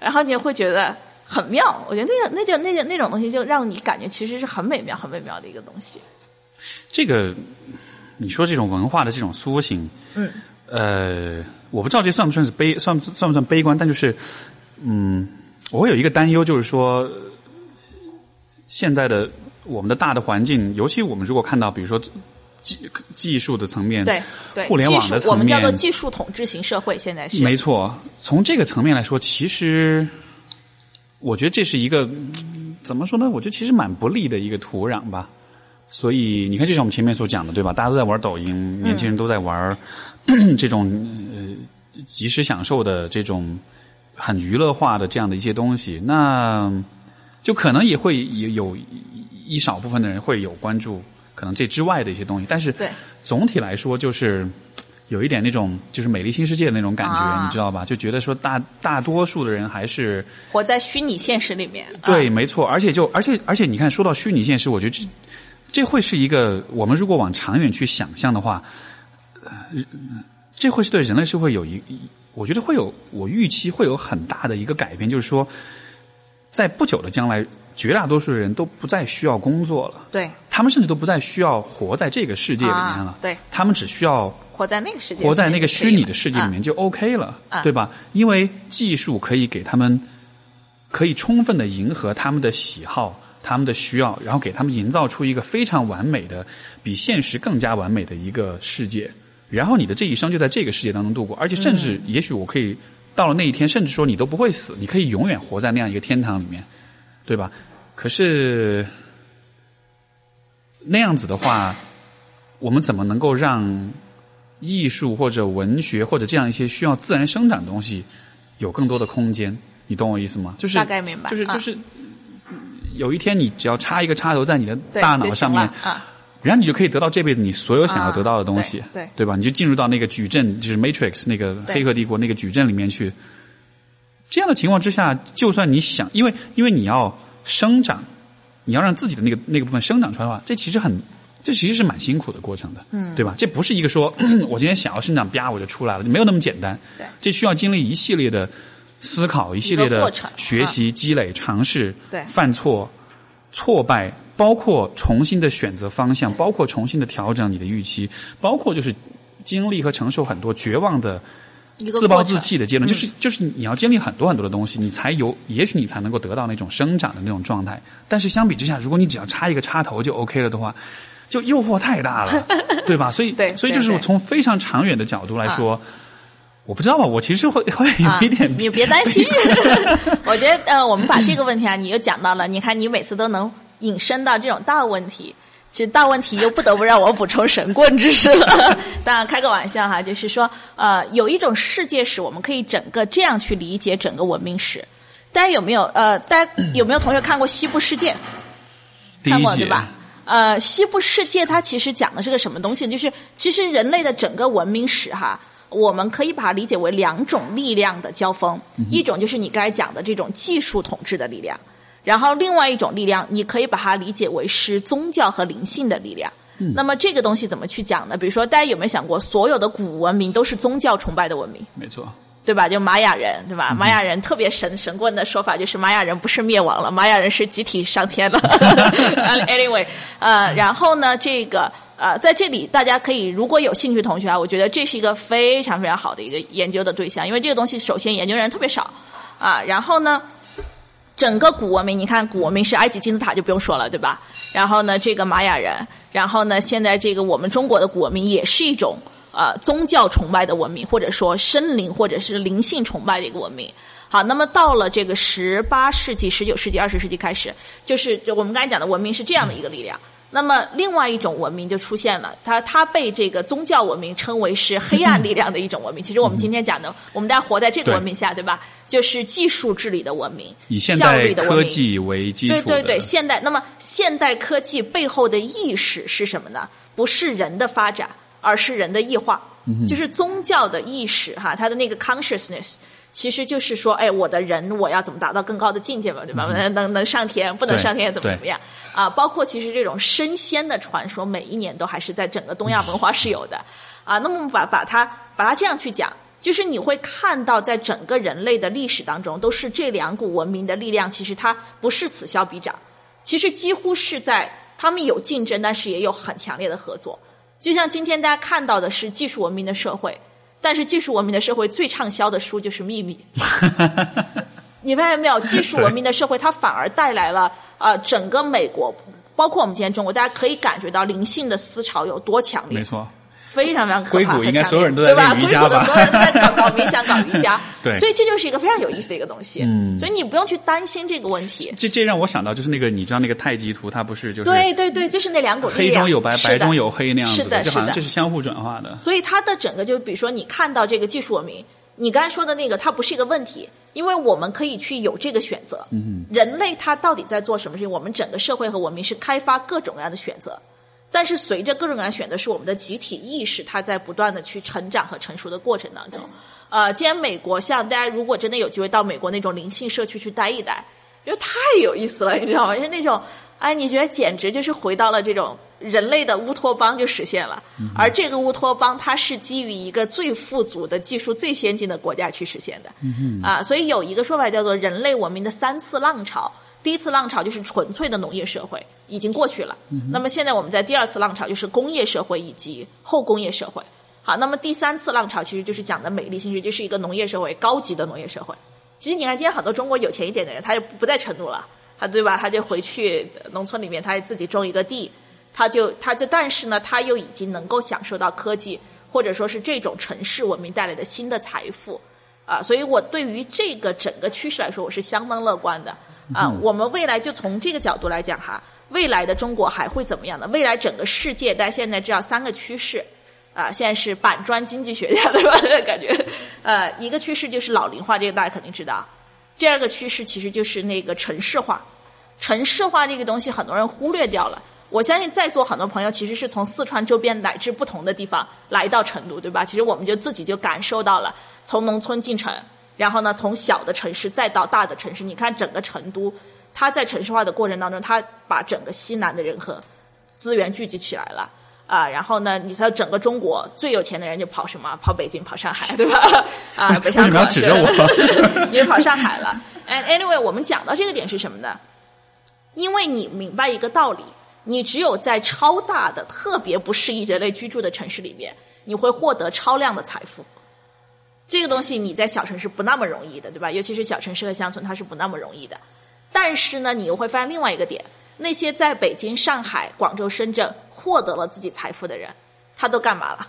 然后你会觉得很妙。我觉得那个、那就、那就那种东西，就让你感觉其实是很美妙、很美妙的一个东西。这个你说这种文化的这种苏醒，嗯，呃，我不知道这算不算是悲，算不算不算悲观，但就是，嗯，我会有一个担忧，就是说，现在的我们的大的环境，尤其我们如果看到，比如说技技术的层面，对对，互联网的层面，我们叫做技术统治型社会，现在是没错，从这个层面来说，其实我觉得这是一个嗯怎么说呢？我觉得其实蛮不利的一个土壤吧。所以你看，就像我们前面所讲的，对吧？大家都在玩抖音，年轻人都在玩、(clears throat) 这种呃及时享受的这种很娱乐化的这样的一些东西，那就可能也会有有一少部分的人会有关注，可能这之外的一些东西，但是对总体来说就是。有一点那种就是美丽新世界的那种感觉，啊你知道吧？就觉得说大大多数的人还是活在虚拟现实里面。对，啊没错，而且就而且而且你看，说到虚拟现实，我觉得这这会是一个我们如果往长远去想象的话，呃，这会是对人类社会有一，我觉得会有我预期会有很大的一个改变，就是说，在不久的将来，绝大多数的人都不再需要工作了，对，他们甚至都不再需要活在这个世界里面了，啊对他们只需要活在那个世界，活在那个虚拟的世界里面啊就 OK 了，啊对吧？因为技术可以给他们可以充分的迎合他们的喜好、他们的需要，然后给他们营造出一个非常完美的、比现实更加完美的一个世界。然后你的这一生就在这个世界当中度过，而且甚嗯至也许我可以到了那一天，甚至说你都不会死，你可以永远活在那样一个天堂里面，对吧？可是那样子的话，我们怎么能够让艺术或者文学或者这样一些需要自然生长的东西有更多的空间？你懂我意思吗？就是大概明白啊就是就是。有一天，你只要插一个插头在你的大脑上面，啊，然后你就可以得到这辈子你所有想要得到的东西，啊对对吧？你就进入到那个矩阵，就是 Matrix 那个黑客帝国那个矩阵里面去。这样的情况之下，就算你想，因为因为你要生长，你要让自己的那个那个部分生长出来的话，这其实很，这其实是蛮辛苦的过程的，嗯，对吧？这不是一个说 (clears throat) 我今天想要生长，啪我就出来了，没有那么简单，对。这需要经历一系列的思考，一系列的过程学习、积累、尝试、对。犯错、挫败，包括重新的选择方向，包括重新的调整你的预期，包括就是经历和承受很多绝望的自暴自弃的阶段，嗯就是就是你要经历很多很多的东西，你才有，也许你才能够得到那种生长的那种状态。但是相比之下，如果你只要插一个插头就 OK 了的话，就诱惑太大了，(laughs) 对吧？所以对所以就是对对从非常长远的角度来说。我不知道吧，我其实会会啊有一点，你别担心。(laughs) 我觉得呃，我们把这个 (laughs) 问题啊，你又讲到了。你看，你每次都能引申到这种大问题。其实大问题又不得不让我补充神棍知识了。(laughs) 当然开个玩笑哈，就是说，呃，有一种世界史，我们可以整个这样去理解整个文明史。大家有没有呃，大家有没有同学看过《西部世界》？看过对吧？呃，《西部世界》它其实讲的是个什么东西？就是其实人类的整个文明史哈，我们可以把它理解为两种力量的交锋，一种就是你刚才讲的这种技术统治的力量。然后，另外一种力量，你可以把它理解为是宗教和灵性的力量。那么，这个东西怎么去讲呢？比如说，大家有没有想过，所有的古文明都是宗教崇拜的文明？没错，对吧？就玛雅人，对吧？玛雅人特别神神棍的说法就是，玛雅人不是灭亡了，玛雅人是集体上天了。(laughs) (laughs) Anyway，呃，然后呢，这个呃，在这里大家可以如果有兴趣同学啊，我觉得这是一个非常非常好的一个研究的对象，因为这个东西首先研究人特别少啊，然后呢。整个古文明，你看古文明是埃及金字塔就不用说了，对吧？然后呢，这个玛雅人，然后呢，现在这个我们中国的古文明也是一种呃宗教崇拜的文明，或者说生灵或者是灵性崇拜的一个文明。好，那么到了这个十八世纪、十九世纪、二十世纪开始，就是我们刚才讲的文明是这样的一个力量。那么，另外一种文明就出现了，它它被这个宗教文明称为是黑暗力量的一种文明。(laughs) 其实我们今天讲的，我们大家活在这个文明下，对吧？就是技术治理的文明，以现代科技为基础。对对对，现代。那么，现代科技背后的意识是什么呢？不是人的发展，而是人的异化，就是宗教的意识哈，它的那个 consciousness。其实就是说，哎，我的人我要怎么达到更高的境界嘛，对吧？能能能上天，不能上天怎么怎么样？啊，包括其实这种升仙的传说，每一年都还是在整个东亚文化是有的。啊，那么把把它把它这样去讲，就是你会看到，在整个人类的历史当中，都是这两股文明的力量，其实它不是此消彼长，其实几乎是在他们有竞争，但是也有很强烈的合作。就像今天大家看到的是技术文明的社会。但是技术文明的社会最畅销的书就是《秘密》，(laughs) 你发现没有？技术文明的社会它反而带来了啊，整个美国，包括我们今天中国，大家可以感觉到灵性的思潮有多强烈。没错。非常非常可怕，应该所有人都在练瑜伽吧？所有人都在搞搞冥想、搞瑜伽。(laughs) 对，所以这就是一个非常有意思的一个东西。嗯，所以你不用去担心这个问题。这这让我想到，就是那个你知道那个太极图，它不是就是对对对，就是那两股黑中有白，白中有黑那样子的，就好像这是相互转化的。所以它的整个就比如说，你看到这个技术文明，你刚才说的那个，它不是一个问题，因为我们可以去有这个选择。嗯，人类它到底在做什么事情？我们整个社会和文明是开发各种各样的选择。但是随着各种各样选择，是我们的集体意识，它在不断的去成长和成熟的过程当中。呃，既然美国像大家如果真的有机会到美国那种灵性社区去待一待，因为太有意思了，你知道吗？就是那种，哎，你觉得简直就是回到了这种人类的乌托邦就实现了。而这个乌托邦，它是基于一个最富足的技术、最先进的国家去实现的。啊，所以有一个说法叫做人类文明的三次浪潮。第一次浪潮就是纯粹的农业社会，已经过去了。那么现在我们在第二次浪潮，就是工业社会以及后工业社会。好，那么第三次浪潮其实就是讲的美丽新世界，就是一个农业社会，高级的农业社会。其实你看，今天很多中国有钱一点的人，他就不在成都了，他对吧？他就回去农村里面，他自己种一个地，他就他就，但是呢，他又已经能够享受到科技或者说是这种城市文明带来的新的财富啊。所以我对于这个整个趋势来说，我是相当乐观的。啊，我们未来就从这个角度来讲哈，未来的中国还会怎么样呢？未来整个世界，大家现在知道三个趋势，啊，现在是板砖经济学家对吧？感觉，呃，一个趋势就是老龄化，这个大家肯定知道。第二个趋势其实就是那个城市化，城市化这个东西很多人忽略掉了。我相信在座很多朋友其实是从四川周边乃至不同的地方来到成都，对吧？其实我们就自己就感受到了从农村进城。然后呢，从小的城市再到大的城市，你看整个成都，它在城市化的过程当中，它把整个西南的人和资源聚集起来了啊。然后呢，你说整个中国最有钱的人就跑什么？跑北京，跑上海，对吧？啊，(laughs) 北上广深，(laughs) 也跑上海了。And anyway，我们讲到这个点是什么呢？因为你明白一个道理，你只有在超大的、特别不适宜人类居住的城市里面，你会获得超量的财富。这个东西你在小城市不那么容易的，对吧？尤其是小城市和乡村，它是不那么容易的。但是呢，你又会发现另外一个点：那些在北京、上海、广州、深圳获得了自己财富的人，他都干嘛了？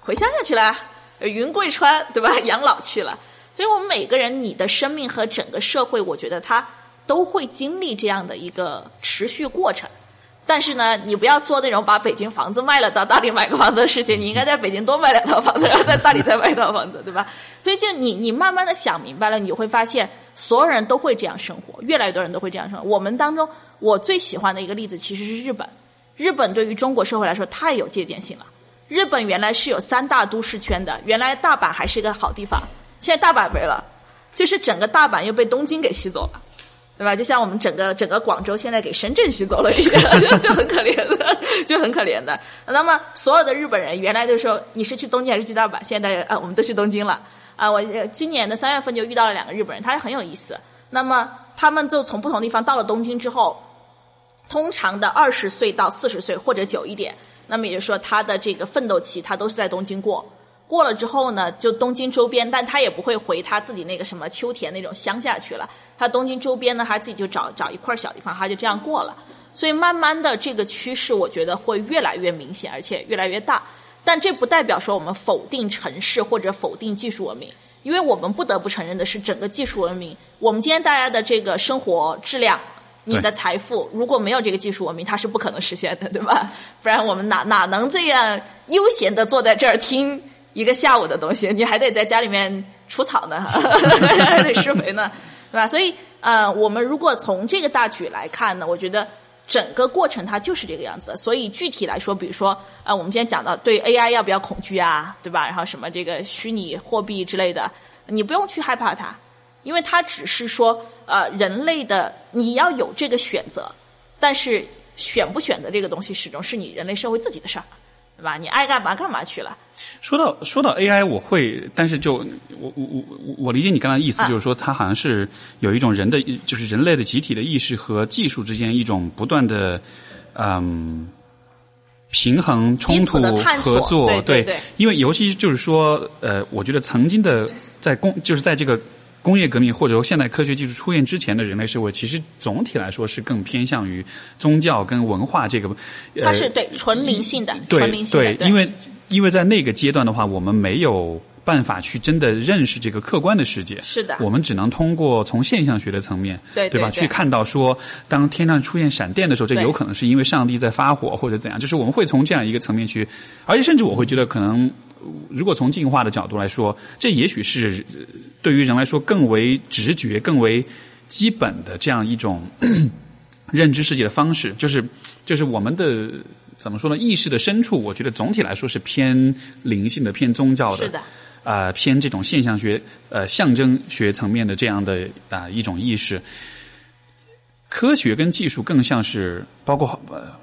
回乡下去了，云贵川，对吧？(laughs) 养老去了。所以我们每个人，你的生命和整个社会，我觉得它都会经历这样的一个持续过程。但是呢，你不要做那种把北京房子卖了到大理买个房子的事情。你应该在北京多买两套房子，然后在大理再买一套房子，对吧？(laughs) 所以，就你你慢慢的想明白了，你会发现所有人都会这样生活，越来越多人都会这样生活。我们当中，我最喜欢的一个例子其实是日本。日本对于中国社会来说太有借鉴性了。日本原来是有三大都市圈的，原来大阪还是一个好地方，现在大阪没了，就是整个大阪又被东京给吸走了。对吧？就像我们整个整个广州现在给深圳吸走了一样，就就很可怜的，(laughs) 就很可怜的。那么所有的日本人原来就说你是去东京还是去大阪？现在啊，我们都去东京了。啊，我今年的三月份就遇到了两个日本人，他很有意思。那么他们就从不同地方到了东京之后，通常的二十岁到四十岁或者久一点，那么也就是说他的这个奋斗期他都是在东京过。过了之后呢，就东京周边，但他也不会回他自己那个什么秋田那种乡下去了。他东京周边呢，他自己就找找一块小地方，他就这样过了。所以慢慢的这个趋势，我觉得会越来越明显，而且越来越大。但这不代表说我们否定城市或者否定技术文明，因为我们不得不承认的是，整个技术文明，我们今天大家的这个生活质量，你的财富，如果没有这个技术文明，它是不可能实现的，对吧？(laughs) 不然我们哪哪能这样悠闲的坐在这儿听？一个下午的东西，你还得在家里面除草呢，(laughs) 还得施肥呢，对吧？所以，呃，我们如果从这个大局来看呢，我觉得整个过程它就是这个样子的。所以具体来说，比如说，呃，我们今天讲到对 AI 要不要恐惧啊，对吧？然后什么这个虚拟货币之类的，你不用去害怕它，因为它只是说，呃，人类的你要有这个选择，但是选不选择这个东西，始终是你人类社会自己的事儿。对吧？你爱干嘛干嘛去了。说到说到 AI，我会，但是就我我我我理解你刚才意思，就是说它好像是有一种人的，就是人类的集体的意识和技术之间一种不断的嗯平衡冲突合作。对对。因为尤其就是说，呃，我觉得曾经的在工，就是在这个。工业革命或者说现代科学技术出现之前的人类社会，其实总体来说是更偏向于宗教跟文化这个。它是对纯灵性的，纯灵性的。对，因为因为在那个阶段的话，我们没有办法去真的认识这个客观的世界。是的。我们只能通过从现象学的层面，对对吧，去看到说，当天上出现闪电的时候，这有可能是因为上帝在发火或者怎样。就是我们会从这样一个层面去，而且甚至我会觉得可能。如果从进化的角度来说，这也许是对于人来说更为直觉、更为基本的这样一种 (clears throat) 认知世界的方式。就是就是我们的怎么说呢？意识的深处，我觉得总体来说是偏灵性的、偏宗教的，是的。啊，偏这种现象学、呃象征学层面的这样的啊一种意识。科学跟技术更像是包括，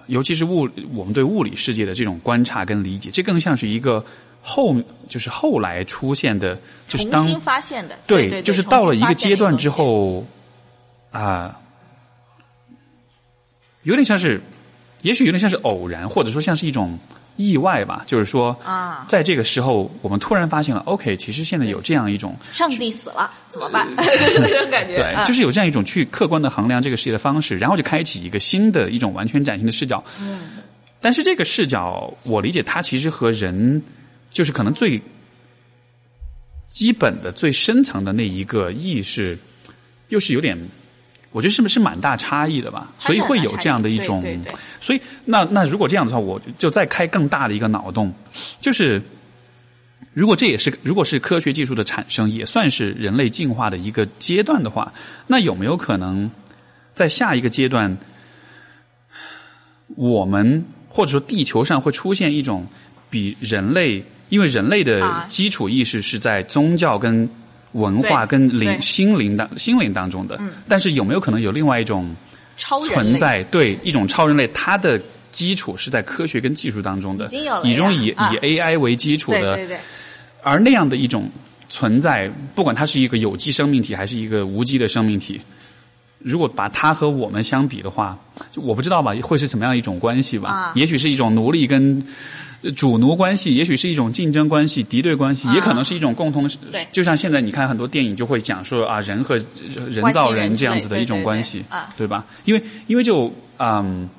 尤其是物，我们对物理世界的这种观察跟理解，这更像是一个。后就是后来出现的，就是当发现的，对，就是到了一个阶段之后，啊，有点像是，也许有点像是偶然，或者说像是一种意外吧。就是说，啊，在这个时候，我们突然发现了，OK，其实现在有这样一种，上帝死了怎么办？(laughs) 就是这种感觉。对，就是有这样一种去客观的衡量这个世界的方式，然后就开启一个新的一种完全崭新的视角。嗯，但是这个视角，我理解它其实和人。就是可能最基本的、最深层的那一个意识，又是有点，我觉得是不是蛮大差异的吧？所以会有这样的一种，所以那那如果这样的话，我就再开更大的一个脑洞，就是如果这也是如果是科学技术的产生，也算是人类进化的一个阶段的话，那有没有可能在下一个阶段，我们或者说地球上会出现一种比人类因为人类的基础意识是在宗教跟文化跟灵心灵当心灵当中的，但是有没有可能有另外一种存在？对，一种超人类，它的基础是在科学跟技术当中的，已经有了以中以以 AI 为基础的，而那样的一种存在，不管它是一个有机生命体还是一个无机的生命体，如果把它和我们相比的话，我不知道吧，会是什么样一种关系吧？也许是一种奴隶跟。主奴关系也许是一种竞争关系、敌对关系，也可能是一种共同的。就像现在你看很多电影就会讲说啊，人和人造人这样子的一种关系，对吧？因为因为就嗯，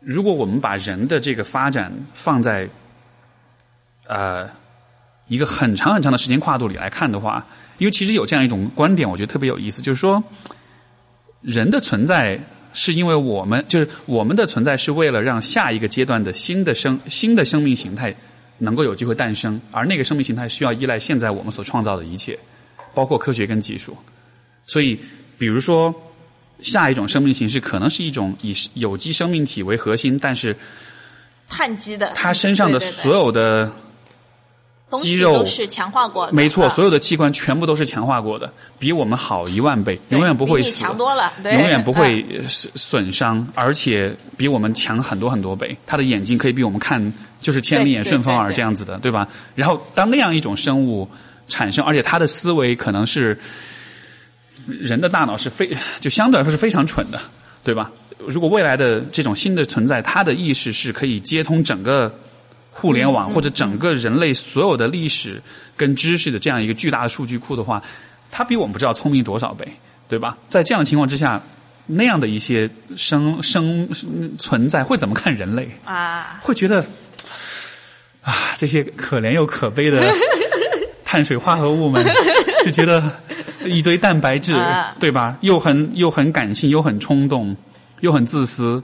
如果我们把人的这个发展放在呃一个很长很长的时间跨度里来看的话，因为其实有这样一种观点，我觉得特别有意思，就是说人的存在是因为我们就是我们的存在是为了让下一个阶段的新的生新的生命形态能够有机会诞生，而那个生命形态需要依赖现在我们所创造的一切，包括科学跟技术。所以，比如说下一种生命形式可能是一种以有机生命体为核心，但是碳基的，它身上的所有的肌肉都是强化过的，没错，啊所有的器官全部都是强化过的，比我们好一万倍，永远不会死，强多了，对永远不会损损伤，而且比我们强很多很多倍。他的眼睛可以比我们看就是千里眼顺风耳这样子的，对吧？然后当那样一种生物产生，而且他的思维可能是人的大脑是非就相对来说是非常蠢的，对吧？如果未来的这种新的存在，它的意识是可以接通整个互联网、嗯或者整个人类所有的历史跟知识的这样一个巨大的数据库的话，它比我们不知道聪明多少倍，对吧？在这样的情况之下，那样的一些生生存在会怎么看人类？啊，会觉得啊，这些可怜又可悲的 (laughs) 碳水化合物们，就觉得一堆蛋白质啊，对吧？又很又很感性，又很冲动，又很自私，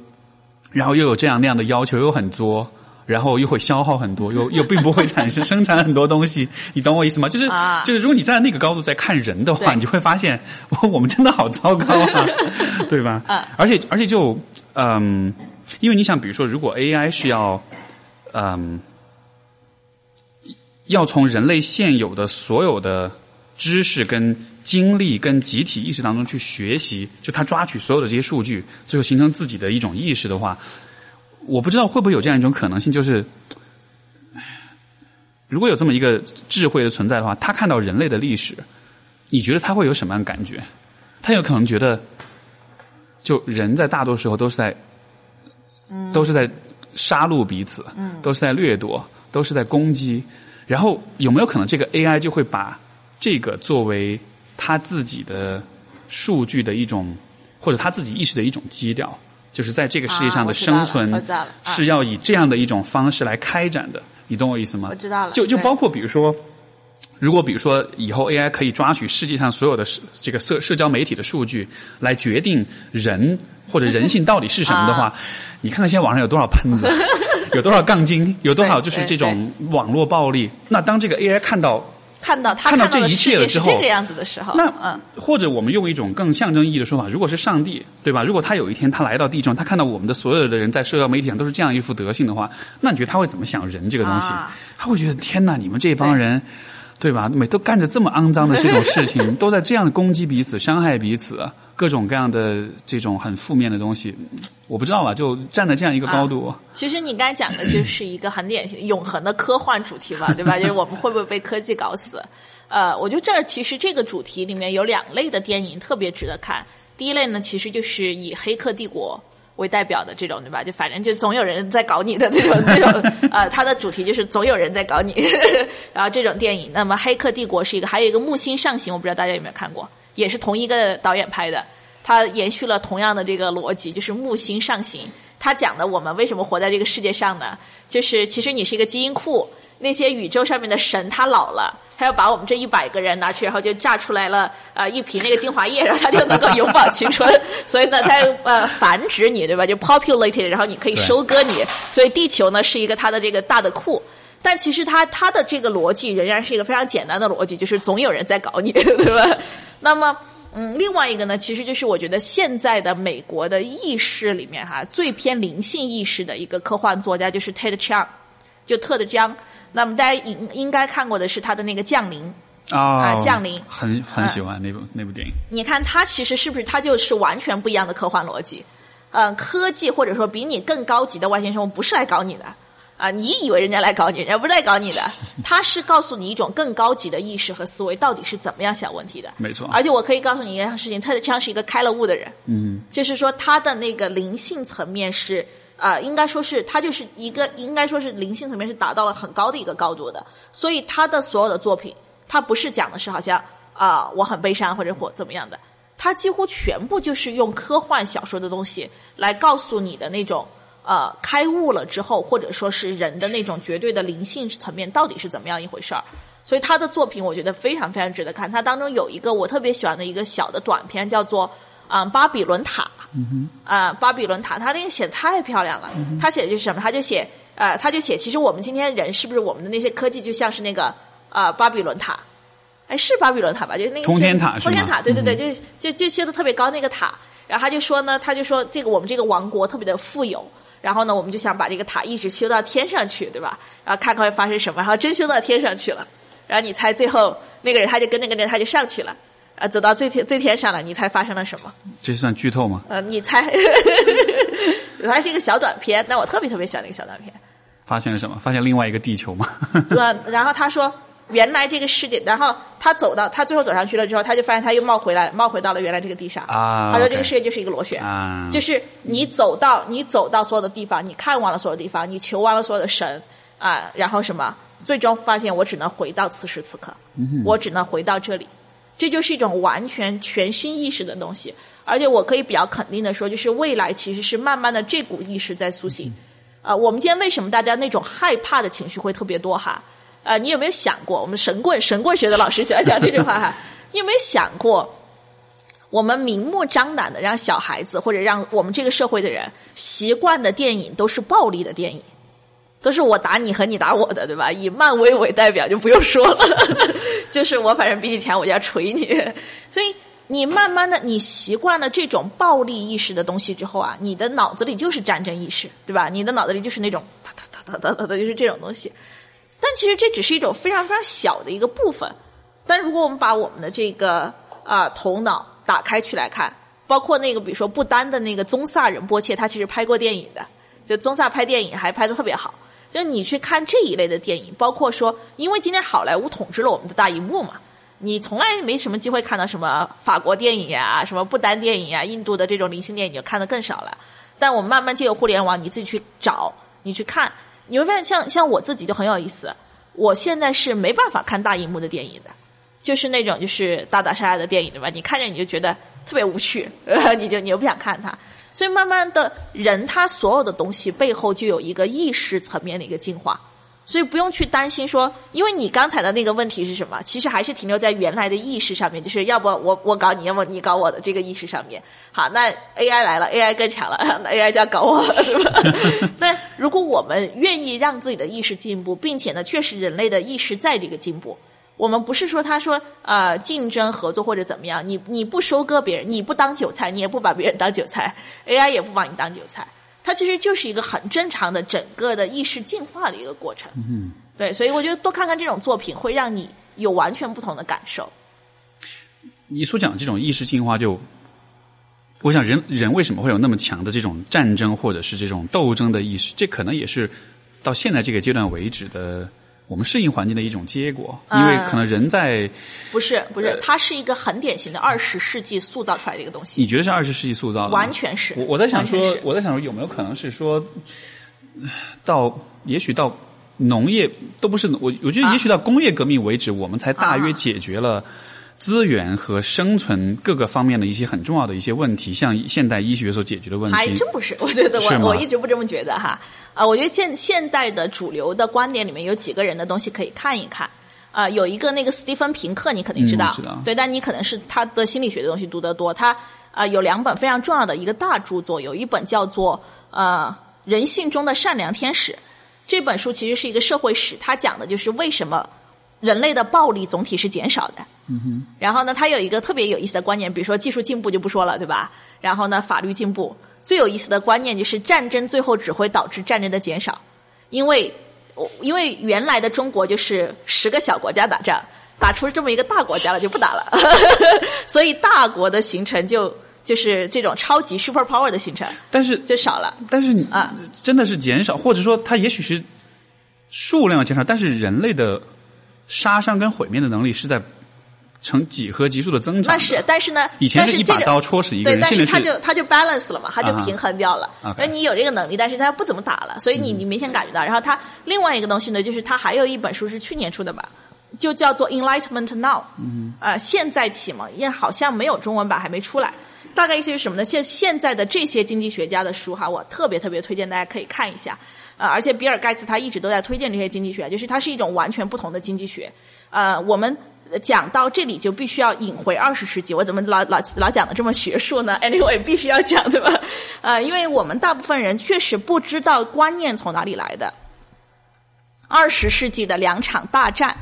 然后又有这样那样的要求，又很作。然后又会消耗很多，又又并不会产生 (laughs) 生产很多东西，你懂我意思吗？就是、啊就是，如果你站在那个高度在看人的话，你就会发现，我 (laughs) 我们真的好糟糕啊，(laughs) 对吧？嗯而且而且就嗯，因为你想，比如说，如果 AI 是要嗯要从人类现有的所有的知识跟经历跟集体意识当中去学习，就他抓取所有的这些数据，最后形成自己的一种意识的话，我不知道会不会有这样一种可能性，就是 (sighs) 如果有这么一个智慧的存在的话，他看到人类的历史，你觉得他会有什么样的感觉？他有可能觉得，就人在大多时候都是在，都是在杀戮彼此，都是在掠夺，都是在攻击。然后有没有可能这个 AI 就会把这个作为他自己的数据的一种，或者他自己意识的一种基调？就是在这个世界上的生存是要以这样的一种方式来开展的，你懂我意思吗？我知道了就就包括比如说，如果比如说以后 AI 可以抓取世界上所有的社这个社社交媒体的数据，来决定人或者人性到底是什么的话，(laughs) 啊你看看现在网上有多少喷子，(laughs) 有多少杠精，有多少就是这种网络暴力。那当这个 AI 看到看到他看到这一切了之后这个样子的时候，那嗯，或者我们用一种更象征意义的说法，如果是上帝，对吧？如果他有一天他来到地中，他看到我们的所有的人在社交媒体上都是这样一副德性的话，那你觉得他会怎么想人这个东西？啊他会觉得天哪，你们这帮人，对吧？每都干着这么肮脏的这种事情，(laughs) 都在这样攻击彼此、伤害彼此，各种各样的这种很负面的东西，我不知道吧？就站在这样一个高度，其实你刚才讲的就是一个很典型永恒的科幻主题嘛，(laughs) 对吧？就是我们会不会被科技搞死？呃，我觉得这儿其实这个主题里面有两类的电影特别值得看。第一类呢，其实就是以《黑客帝国》为代表的这种，对吧？就反正就总有人在搞你的这种 (laughs) 这种，呃，它的主题就是总有人在搞你，(laughs) 然后这种电影。那么《黑客帝国》是一个，还有一个《木星上行》，我不知道大家有没有看过，也是同一个导演拍的。他延续了同样的这个逻辑，就是木星上行。他讲的我们为什么活在这个世界上呢？就是其实你是一个基因库，那些宇宙上面的神他老了，他要把我们这一百个人拿去，然后就榨出来了呃一瓶那个精华液，然后他就能够永葆青春。所以呢，他呃繁殖你，对吧？就 populated，然后你可以收割你。所以地球呢是一个他的这个大的库。但其实他他的这个逻辑仍然是一个非常简单的逻辑，就是总有人在搞你，(laughs) 对吧？那么，嗯，另外一个呢，其实就是我觉得现在的美国的意识里面哈，最偏灵性意识的一个科幻作家就是 Ted Chiang，就特的江。那么大家应应该看过的是他的那个《降临》，啊、降临很很喜欢那部、那部电影。你看他其实是不是他就是完全不一样的科幻逻辑？嗯、科技或者说比你更高级的外星生物不是来搞你的啊，你以为人家来搞你，人家不是来搞你的，(laughs) 他是告诉你一种更高级的意识和思维到底是怎么样想问题的。没错而且我可以告诉你一件事情，他的这样是一个开了悟的人，嗯，就是说他的那个灵性层面是。啊、应该说是他就是一个，应该说是灵性层面是达到了很高的一个高度的，所以他的所有的作品，他不是讲的是好像啊、我很悲伤或者或怎么样的，他几乎全部就是用科幻小说的东西来告诉你的那种呃开悟了之后，或者说是人的那种绝对的灵性层面到底是怎么样一回事儿。所以他的作品我觉得非常非常值得看。他当中有一个我特别喜欢的一个小的短片，叫做啊、巴比伦塔》。嗯哼。啊、巴比伦塔，他那个写的太漂亮了。他写的就是什么？他就写呃，他就写，其实我们今天人是不是我们的那些科技就像是那个啊、巴比伦塔？哎，是巴比伦塔吧？就是那个通天塔通天塔，对对对，就是就就修的特别高那个塔。然后他就说呢，他就说这个我们这个王国特别的富有，然后呢，我们就想把这个塔一直修到天上去，对吧？然后看看会发生什么，然后真修到天上去了。然后你猜最后那个人他就跟着跟着他就上去了，啊，走到最天最天上了，你猜发生了什么？这算剧透吗？呃，你猜，(laughs) 它是一个小短片，但我特别特别喜欢那个小短片。发现了什么？发现另外一个地球吗？(laughs) 对，然后他说，原来这个世界，然后他走到他最后走上去了之后，他就发现他又冒回来，冒回到了原来这个地上。啊他说这个世界就是一个螺旋，啊就是你走到你走到所有的地方，你看完了所有地方，你求完了所有的神啊，然后什么，最终发现我只能回到此时此刻，我只能回到这里。这就是一种完全全新意识的东西，而且我可以比较肯定的说，就是未来其实是慢慢的这股意识在苏醒。啊、我们今天为什么大家那种害怕的情绪会特别多哈？啊、你有没有想过，我们神棍神棍学的老师喜欢讲这句话哈？你有没有想过，我们明目张胆的让小孩子或者让我们这个社会的人习惯的电影都是暴力的电影，都是我打你和你打我的，对吧？以漫威为代表就不用说了，(laughs) 就是我反正比你强，我就要锤你。所以你慢慢的你习惯了这种暴力意识的东西之后啊，你的脑子里就是战争意识，对吧？你的脑子里就是那种哒哒哒哒哒哒的，就是这种东西。但其实这只是一种非常非常小的一个部分。但如果我们把我们的这个啊、头脑打开去来看，包括那个比如说不丹的那个宗萨仁波切，他其实拍过电影的，就宗萨拍电影还拍的特别好。就你去看这一类的电影，包括说，因为今天好莱坞统治了我们的大荧幕嘛，你从来没什么机会看到什么法国电影呀、什么不丹电影呀、印度的这种零星电影就看的更少了。但我们慢慢借由互联网，你自己去找，你去看，你会发现像像我自己就很有意思。我现在是没办法看大荧幕的电影的，就是那种就是打打杀杀的电影，对吧？你看着你就觉得特别无趣，(laughs) 你就你又不想看它。所以慢慢的人他所有的东西背后就有一个意识层面的一个进化，所以不用去担心说，因为你刚才的那个问题是什么？其实还是停留在原来的意识上面，就是要不我我搞你，要么你搞我的这个意识上面。好，那 AI 来了，AI 更强了，(laughs) 那 AI 就要搞我了，(laughs) 是吧？(laughs) 那如果我们愿意让自己的意识进步，并且呢，确实人类的意识在这个进步。我们不是说他说呃竞争合作或者怎么样，你你不收割别人，你不当韭菜，你也不把别人当韭菜，AI 也不把你当韭菜，它其实就是一个很正常的整个的意识进化的一个过程。嗯，对，所以我觉得多看看这种作品，会让你有完全不同的感受。你所讲这种意识进化就，我想人人为什么会有那么强的这种战争或者是这种斗争的意识？这可能也是到现在这个阶段为止的我们适应环境的一种结果，因为可能人在不是不是，它是一个很典型的二十世纪塑造出来的一个东西，你觉得是二十世纪塑造的？完全是。我我在想说我在想说有没有可能是说，呃到也许到农业都不是我，我觉得也许到工业革命为止，我们才大约啊解决了。资源和生存各个方面的一些很重要的一些问题，像现代医学所解决的问题，还真不是，我觉得我我一直不这么觉得哈。啊，我觉得现现代的主流的观点里面有几个人的东西可以看一看。啊、有一个那个斯蒂芬平克，你肯定知道，嗯知道对，但你可能是他的心理学的东西读得多。他啊、有两本非常重要的一个大著作，有一本叫做呃《人性中的善良天使》，这本书其实是一个社会史，它讲的就是为什么人类的暴力总体是减少的。然后呢，他有一个特别有意思的观念，比如说技术进步就不说了，对吧？然后呢，法律进步，最有意思的观念就是战争最后只会导致战争的减少，因为因为原来的中国就是十个小国家打仗，打出这么一个大国家了就不打了，(laughs) 所以大国的形成就就是这种超级 super power 的形成但是就少了。但是你啊。真的是减少，或者说它也许是数量减少，但是人类的杀伤跟毁灭的能力是在呈几何级数的增长的。那是，但是呢，以前是一把刀戳死一个对，人，但是现在它就他就 balance 了嘛，他就平衡掉了。以你有这个能力，但是他不怎么打了，所以嗯你你明显感觉到。然后他另外一个东西呢，就是他还有一本书是去年出的吧，就叫做 Enlightenment Now，嗯，啊、现在启蒙，因为好像没有中文版还没出来。大概意思是什么呢？现现在的这些经济学家的书哈，我特别特别推荐大家可以看一下。啊，而且比尔盖茨他一直都在推荐这些经济学，就是它是一种完全不同的经济学。呃，我们讲到这里就必须要引回二十世纪，我怎么老老老讲的这么学术呢？Anyway，必须要讲对吧？呃，因为我们大部分人确实不知道观念从哪里来的。二十世纪的两场大战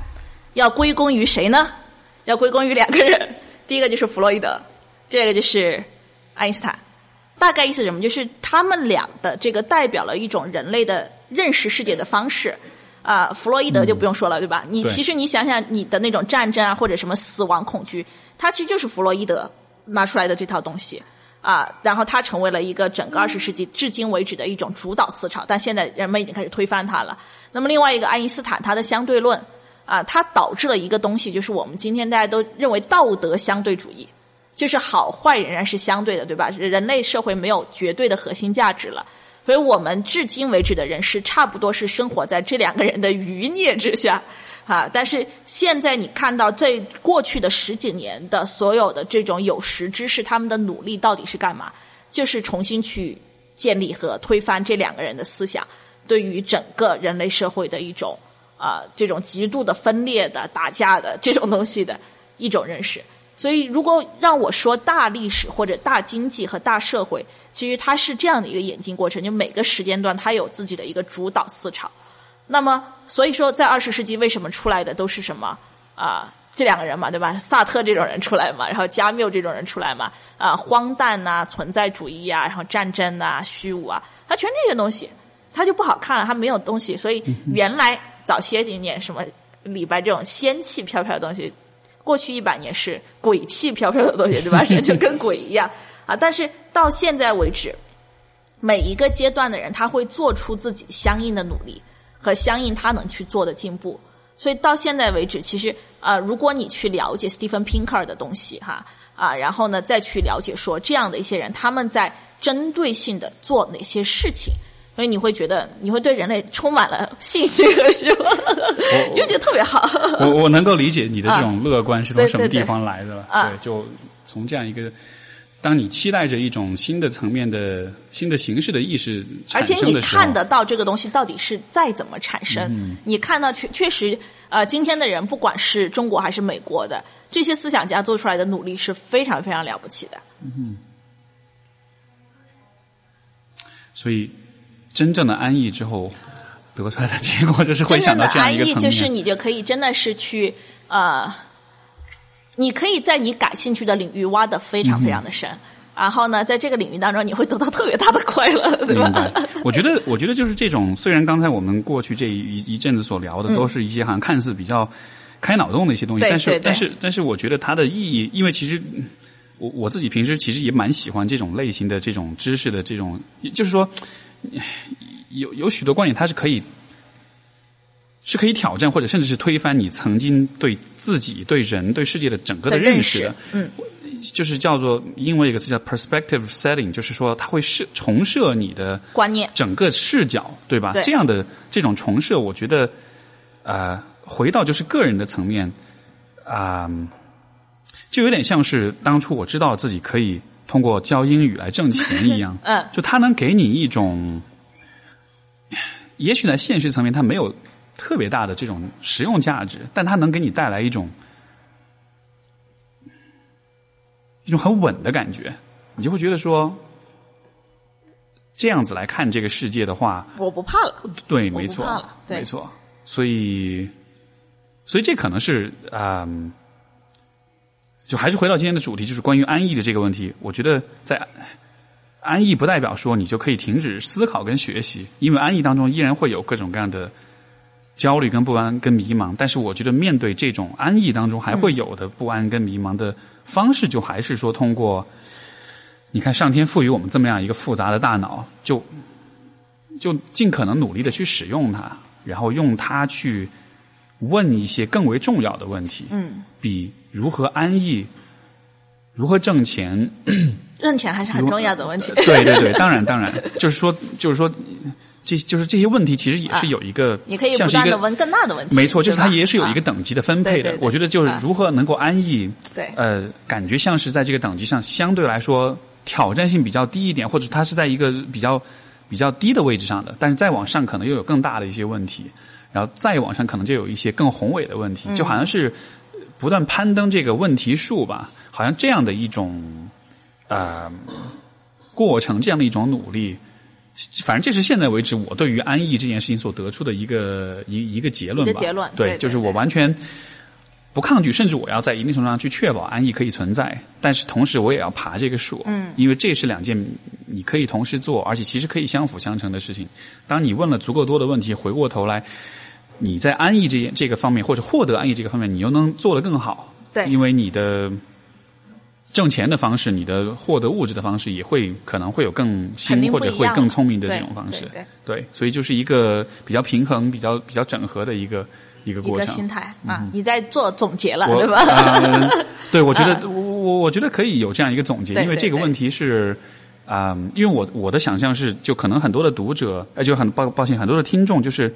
要归功于谁呢？要归功于两个人，第一个就是弗洛伊德，这个就是爱因斯坦。大概意思什么？就是他们俩的这个代表了一种人类的认识世界的方式。啊，弗洛伊德就不用说了，对吧？你其实你想想，你的那种战争啊，或者什么死亡恐惧，它其实就是弗洛伊德拿出来的这套东西啊。然后它成为了一个整个二十世纪至今为止的一种主导思潮，但现在人们已经开始推翻它了。那么另外一个爱因斯坦他的相对论啊，它导致了一个东西，就是我们今天大家都认为道德相对主义。就是好坏仍然是相对的，对吧？人类社会没有绝对的核心价值了，所以我们至今为止的人是差不多是生活在这两个人的余孽之下啊。但是现在你看到这过去的十几年的所有的这种有识之士，他们的努力到底是干嘛？就是重新去建立和推翻这两个人的思想，对于整个人类社会的一种啊这种极度的分裂的打架的这种东西的一种认识。所以，如果让我说大历史或者大经济和大社会，其实它是这样的一个演进过程，就每个时间段它有自己的一个主导思潮。那么，所以说在二十世纪为什么出来的都是什么啊？这两个人嘛，对吧？萨特这种人出来嘛，然后加缪这种人出来嘛，啊，荒诞呐，存在主义啊，然后战争啊，虚无啊，它全这些东西，它就不好看了，它没有东西。所以原来早些几年什么李白这种仙气飘飘的东西。过去一百年是鬼气飘飘的东西，对吧？(laughs) 人就跟鬼一样啊！但是到现在为止，每一个阶段的人他会做出自己相应的努力和相应他能去做的进步。所以到现在为止，其实呃，如果你去了解 Stephen Pinker 的东西哈啊，然后呢再去了解说这样的一些人他们在针对性的做哪些事情。所以你会觉得，你会对人类充满了信心和希望，就觉得特别好。我我能够理解你的这种乐观是从什么地方来的，对，就从这样一个，当你期待着一种新的层面的新的形式的意识而且你看得到这个东西到底是再怎么产生，你看到确确实，呃，今天的人不管是中国还是美国的这些思想家做出来的努力是非常非常了不起的。嗯，所以。真正的安逸之后得出来的结果，就是会想到这样一个层面。就是你就可以真的是去呃，你可以在你感兴趣的领域挖的非常非常的深，然后呢，在这个领域当中，你会得到特别大的快乐，(laughs) 对吧？我觉得，我觉得就是这种。虽然刚才我们过去这一一阵子所聊的，都是一些好像看似比较开脑洞的一些东西，但是，但是，但是，我觉得它的意义，因为其实我我自己平时其实也蛮喜欢这种类型的这种知识的这种，就是说。有有许多观点，它是可以是可以挑战或者甚至是推翻你曾经对自己、对人、对世界的整个的认识的。嗯，就是叫做英文一个词叫 perspective setting，就是说它会设重设你的观念、整个视角，对吧？这样的这种重设，我觉得呃，回到就是个人的层面啊，就有点像是当初我知道自己可以。通过教英语来挣钱一样，(laughs) 嗯，就它能给你一种，也许在现实层面它没有特别大的这种实用价值，但它能给你带来一种一种很稳的感觉，你就会觉得说，这样子来看这个世界的话，我不怕了，对，没错，没错，所以，所以这可能是啊。就还是回到今天的主题，就是关于安逸的这个问题。我觉得在安逸不代表说你就可以停止思考跟学习，因为安逸当中依然会有各种各样的焦虑跟不安跟迷茫。但是我觉得面对这种安逸当中还会有的不安跟迷茫的方式，就还是说通过你看上天赋予我们这么样一个复杂的大脑，就就尽可能努力的去使用它，然后用它去问一些更为重要的问题。嗯，比。如何安逸？如何挣钱？(coughs) 挣钱还是很重要的问题。对对对，当然当然，就是说，就是说，这就是这些问题，其实也是有一个，你可以不断的问更大的问题。没错，就是它也是有一个等级的分配的。我觉得就是如何能够安逸，对，呃，感觉像是在这个等级上相对来说挑战性比较低一点，或者它是在一个比较比较低的位置上的，但是再往上可能又有更大的一些问题，然后再往上可能就有一些更宏伟的问题，就好像是不断攀登这个问题树吧，好像这样的一种呃过程，这样的一种努力。反正这是现在为止我对于安逸这件事情所得出的一个一一个结论吧。结论对，对对就是我完全不抗拒，甚至我要在一定程度上去确保安逸可以存在，但是同时我也要爬这个树。嗯，因为这是两件你可以同时做，而且其实可以相辅相成的事情。当你问了足够多的问题，回过头来，你在安逸这这个方面，或者获得安逸这个方面，你又能做得更好。对因为你的。挣钱的方式，你的获得物质的方式也会可能会有更新或者会更聪明的这种方式，对对，所以就是一个比较平衡、比较比较整合的一个一个一个过程。心态啊，你在做总结了，对吧？呃 (laughs) 对，我觉得我我我觉得可以有这样一个总结，因为这个问题是啊、因为我我的想象是，就可能很多的读者，呃，就很抱抱歉，很多的听众，就是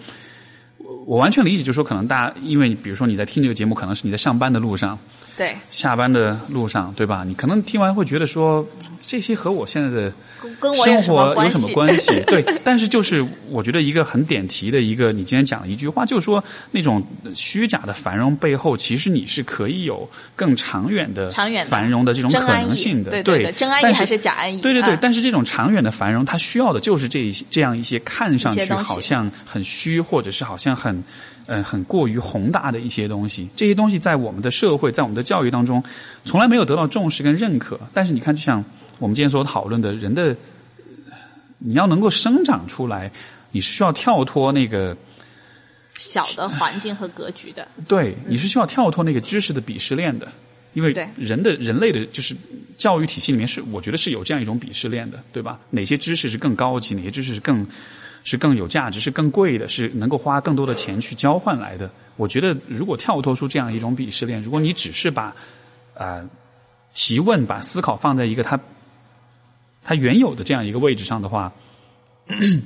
我完全理解，就是说可能大家，因为比如说你在听这个节目，可能是你在上班的路上、对，下班的路上，对吧？你可能听完会觉得说，这些和我现在的生活有什么关系？(laughs) 对，但是就是我觉得一个很点题的一个，你今天讲的一句话，就是说那种虚假的繁荣背后，其实你是可以有更长远的、长远繁荣的这种可能性的。对对对，真安逸但还是假安逸？对对对，啊但是这种长远的繁荣，它需要的就是这一这样一些看上去好像很虚，或者是好像很呃很过于宏大的一些东西。这些东西在我们的社会，在我们的教育当中，从来没有得到重视跟认可。但是你看，就像我们今天所讨论的，人的呃你要能够生长出来，你是需要跳脱那个。小的环境和格局的，对，你是需要跳脱那个知识的鄙视链的，因为人的人类的就是教育体系里面是，我觉得是有这样一种鄙视链的，对吧？哪些知识是更高级，哪些知识是更是更有价值、是更贵的，是能够花更多的钱去交换来的？我觉得，如果跳脱出这样一种鄙视链，如果你只是把啊、呃提问、把思考放在一个它它原有的这样一个位置上的话，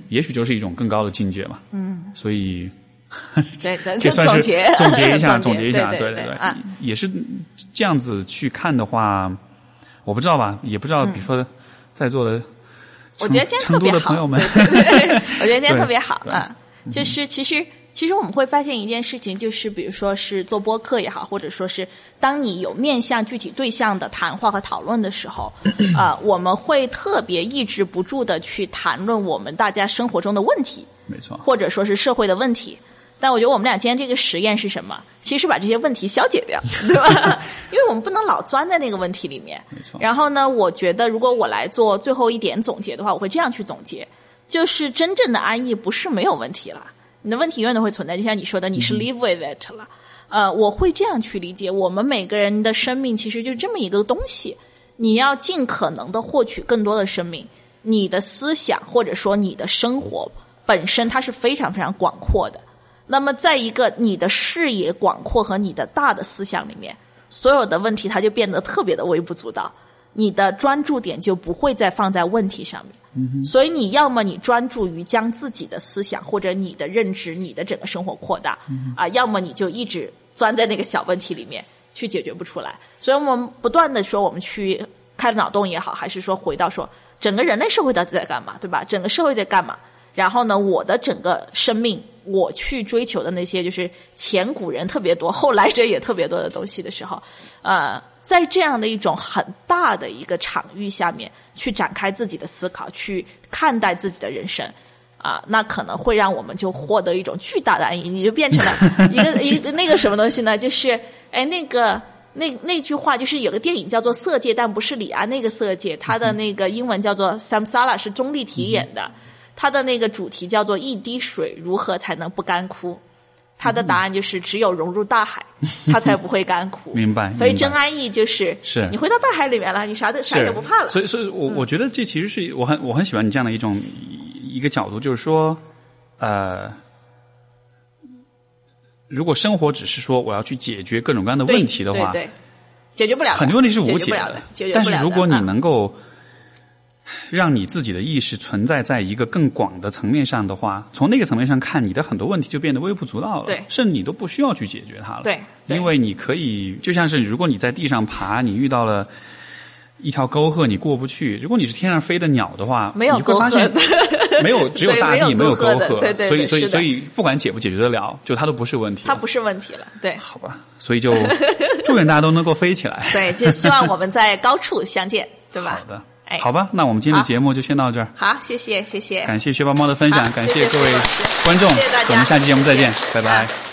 也许就是一种更高的境界嘛。嗯，所以。对对，(laughs) 这算是 (laughs) 总结总结一下，总总结一下，对对对，也是这样子去看的话，我不知道吧，也不知道，比如说在座的，嗯我觉得今天特别好，(laughs) 我觉得今天特别好对啊。就是其实其实我们会发现一件事情，就是比如说是做播客也好，或者说是当你有面向具体对象的谈话和讨论的时候，(clears throat) 啊、我们会特别抑制不住的去谈论我们大家生活中的问题，没错，或者说是社会的问题。但我觉得我们俩今天这个实验是什么？其实把这些问题消解掉，(laughs) 对吧？因为我们不能老钻在那个问题里面。没错然后呢，我觉得如果我来做最后一点总结的话，我会这样去总结：就是真正的安逸不是没有问题了，你的问题永远都会存在。就像你说的，你是 live with it 了。呃，我会这样去理解，我们每个人的生命其实就这么一个东西，你要尽可能的获取更多的生命，你的思想或者说你的生活本身它是非常非常广阔的。那么，在一个你的视野广阔和你的大的思想里面，所有的问题它就变得特别的微不足道，你的专注点就不会再放在问题上面。所以你要么你专注于将自己的思想或者你的认知、你的整个生活扩大，啊，要么你就一直钻在那个小问题里面去解决不出来。所以我们不断的说，我们去开脑洞也好，还是说回到说整个人类社会到底在干嘛，对吧？整个社会在干嘛？然后呢，我的整个生命，我去追求的那些就是前古人特别多，(laughs) 后来者也特别多的东西的时候，呃，在这样的一种很大的一个场域下面，去展开自己的思考，去看待自己的人生。啊，那可能会让我们就获得一种巨大的安逸，你就变成了一个 (laughs) 一个那个什么东西呢？就是哎，那个那那句话就是有个电影叫做《色戒》，但不是李安那个色戒，它的那个英文叫做 Samsara，是钟丽缇演的。它的那个主题叫做“一滴水如何才能不干枯”，它的答案就是只有融入大海，它才不会干枯。(laughs) 明白所以真安逸就是是你回到大海里面了，你啥都啥也不怕了。所以，所以我我觉得这其实是我很我很喜欢你这样的一种一个角度，就是说，呃，如果生活只是说我要去解决各种各样的问题的话，对对解决不了的，很多问题是无解解决不了的，解决不但了的。是如果你嗯能够让你自己的意识存在在一个更广的层面上的话，从那个层面上看，你的很多问题就变得微不足道了，对甚至你都不需要去解决它了，对对因为你可以就像是如果你在地上爬，你遇到了。一条沟壑你过不去，如果你是天上飞的鸟的话，没有沟壑你会发现，(laughs) 没有只有大地，没有有沟沟壑的对对所以所以所以不管解不解决得了，就它都不是问题。它不是问题了，对好吧，所以就 (laughs) 祝愿大家都能够飞起来。对，就希望我们在高处相见，对吧？好的，哎。好吧，那我们今天的节目就先到这儿。好，谢谢谢谢，感谢薛包猫的分享，感谢谢各位观众，谢谢大家我们下期节目再见，拜拜。好